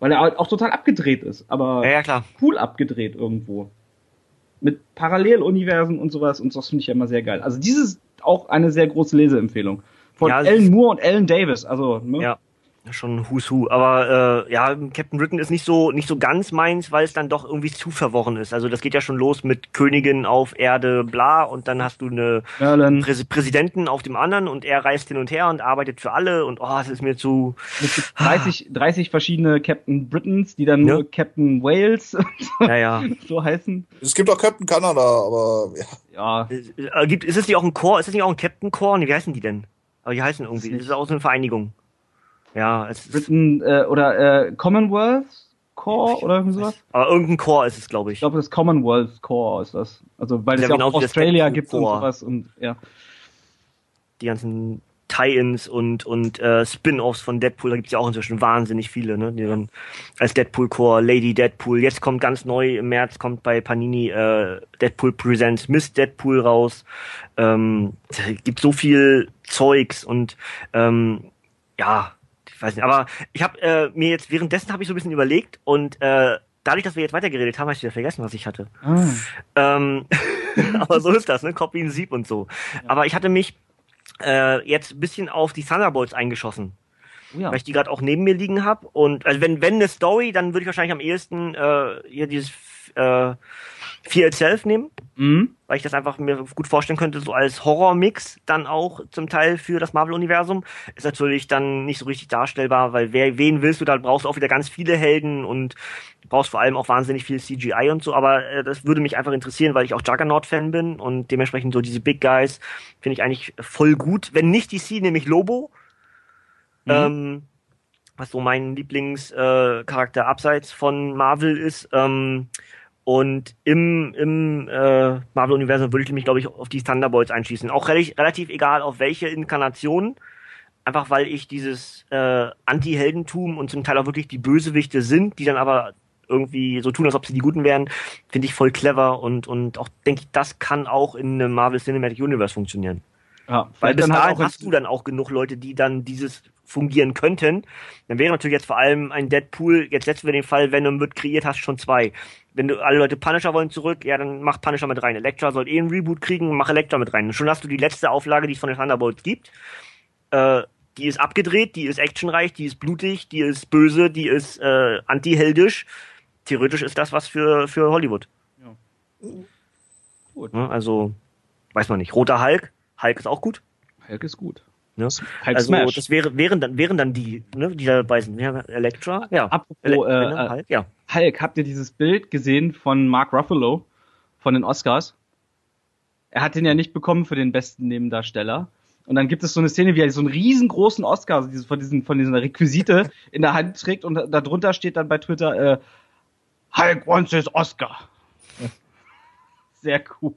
Weil er halt auch total abgedreht ist, aber ja, ja, cool abgedreht irgendwo. Mit Paralleluniversen und sowas und das finde ich ja immer sehr geil. Also dieses auch eine sehr große Leseempfehlung. Von ja, Alan Moore und Alan Davis, also, ne? Ja schon Who's Who. Aber äh, ja, Captain Britain ist nicht so nicht so ganz meins, weil es dann doch irgendwie zu verworren ist. Also das geht ja schon los mit Königin auf Erde, bla, und dann hast du eine Prä Präsidenten auf dem anderen und er reist hin und her und arbeitet für alle und oh, es ist mir zu. Mit 30, 30 verschiedene Captain Britons, die dann ja. nur Captain Wales ja, ja. so heißen. Es gibt auch Captain Kanada, aber ja. Ja. Äh, gibt, ist es nicht auch ein Chor? Ist es nicht auch ein Captain Chor? Nee, wie heißen die denn? Aber die heißen irgendwie. Das ist auch so eine Vereinigung. Ja, es Britain äh, oder äh, Commonwealth Core oder irgendwie sowas. Aber irgendein Core ist es, glaube ich. Ich glaube, das Commonwealth Core ist das. Also weil es ja, ja genau auch Australia gibt und sowas und ja. Die ganzen Tie-ins und und äh, Spin-offs von Deadpool, da gibt es ja auch inzwischen wahnsinnig viele, ne? Die dann als Deadpool Core, Lady Deadpool. Jetzt kommt ganz neu im März kommt bei Panini äh, Deadpool Presents Miss Deadpool raus. Ähm, gibt so viel Zeugs und ähm, ja, weiß nicht, aber ich habe äh, mir jetzt währenddessen habe ich so ein bisschen überlegt und äh, dadurch, dass wir jetzt weitergeredet haben, habe ich wieder vergessen, was ich hatte. Ah. Ähm, aber so ist das, ne? Copy in Sieb und so. Ja. Aber ich hatte mich äh, jetzt ein bisschen auf die Thunderbolts eingeschossen. Oh ja. Weil ich die gerade auch neben mir liegen habe. Und also wenn, wenn eine Story, dann würde ich wahrscheinlich am ehesten äh, hier dieses äh, Fear Itself nehmen, mhm. weil ich das einfach mir gut vorstellen könnte, so als Horror-Mix dann auch zum Teil für das Marvel-Universum. Ist natürlich dann nicht so richtig darstellbar, weil wer, wen willst du, da brauchst du auch wieder ganz viele Helden und brauchst vor allem auch wahnsinnig viel CGI und so, aber äh, das würde mich einfach interessieren, weil ich auch Juggernaut-Fan bin und dementsprechend so diese Big Guys finde ich eigentlich voll gut. Wenn nicht DC, nämlich Lobo. Mhm. Ähm, was so mein Lieblingscharakter äh, abseits von Marvel ist. Ähm, und im, im äh, Marvel-Universum würde ich mich, glaube ich, auf die Thunderbolts einschließen. Auch relativ, relativ egal, auf welche Inkarnation. Einfach weil ich dieses äh, Anti-Heldentum und zum Teil auch wirklich die Bösewichte sind, die dann aber irgendwie so tun, als ob sie die Guten wären, finde ich voll clever und, und auch denke ich, das kann auch in einem Marvel Cinematic Universe funktionieren. Ja, weil bis halt dahin hast du dann auch genug Leute, die dann dieses fungieren könnten, dann wäre natürlich jetzt vor allem ein Deadpool, jetzt setzen wir den Fall, Venom wird kreiert, hast schon zwei. Wenn du alle Leute Punisher wollen zurück, ja, dann mach Punisher mit rein. Elektra soll eh einen Reboot kriegen, mach Elektra mit rein. Und schon hast du die letzte Auflage, die es von den Thunderbolts gibt. Äh, die ist abgedreht, die ist actionreich, die ist blutig, die ist böse, die ist äh, antiheldisch. Theoretisch ist das was für, für Hollywood. Gut. Ne, also, weiß man nicht. Roter Hulk, Hulk ist auch gut. Hulk ist gut. Ne? Hulk also Smash. das wäre, wären dann, wären dann die, ne, die dabei sind. Ja, Elektra, ja. Apropos, Ele äh, äh, Hulk, ja. Hulk, habt ihr dieses Bild gesehen von Mark Ruffalo von den Oscars? Er hat den ja nicht bekommen für den besten Nebendarsteller. Und dann gibt es so eine Szene, wie er so einen riesengroßen Oscar also von, diesen, von dieser Requisite in der Hand trägt und darunter steht dann bei Twitter, äh, Hulk wants his Oscar. Sehr cool.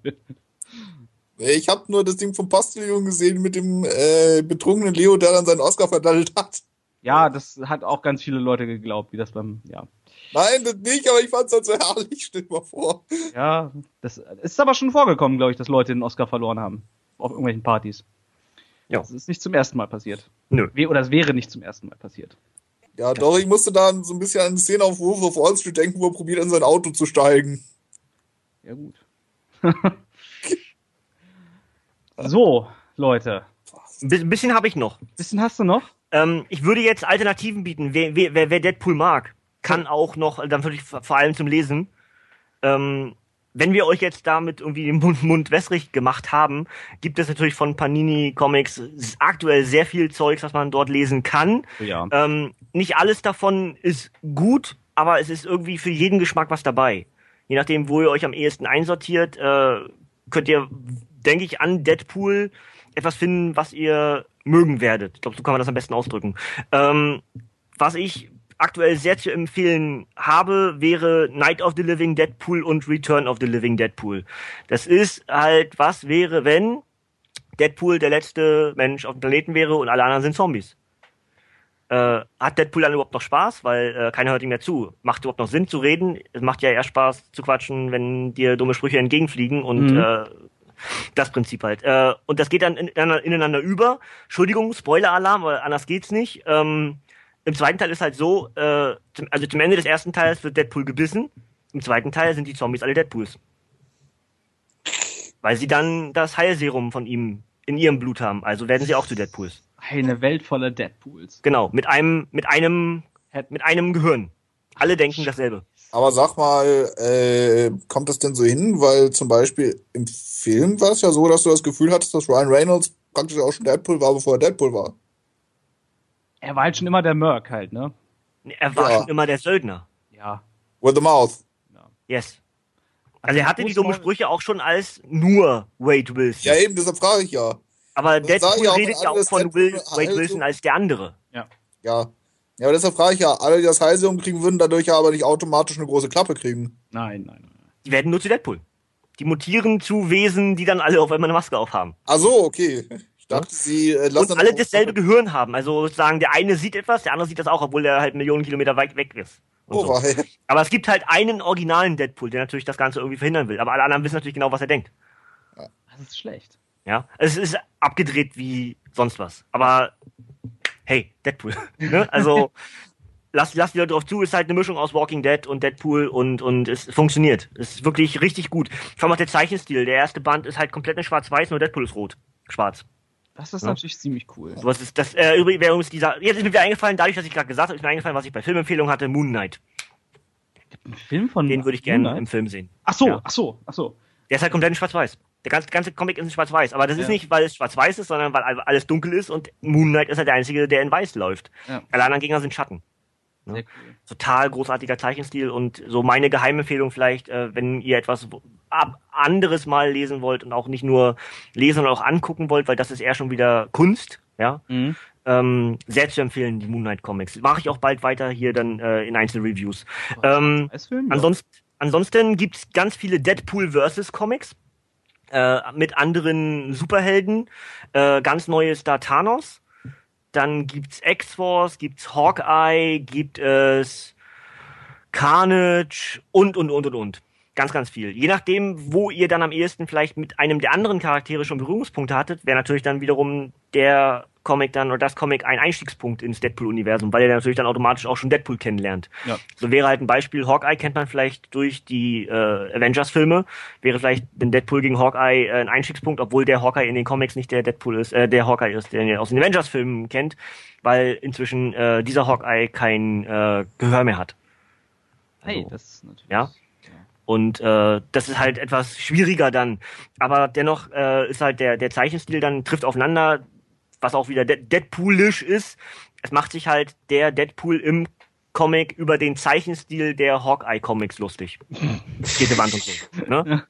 Ich habe nur das Ding vom Postillon gesehen mit dem äh, betrunkenen Leo, der dann seinen Oscar verdattelt hat. Ja, das hat auch ganz viele Leute geglaubt, wie das beim, ja. Nein, das nicht, aber ich fand's halt so herrlich, stell dir mal vor. Ja, das ist aber schon vorgekommen, glaube ich, dass Leute den Oscar verloren haben. Auf irgendwelchen Partys. Ja. Das ist nicht zum ersten Mal passiert. Nö. Oder es wäre nicht zum ersten Mal passiert. Ja, doch, ich musste da so ein bisschen an die Szene auf Wolf of Wall Street denken, wo er probiert, in sein Auto zu steigen. Ja, gut. so, Leute. Ein bisschen habe ich noch. Ein bisschen hast du noch? Ähm, ich würde jetzt Alternativen bieten. Wer, wer, wer Deadpool mag, kann auch noch, dann würde ich vor allem zum Lesen, ähm, wenn wir euch jetzt damit irgendwie den Mund, Mund wässrig gemacht haben, gibt es natürlich von Panini Comics aktuell sehr viel Zeugs, was man dort lesen kann. Ja. Ähm, nicht alles davon ist gut, aber es ist irgendwie für jeden Geschmack was dabei. Je nachdem, wo ihr euch am ehesten einsortiert, äh, könnt ihr, denke ich, an Deadpool etwas finden, was ihr mögen werdet. Ich glaube, so kann man das am besten ausdrücken. Ähm, was ich aktuell sehr zu empfehlen habe, wäre Night of the Living Deadpool und Return of the Living Deadpool. Das ist halt, was wäre, wenn Deadpool der letzte Mensch auf dem Planeten wäre und alle anderen sind Zombies. Äh, hat Deadpool dann überhaupt noch Spaß? Weil äh, keiner hört ihm mehr zu. Macht überhaupt noch Sinn zu reden? Es macht ja eher Spaß zu quatschen, wenn dir dumme Sprüche entgegenfliegen und mhm. äh, das Prinzip halt. Äh, und das geht dann in, ineinander über. Entschuldigung, Spoiler-Alarm, aber anders geht's nicht. Ähm, im zweiten Teil ist halt so, äh, zum, also zum Ende des ersten Teils wird Deadpool gebissen. Im zweiten Teil sind die Zombies alle Deadpools. Weil sie dann das Heilserum von ihm in ihrem Blut haben. Also werden sie auch zu Deadpools. Eine Welt voller Deadpools. Genau, mit einem, mit einem, mit einem Gehirn. Alle denken dasselbe. Aber sag mal, äh, kommt das denn so hin? Weil zum Beispiel im Film war es ja so, dass du das Gefühl hattest, dass Ryan Reynolds praktisch auch schon Deadpool war, bevor er Deadpool war. Er war halt schon immer der Merc halt, ne? Er war ja. schon immer der Söldner. Ja. With the mouth. Ja. Yes. Also er hatte die dummen Sprüche auch schon als nur Wade Wilson. Ja, eben, deshalb frage ich ja. Aber das Deadpool redet ja auch von Will, Wade Wilson als der andere. Ja. Ja. Ja, aber deshalb frage ich ja, alle, die das Heilserum kriegen, würden dadurch ja aber nicht automatisch eine große Klappe kriegen. Nein, nein, nein. Die werden nur zu Deadpool. Die mutieren zu Wesen, die dann alle auf einmal eine Maske aufhaben. Ach so, okay. Ich dachte, sie äh, lassen Und alle dasselbe Gehirn haben. Also sozusagen, der eine sieht etwas, der andere sieht das auch, obwohl er halt Millionen Kilometer weit weg ist. Oh, so. Aber es gibt halt einen originalen Deadpool, der natürlich das Ganze irgendwie verhindern will. Aber alle anderen wissen natürlich genau, was er denkt. Das ist schlecht. Ja, es ist abgedreht wie sonst was. Aber hey, Deadpool. ne? Also lass, lass die Leute drauf zu, ist halt eine Mischung aus Walking Dead und Deadpool und, und es funktioniert. Es ist wirklich richtig gut. Vor allem auch der Zeichenstil. Der erste Band ist halt komplett in schwarz-weiß, nur Deadpool ist rot. Schwarz. Das ist ja. natürlich ziemlich cool. Was ist das? Äh, übrigens dieser. Jetzt ist mir wieder eingefallen, dadurch, dass ich gerade gesagt habe, ist mir eingefallen, was ich bei Filmempfehlungen hatte, Moon Knight. Ein Film von Den würde ich gerne im Film sehen. Ach so, ja. ach so, ach so. Der ist halt komplett in Schwarz-Weiß. Der ganze, ganze Comic ist in Schwarz-Weiß. Aber das ja. ist nicht, weil es Schwarz-Weiß ist, sondern weil alles dunkel ist und Moon Knight ist halt der Einzige, der in Weiß läuft. Ja. Alle anderen Gegner sind Schatten. Ne? Cool. Total großartiger Zeichenstil und so meine Geheimempfehlung vielleicht, äh, wenn ihr etwas anderes mal lesen wollt und auch nicht nur lesen, sondern auch angucken wollt, weil das ist eher schon wieder Kunst, ja. Mhm. Ähm, sehr zu empfehlen, die Moonlight Comics. Mache ich auch bald weiter hier dann äh, in Einzelreviews. Ähm, ansonsten, ansonsten gibt's ganz viele Deadpool vs. Comics äh, mit anderen Superhelden. Äh, ganz neu ist da Thanos. Dann gibt's X-Force, gibt's Hawkeye, gibt es Carnage und, und, und, und, und. Ganz, ganz viel. Je nachdem, wo ihr dann am ehesten vielleicht mit einem der anderen Charaktere schon Berührungspunkte hattet, wäre natürlich dann wiederum der Comic dann oder das Comic ein Einstiegspunkt ins Deadpool-Universum, weil ihr natürlich dann automatisch auch schon Deadpool kennenlernt. Ja. So wäre halt ein Beispiel, Hawkeye kennt man vielleicht durch die äh, Avengers-Filme, wäre vielleicht ein Deadpool gegen Hawkeye äh, ein Einstiegspunkt, obwohl der Hawkeye in den Comics nicht der Deadpool ist, äh, der Hawkeye ist, den ihr aus den Avengers-Filmen kennt, weil inzwischen äh, dieser Hawkeye kein äh, Gehör mehr hat. Also, hey, das ist natürlich. Ja. Und äh, das ist halt etwas schwieriger dann. Aber dennoch äh, ist halt der, der Zeichenstil dann trifft aufeinander, was auch wieder De Deadpoolisch ist. Es macht sich halt der Deadpool im Comic über den Zeichenstil der Hawkeye-Comics lustig. Vierte Wand und so. Ne?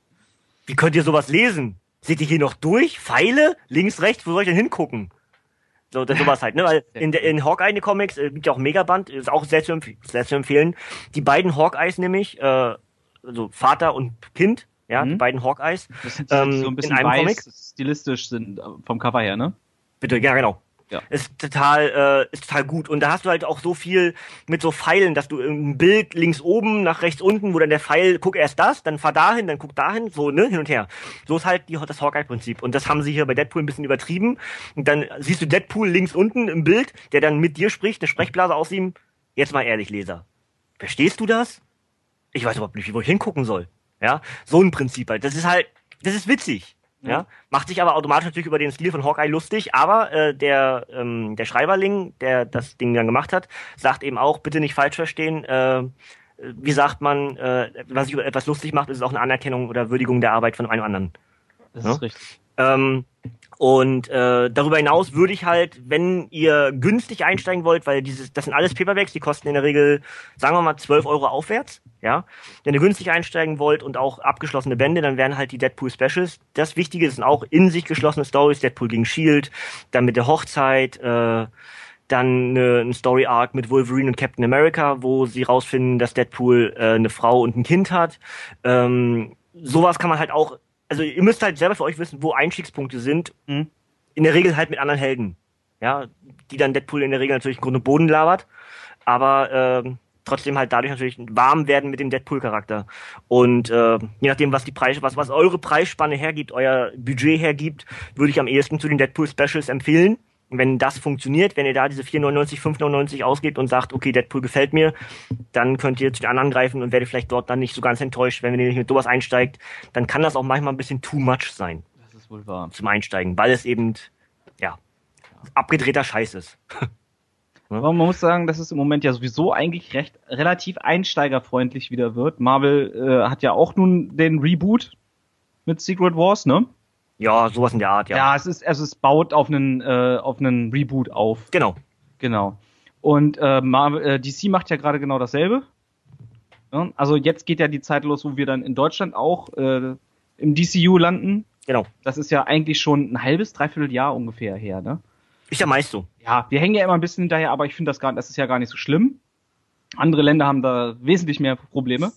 Wie könnt ihr sowas lesen? Seht ihr hier noch durch? Pfeile? Links, rechts? Wo soll ich denn hingucken? So, das sowas halt, ne? Weil in, in Hawkeye Comics äh, gibt ja auch Megaband, ist auch sehr zu, empf sehr zu empfehlen. Die beiden Hawkeyes nämlich, äh, also Vater und Kind, ja, mhm. die beiden Hawkeyes. Das sind ähm, so ein bisschen in einem weiß, Comic. stilistisch sind vom Cover her, ne? Bitte, ja, genau. Ja. Ist total, äh, ist total gut. Und da hast du halt auch so viel mit so Pfeilen, dass du im Bild links oben nach rechts unten, wo dann der Pfeil, guck erst das, dann fahr dahin, dann guck dahin, so, ne, hin und her. So ist halt die, das Hawkeye-Prinzip. Und das haben sie hier bei Deadpool ein bisschen übertrieben. Und dann siehst du Deadpool links unten im Bild, der dann mit dir spricht, eine Sprechblase aus ihm. Jetzt mal ehrlich, Leser. Verstehst du das? Ich weiß überhaupt nicht, wo ich hingucken soll. Ja, so ein Prinzip halt. Das ist halt, das ist witzig. Ja. Macht sich aber automatisch natürlich über den Stil von Hawkeye lustig, aber äh, der, ähm, der Schreiberling, der das Ding dann gemacht hat, sagt eben auch, bitte nicht falsch verstehen, äh, wie sagt man, äh, man sich über etwas lustig macht, ist es auch eine Anerkennung oder Würdigung der Arbeit von einem anderen. Das ja? ist richtig. Ähm, und äh, darüber hinaus würde ich halt, wenn ihr günstig einsteigen wollt, weil dieses, das sind alles Paperbacks, die kosten in der Regel, sagen wir mal, 12 Euro aufwärts, ja. Wenn ihr günstig einsteigen wollt und auch abgeschlossene Bände, dann wären halt die Deadpool Specials. Das Wichtige sind auch in sich geschlossene Stories, Deadpool gegen Shield, dann mit der Hochzeit, äh, dann eine, ein Story Arc mit Wolverine und Captain America, wo sie rausfinden, dass Deadpool äh, eine Frau und ein Kind hat. Ähm, sowas kann man halt auch also ihr müsst halt selber für euch wissen, wo Einstiegspunkte sind. Mhm. In der Regel halt mit anderen Helden. Ja, die dann Deadpool in der Regel natürlich im Grunde Boden labert. Aber äh, trotzdem halt dadurch natürlich warm werden mit dem Deadpool-Charakter. Und äh, je nachdem, was die Preise, was, was eure Preisspanne hergibt, euer Budget hergibt, würde ich am ehesten zu den Deadpool-Specials empfehlen wenn das funktioniert, wenn ihr da diese 4,99, 5,99 ausgebt und sagt, okay, Deadpool gefällt mir, dann könnt ihr zu den anderen greifen und werdet vielleicht dort dann nicht so ganz enttäuscht, wenn ihr nicht mit sowas einsteigt, dann kann das auch manchmal ein bisschen too much sein. Das ist wohl wahr. Zum Einsteigen, weil es eben, ja, abgedrehter Scheiß ist. Aber man muss sagen, dass es im Moment ja sowieso eigentlich recht relativ einsteigerfreundlich wieder wird. Marvel äh, hat ja auch nun den Reboot mit Secret Wars, ne? Ja, sowas in der Art, ja. Ja, es ist, also es baut auf einen, äh, auf einen Reboot auf. Genau. Genau. Und äh, Marvel, äh, DC macht ja gerade genau dasselbe. Ja, also jetzt geht ja die Zeit los, wo wir dann in Deutschland auch äh, im DCU landen. Genau. Das ist ja eigentlich schon ein halbes, dreiviertel Jahr ungefähr her, ne? Ist ja meist so. Ja, wir hängen ja immer ein bisschen hinterher, aber ich finde das gar, das ist ja gar nicht so schlimm. Andere Länder haben da wesentlich mehr Probleme.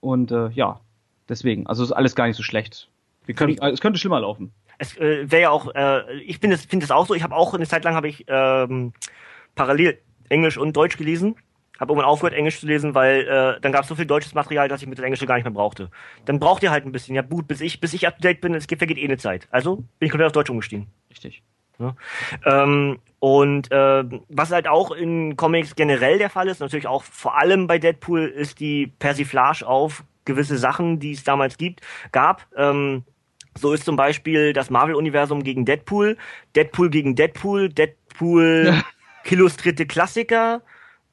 Und äh, ja, deswegen, also ist alles gar nicht so schlecht. Wir können, es könnte schlimmer laufen. Es äh, wäre ja auch, äh, ich finde es finde es auch so. Ich habe auch eine Zeit lang habe ich ähm, parallel Englisch und Deutsch gelesen. Habe irgendwann aufgehört, Englisch zu lesen, weil äh, dann gab es so viel deutsches Material, dass ich mit dem Englischen gar nicht mehr brauchte. Dann braucht ihr halt ein bisschen. Ja gut, bis ich bis ich up to date bin, es geht, vergeht eh eine Zeit. Also bin ich komplett auf Deutsch umgestiegen. Richtig. Ja. Ähm, und äh, was halt auch in Comics generell der Fall ist, natürlich auch vor allem bei Deadpool, ist die Persiflage auf gewisse Sachen, die es damals gibt, gab. Ähm, so ist zum Beispiel das Marvel-Universum gegen Deadpool, Deadpool gegen Deadpool, Deadpool illustrierte Klassiker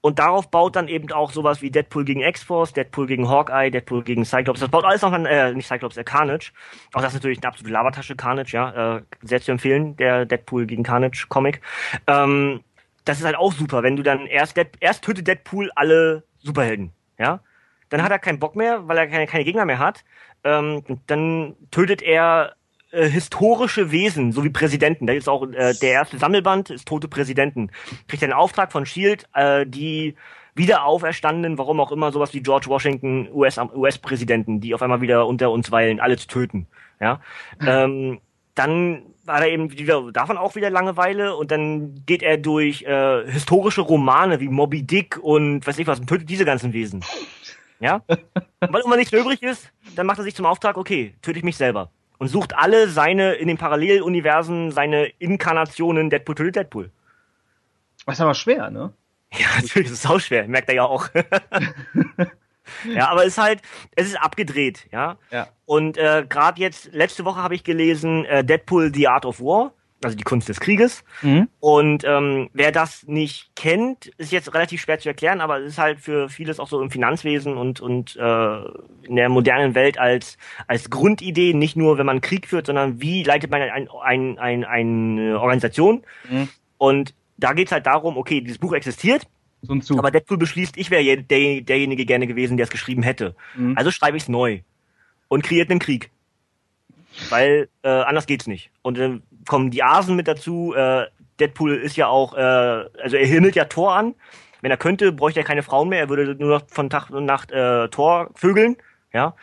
und darauf baut dann eben auch sowas wie Deadpool gegen X-Force, Deadpool gegen Hawkeye, Deadpool gegen Cyclops. Das baut alles noch an, äh, nicht Cyclops, äh, Carnage. Auch das ist natürlich eine absolute Labertasche, Carnage, ja. Äh, sehr zu empfehlen, der Deadpool gegen Carnage Comic. Ähm, das ist halt auch super, wenn du dann erst, Dead, erst tötet Deadpool alle Superhelden, ja. Dann hat er keinen Bock mehr, weil er keine, keine Gegner mehr hat ähm, dann tötet er äh, historische Wesen, so wie Präsidenten. Da ist auch äh, der erste Sammelband, ist tote Präsidenten. Kriegt er einen Auftrag von Shield, äh, die wieder auferstandenen, warum auch immer, sowas wie George Washington, US-Präsidenten, US die auf einmal wieder unter uns weilen, alle zu töten. Ja. ähm, dann war er eben wieder davon auch wieder Langeweile und dann geht er durch äh, historische Romane wie Moby Dick und weiß ich was und tötet diese ganzen Wesen. Ja? Weil immer nichts übrig ist, dann macht er sich zum Auftrag, okay, töte ich mich selber. Und sucht alle seine, in den Paralleluniversen, seine Inkarnationen Deadpool tötet Deadpool. Das ist aber schwer, ne? Ja, natürlich, das ist auch schwer, merkt er ja auch. ja, aber es ist halt, es ist abgedreht, ja. ja. Und äh, gerade jetzt, letzte Woche habe ich gelesen, äh, Deadpool The Art of War. Also die Kunst des Krieges. Mhm. Und ähm, wer das nicht kennt, ist jetzt relativ schwer zu erklären, aber es ist halt für vieles auch so im Finanzwesen und und äh, in der modernen Welt als als Grundidee, nicht nur wenn man Krieg führt, sondern wie leitet man ein, ein, ein, eine Organisation. Mhm. Und da geht's halt darum, okay, dieses Buch existiert, aber Deadpool beschließt, ich wäre der, derjenige gerne gewesen, der es geschrieben hätte. Mhm. Also schreibe ich es neu und kreiert einen Krieg. Weil äh, anders geht's nicht. Und äh, kommen die Asen mit dazu. Äh, Deadpool ist ja auch, äh, also er himmelt ja Tor an. Wenn er könnte, bräuchte er keine Frauen mehr. Er würde nur noch von Tag und Nacht äh, Tor vögeln. Ja.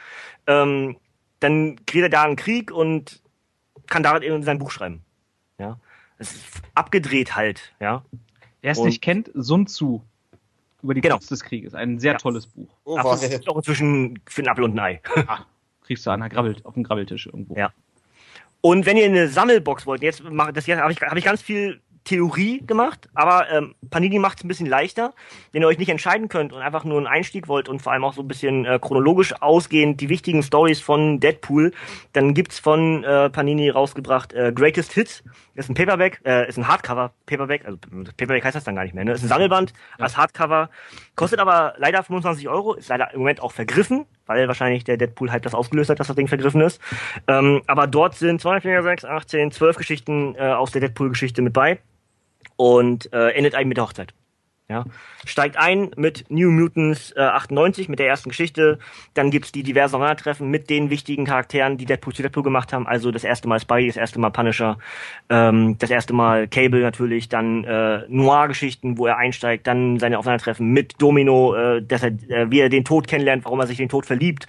Ähm, dann kriegt er da einen Krieg und kann darin in sein Buch schreiben. Ja. Es ist abgedreht halt, ja. Wer es nicht kennt, Sun Tzu über die genau. Kunst des Krieges. Ein sehr ja. tolles Buch. Oh, Ach, das ist auch inzwischen für ein Apfel und ein Ei. Ah, kriegst du an auf dem Grabbeltisch irgendwo. Ja. Und wenn ihr eine Sammelbox wollt, jetzt mache das jetzt habe ich, hab ich ganz viel Theorie gemacht, aber ähm, Panini macht es ein bisschen leichter, wenn ihr euch nicht entscheiden könnt und einfach nur einen Einstieg wollt und vor allem auch so ein bisschen äh, chronologisch ausgehend die wichtigen Stories von Deadpool, dann gibt's von äh, Panini rausgebracht äh, Greatest Hits, ist ein Paperback, äh, ist ein Hardcover Paperback, also Paperback heißt das dann gar nicht mehr, ne? Ist ein Sammelband ja. als Hardcover, kostet aber leider 25 Euro, ist leider im Moment auch vergriffen, weil wahrscheinlich der Deadpool halt das ausgelöst hat, dass das Ding vergriffen ist. Ähm, aber dort sind 2, 4, 6, 18, 12 Geschichten äh, aus der Deadpool-Geschichte mit bei und äh, endet eigentlich mit der Hochzeit. Ja, steigt ein mit New Mutants äh, 98 mit der ersten Geschichte. Dann gibt's die diversen Aufeinandertreffen mit den wichtigen Charakteren, die Deadpool zu Deadpool gemacht haben. Also das erste Mal Spidey, das erste Mal Punisher, ähm, das erste Mal Cable natürlich, dann äh, Noir-Geschichten, wo er einsteigt, dann seine Aufeinandertreffen mit Domino, äh, dass er, äh, wie er den Tod kennenlernt, warum er sich den Tod verliebt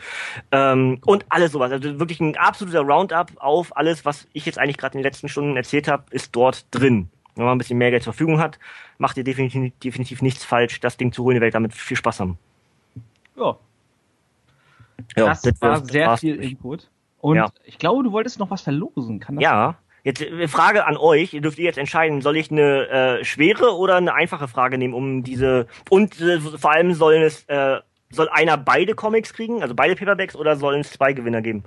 ähm, und alles sowas. Also wirklich ein absoluter Roundup auf alles, was ich jetzt eigentlich gerade in den letzten Stunden erzählt habe, ist dort drin wenn man ein bisschen mehr Geld zur Verfügung hat, macht ihr definitiv, definitiv nichts falsch, das Ding zu holen, ihr werdet damit viel Spaß haben. Ja. ja das, das war sehr viel Input. Und ja. ich glaube, du wolltest noch was verlosen, kann das Ja. Sein? Jetzt äh, Frage an euch, ihr dürft ihr jetzt entscheiden, soll ich eine äh, schwere oder eine einfache Frage nehmen, um diese und äh, vor allem sollen es äh, soll einer beide Comics kriegen, also beide Paperbacks oder sollen es zwei Gewinner geben?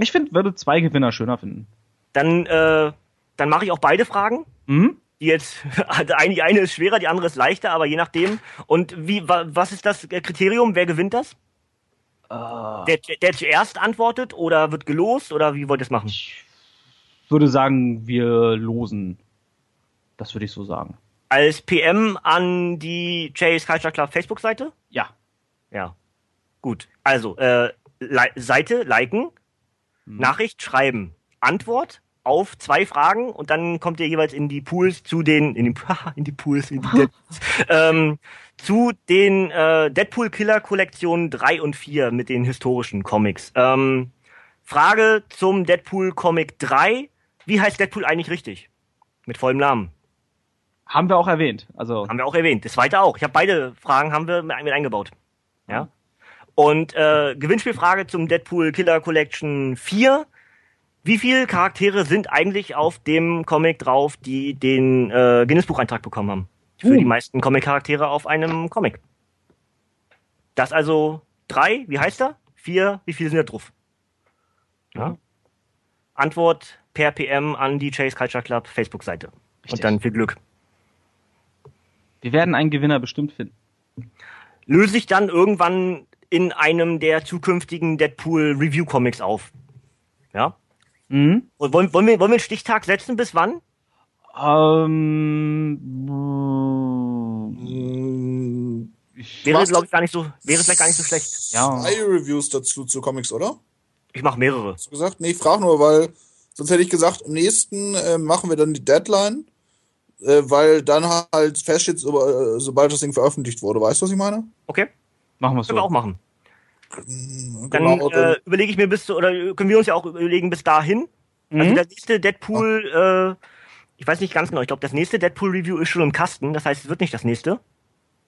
Ich finde, würde zwei Gewinner schöner finden. Dann äh, dann mache ich auch beide Fragen. Mhm. Die jetzt, die eine ist schwerer, die andere ist leichter, aber je nachdem. Und wie, was ist das Kriterium? Wer gewinnt das? Uh. Der, der zuerst antwortet oder wird gelost oder wie wollt ihr es machen? Ich würde sagen, wir losen. Das würde ich so sagen. Als PM an die Chase Culture Club Facebook-Seite? Ja. Ja. Gut. Also, äh, Seite liken, hm. Nachricht schreiben, Antwort, auf zwei Fragen und dann kommt ihr jeweils in die Pools zu den in, den, in die Pools in die Dead, ähm, zu den äh, Deadpool Killer Kollektionen 3 und 4 mit den historischen Comics. Ähm, Frage zum Deadpool Comic 3. Wie heißt Deadpool eigentlich richtig? Mit vollem Namen. Haben wir auch erwähnt. Also haben wir auch erwähnt. Das zweite auch. Ich habe beide Fragen haben wir mit eingebaut. Ja. Und äh, Gewinnspielfrage zum Deadpool Killer Collection 4 wie viele Charaktere sind eigentlich auf dem Comic drauf, die den äh, Guinness-Bucheintrag bekommen haben? Für uh. die meisten Comic-Charaktere auf einem Comic. Das also drei, wie heißt er? Vier, wie viele sind da drauf? Ja. Antwort per PM an die Chase Culture Club Facebook-Seite. Und dann viel Glück. Wir werden einen Gewinner bestimmt finden. Löse ich dann irgendwann in einem der zukünftigen Deadpool Review Comics auf. Ja? Mhm. Und wollen, wollen, wir, wollen wir einen Stichtag setzen? Bis wann? Ähm, wäre, glaube ich, gar nicht so, wäre vielleicht gar nicht so schlecht. Ja. Zwei Reviews dazu zu Comics, oder? Ich mache mehrere. Hast du gesagt? Nee, ich frage nur, weil sonst hätte ich gesagt, im nächsten äh, machen wir dann die Deadline, äh, weil dann halt feststeht, so, äh, sobald das Ding veröffentlicht wurde. Weißt du, was ich meine? Okay. Machen wir so. Können wir auch machen. Dann genau, äh, überlege ich mir bis zu, oder können wir uns ja auch überlegen bis dahin. Also mhm. Also der nächste Deadpool, ja. äh, ich weiß nicht ganz genau, ich glaube, das nächste Deadpool-Review ist schon im Kasten, das heißt, es wird nicht das nächste.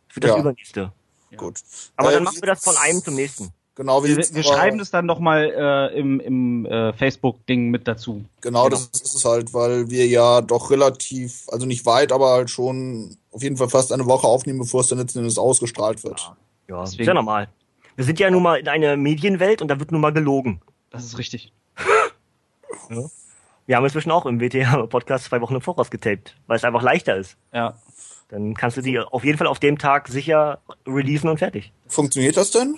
Es wird das ja. übernächste. Ja. Gut. Aber äh, dann machen wir das von einem zum nächsten. Genau, wir, wir schreiben das dann nochmal äh, im, im äh, Facebook-Ding mit dazu. Genau, genau, das ist es halt, weil wir ja doch relativ, also nicht weit, aber halt schon auf jeden Fall fast eine Woche aufnehmen, bevor es dann letzten Endes ausgestrahlt wird. Ja, ja ist ja normal. Wir sind ja nun mal in einer Medienwelt und da wird nun mal gelogen. Das ist richtig. ja. Wir haben inzwischen auch im WTA-Podcast zwei Wochen im Voraus getaped, weil es einfach leichter ist. Ja. Dann kannst du die auf jeden Fall auf dem Tag sicher releasen und fertig. Funktioniert das denn?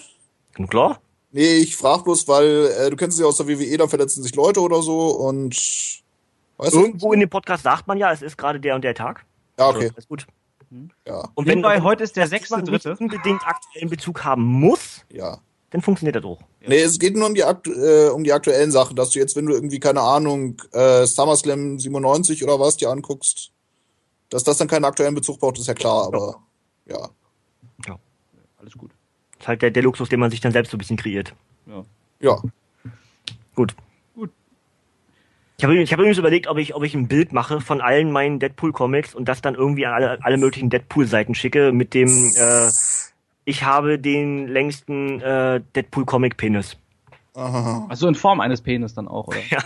Na klar. Nee, ich frage bloß, weil äh, du kennst es ja aus der WWE, da verletzen sich Leute oder so und weißt irgendwo du? in dem Podcast sagt man ja, es ist gerade der und der Tag. Ja, okay. Also, ist gut. Ja. Und wenn bei heute ist der sechste dritte unbedingt aktuellen Bezug haben muss, ja. dann funktioniert das auch. Nee, es geht nur um die, äh, um die aktuellen Sachen, dass du jetzt, wenn du irgendwie, keine Ahnung, äh, SummerSlam 97 oder was dir anguckst, dass das dann keinen aktuellen Bezug braucht, ist ja klar, aber ja. Ja, alles gut. Das ist halt der, der Luxus, den man sich dann selbst so ein bisschen kreiert. Ja. Ja. Gut. Ich habe ich hab übrigens überlegt, ob ich, ob ich ein Bild mache von allen meinen Deadpool-Comics und das dann irgendwie an alle, alle möglichen Deadpool-Seiten schicke mit dem, äh, ich habe den längsten äh, Deadpool-Comic-Penis. Also in Form eines Penis dann auch, oder? Ja.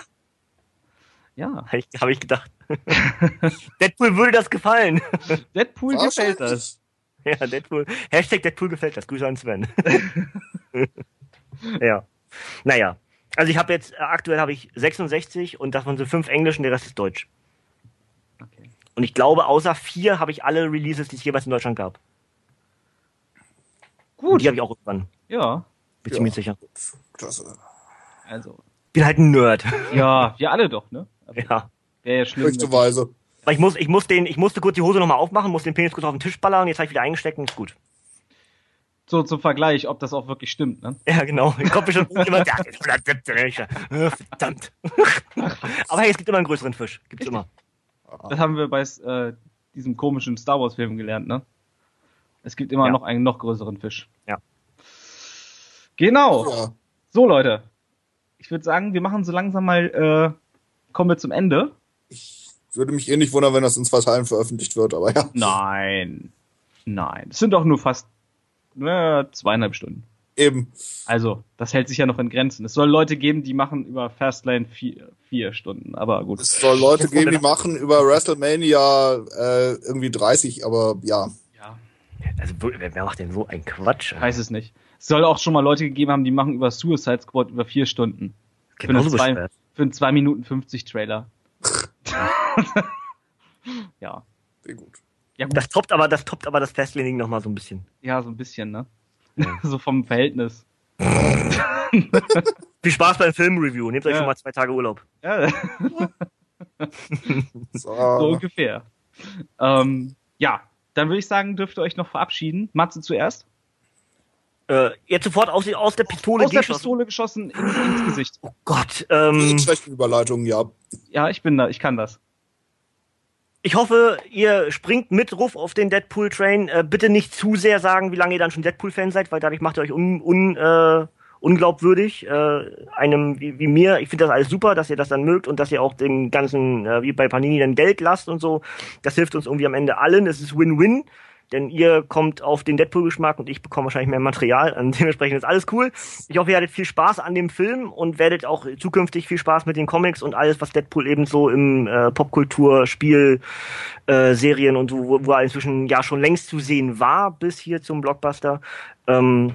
Ja. Habe ich, hab ich gedacht. Deadpool würde das gefallen. Deadpool gefällt das. Ja, Deadpool. Hashtag Deadpool gefällt das. Grüße an Sven. ja. Naja. Also ich habe jetzt, äh, aktuell habe ich 66 und davon sind fünf Englisch und der Rest ist Deutsch. Okay. Und ich glaube, außer vier habe ich alle Releases, die es jeweils in Deutschland gab. Gut. Und die habe ich auch irgendwann. Ja. Bin ja. ziemlich sicher. Klasse. Also. Bin halt ein Nerd. Ja, wir alle doch, ne? Also, ja. Wäre ja schlimm. Richtigerweise. Weil ich muss, ich muss den, ich musste kurz die Hose nochmal aufmachen, muss den Penis kurz auf den Tisch ballern, jetzt habe ich wieder eingesteckt und ist gut. So zum Vergleich, ob das auch wirklich stimmt, ne? Ja, genau. Ich kommt bestimmt jemand, der 117, verdammt. Aber hey, es gibt immer einen größeren Fisch. Gibt's immer. Das haben wir bei äh, diesem komischen Star Wars Film gelernt, ne? Es gibt immer ja. noch einen noch größeren Fisch. Ja. Genau. Ja. So, Leute. Ich würde sagen, wir machen so langsam mal, äh, kommen wir zum Ende. Ich würde mich eh nicht wundern, wenn das in zwei Teilen veröffentlicht wird, aber ja. Nein. Nein. Es sind doch nur fast äh, zweieinhalb Stunden. Eben. Also, das hält sich ja noch in Grenzen. Es soll Leute geben, die machen über Fastlane vier, vier Stunden, aber gut. Es soll Leute geben, die machen über WrestleMania äh, irgendwie 30, aber ja. Ja. Also, wer macht denn so einen Quatsch? Ich weiß es nicht. Es soll auch schon mal Leute gegeben haben, die machen über Suicide Squad über vier Stunden. Genau für, zwei, für einen 2 Minuten 50 Trailer. ja. Sehr gut. Ja, gut. Das toppt aber, das toppt aber das Fastlaning noch mal so ein bisschen. Ja, so ein bisschen, ne? Ja. so vom Verhältnis. Viel Spaß beim Filmreview. Nehmt euch ja. schon mal zwei Tage Urlaub. Ja. so. so. ungefähr. Ähm, ja, dann würde ich sagen, dürft ihr euch noch verabschieden. Matze zuerst. Äh, jetzt sofort aus, aus der Pistole aus geschossen. Aus der Pistole geschossen ins, ins Gesicht. Oh Gott. Ähm, schlechte Überleitung, ja. Ja, ich bin da, ich kann das. Ich hoffe, ihr springt mit Ruf auf den Deadpool-Train. Äh, bitte nicht zu sehr sagen, wie lange ihr dann schon Deadpool-Fan seid, weil dadurch macht ihr euch un, un, äh, unglaubwürdig. Äh, einem wie, wie mir, ich finde das alles super, dass ihr das dann mögt und dass ihr auch den ganzen, äh, wie bei Panini, dann Geld lasst und so. Das hilft uns irgendwie am Ende allen. Es ist Win-Win denn ihr kommt auf den Deadpool-Geschmack und ich bekomme wahrscheinlich mehr Material. Und dementsprechend ist alles cool. Ich hoffe, ihr hattet viel Spaß an dem Film und werdet auch zukünftig viel Spaß mit den Comics und alles, was Deadpool eben so im äh, Popkultur, Spiel, äh, Serien und so, wo, wo er inzwischen ja schon längst zu sehen war, bis hier zum Blockbuster. Ähm,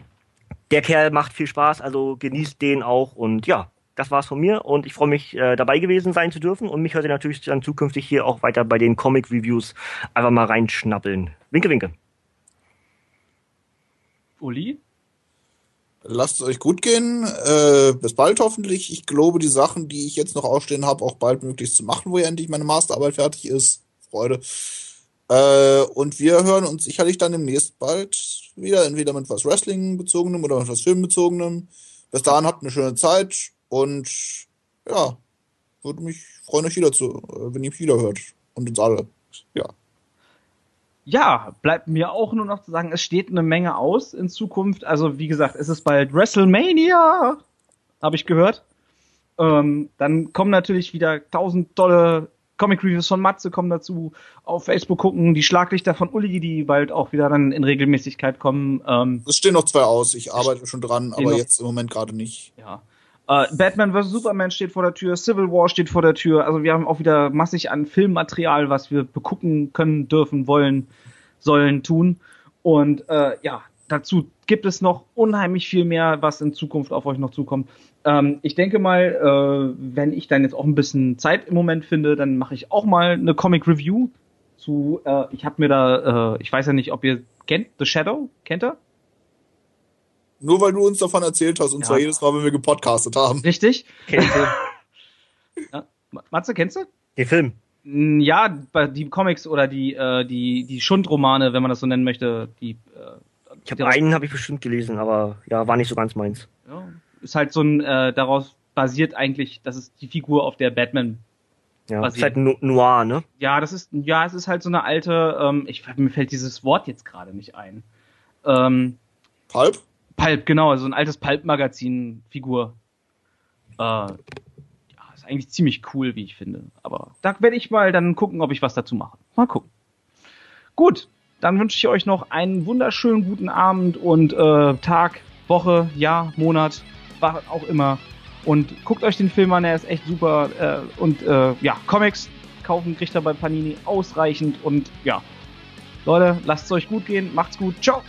der Kerl macht viel Spaß, also genießt den auch und ja, das war's von mir und ich freue mich, äh, dabei gewesen sein zu dürfen und mich hört ihr natürlich dann zukünftig hier auch weiter bei den Comic-Reviews einfach mal reinschnappeln. Winke, winke. Uli? Lasst es euch gut gehen. Äh, bis bald hoffentlich. Ich glaube, die Sachen, die ich jetzt noch ausstehen habe, auch bald möglichst zu machen, wo ja endlich meine Masterarbeit fertig ist. Freude. Äh, und wir hören uns sicherlich dann demnächst bald wieder, entweder mit was Wrestling-bezogenem oder mit was Film-bezogenem. Bis dahin habt eine schöne Zeit und ja, würde mich freuen, euch wieder zu, äh, wenn ihr mich wieder hört. Und uns alle. Ja. Ja, bleibt mir auch nur noch zu sagen, es steht eine Menge aus in Zukunft. Also wie gesagt, es ist bald WrestleMania, habe ich gehört. Ähm, dann kommen natürlich wieder tausend tolle Comic-Reviews von Matze kommen dazu. Auf Facebook gucken, die Schlaglichter von Uli, die bald auch wieder dann in Regelmäßigkeit kommen. Ähm, es stehen noch zwei aus, ich arbeite schon dran, aber jetzt im Moment gerade nicht. Ja. Uh, Batman vs. Superman steht vor der Tür, Civil War steht vor der Tür. Also wir haben auch wieder massig an Filmmaterial, was wir begucken können, dürfen, wollen, sollen, tun. Und äh, ja, dazu gibt es noch unheimlich viel mehr, was in Zukunft auf euch noch zukommt. Ähm, ich denke mal, äh, wenn ich dann jetzt auch ein bisschen Zeit im Moment finde, dann mache ich auch mal eine Comic Review zu. Äh, ich habe mir da, äh, ich weiß ja nicht, ob ihr kennt The Shadow, kennt ihr? Nur weil du uns davon erzählt hast, und ja. zwar jedes Mal, wenn wir gepodcastet haben. Richtig. Kennst du? ja. Matze, kennst du? Den Film. Ja, die Comics oder die, äh, die, die Schundromane, wenn man das so nennen möchte, die. Äh, ich habe einen habe ich bestimmt gelesen, aber ja, war nicht so ganz meins. Ja, ist halt so ein, äh, daraus basiert eigentlich, das ist die Figur, auf der Batman ja, basiert. ist halt Noir, ne? Ja, das ist, ja, es ist halt so eine alte, ähm, ich, mir fällt dieses Wort jetzt gerade nicht ein. Ähm, Pulp? Pulp, genau, so ein altes Pulp-Magazin-Figur. Äh, ja, ist eigentlich ziemlich cool, wie ich finde. Aber da werde ich mal dann gucken, ob ich was dazu mache. Mal gucken. Gut, dann wünsche ich euch noch einen wunderschönen guten Abend und äh, Tag, Woche, Jahr, Monat, was auch immer. Und guckt euch den Film an, er ist echt super. Äh, und äh, ja, Comics kaufen kriegt er bei Panini ausreichend. Und ja, Leute, lasst es euch gut gehen, macht's gut, ciao!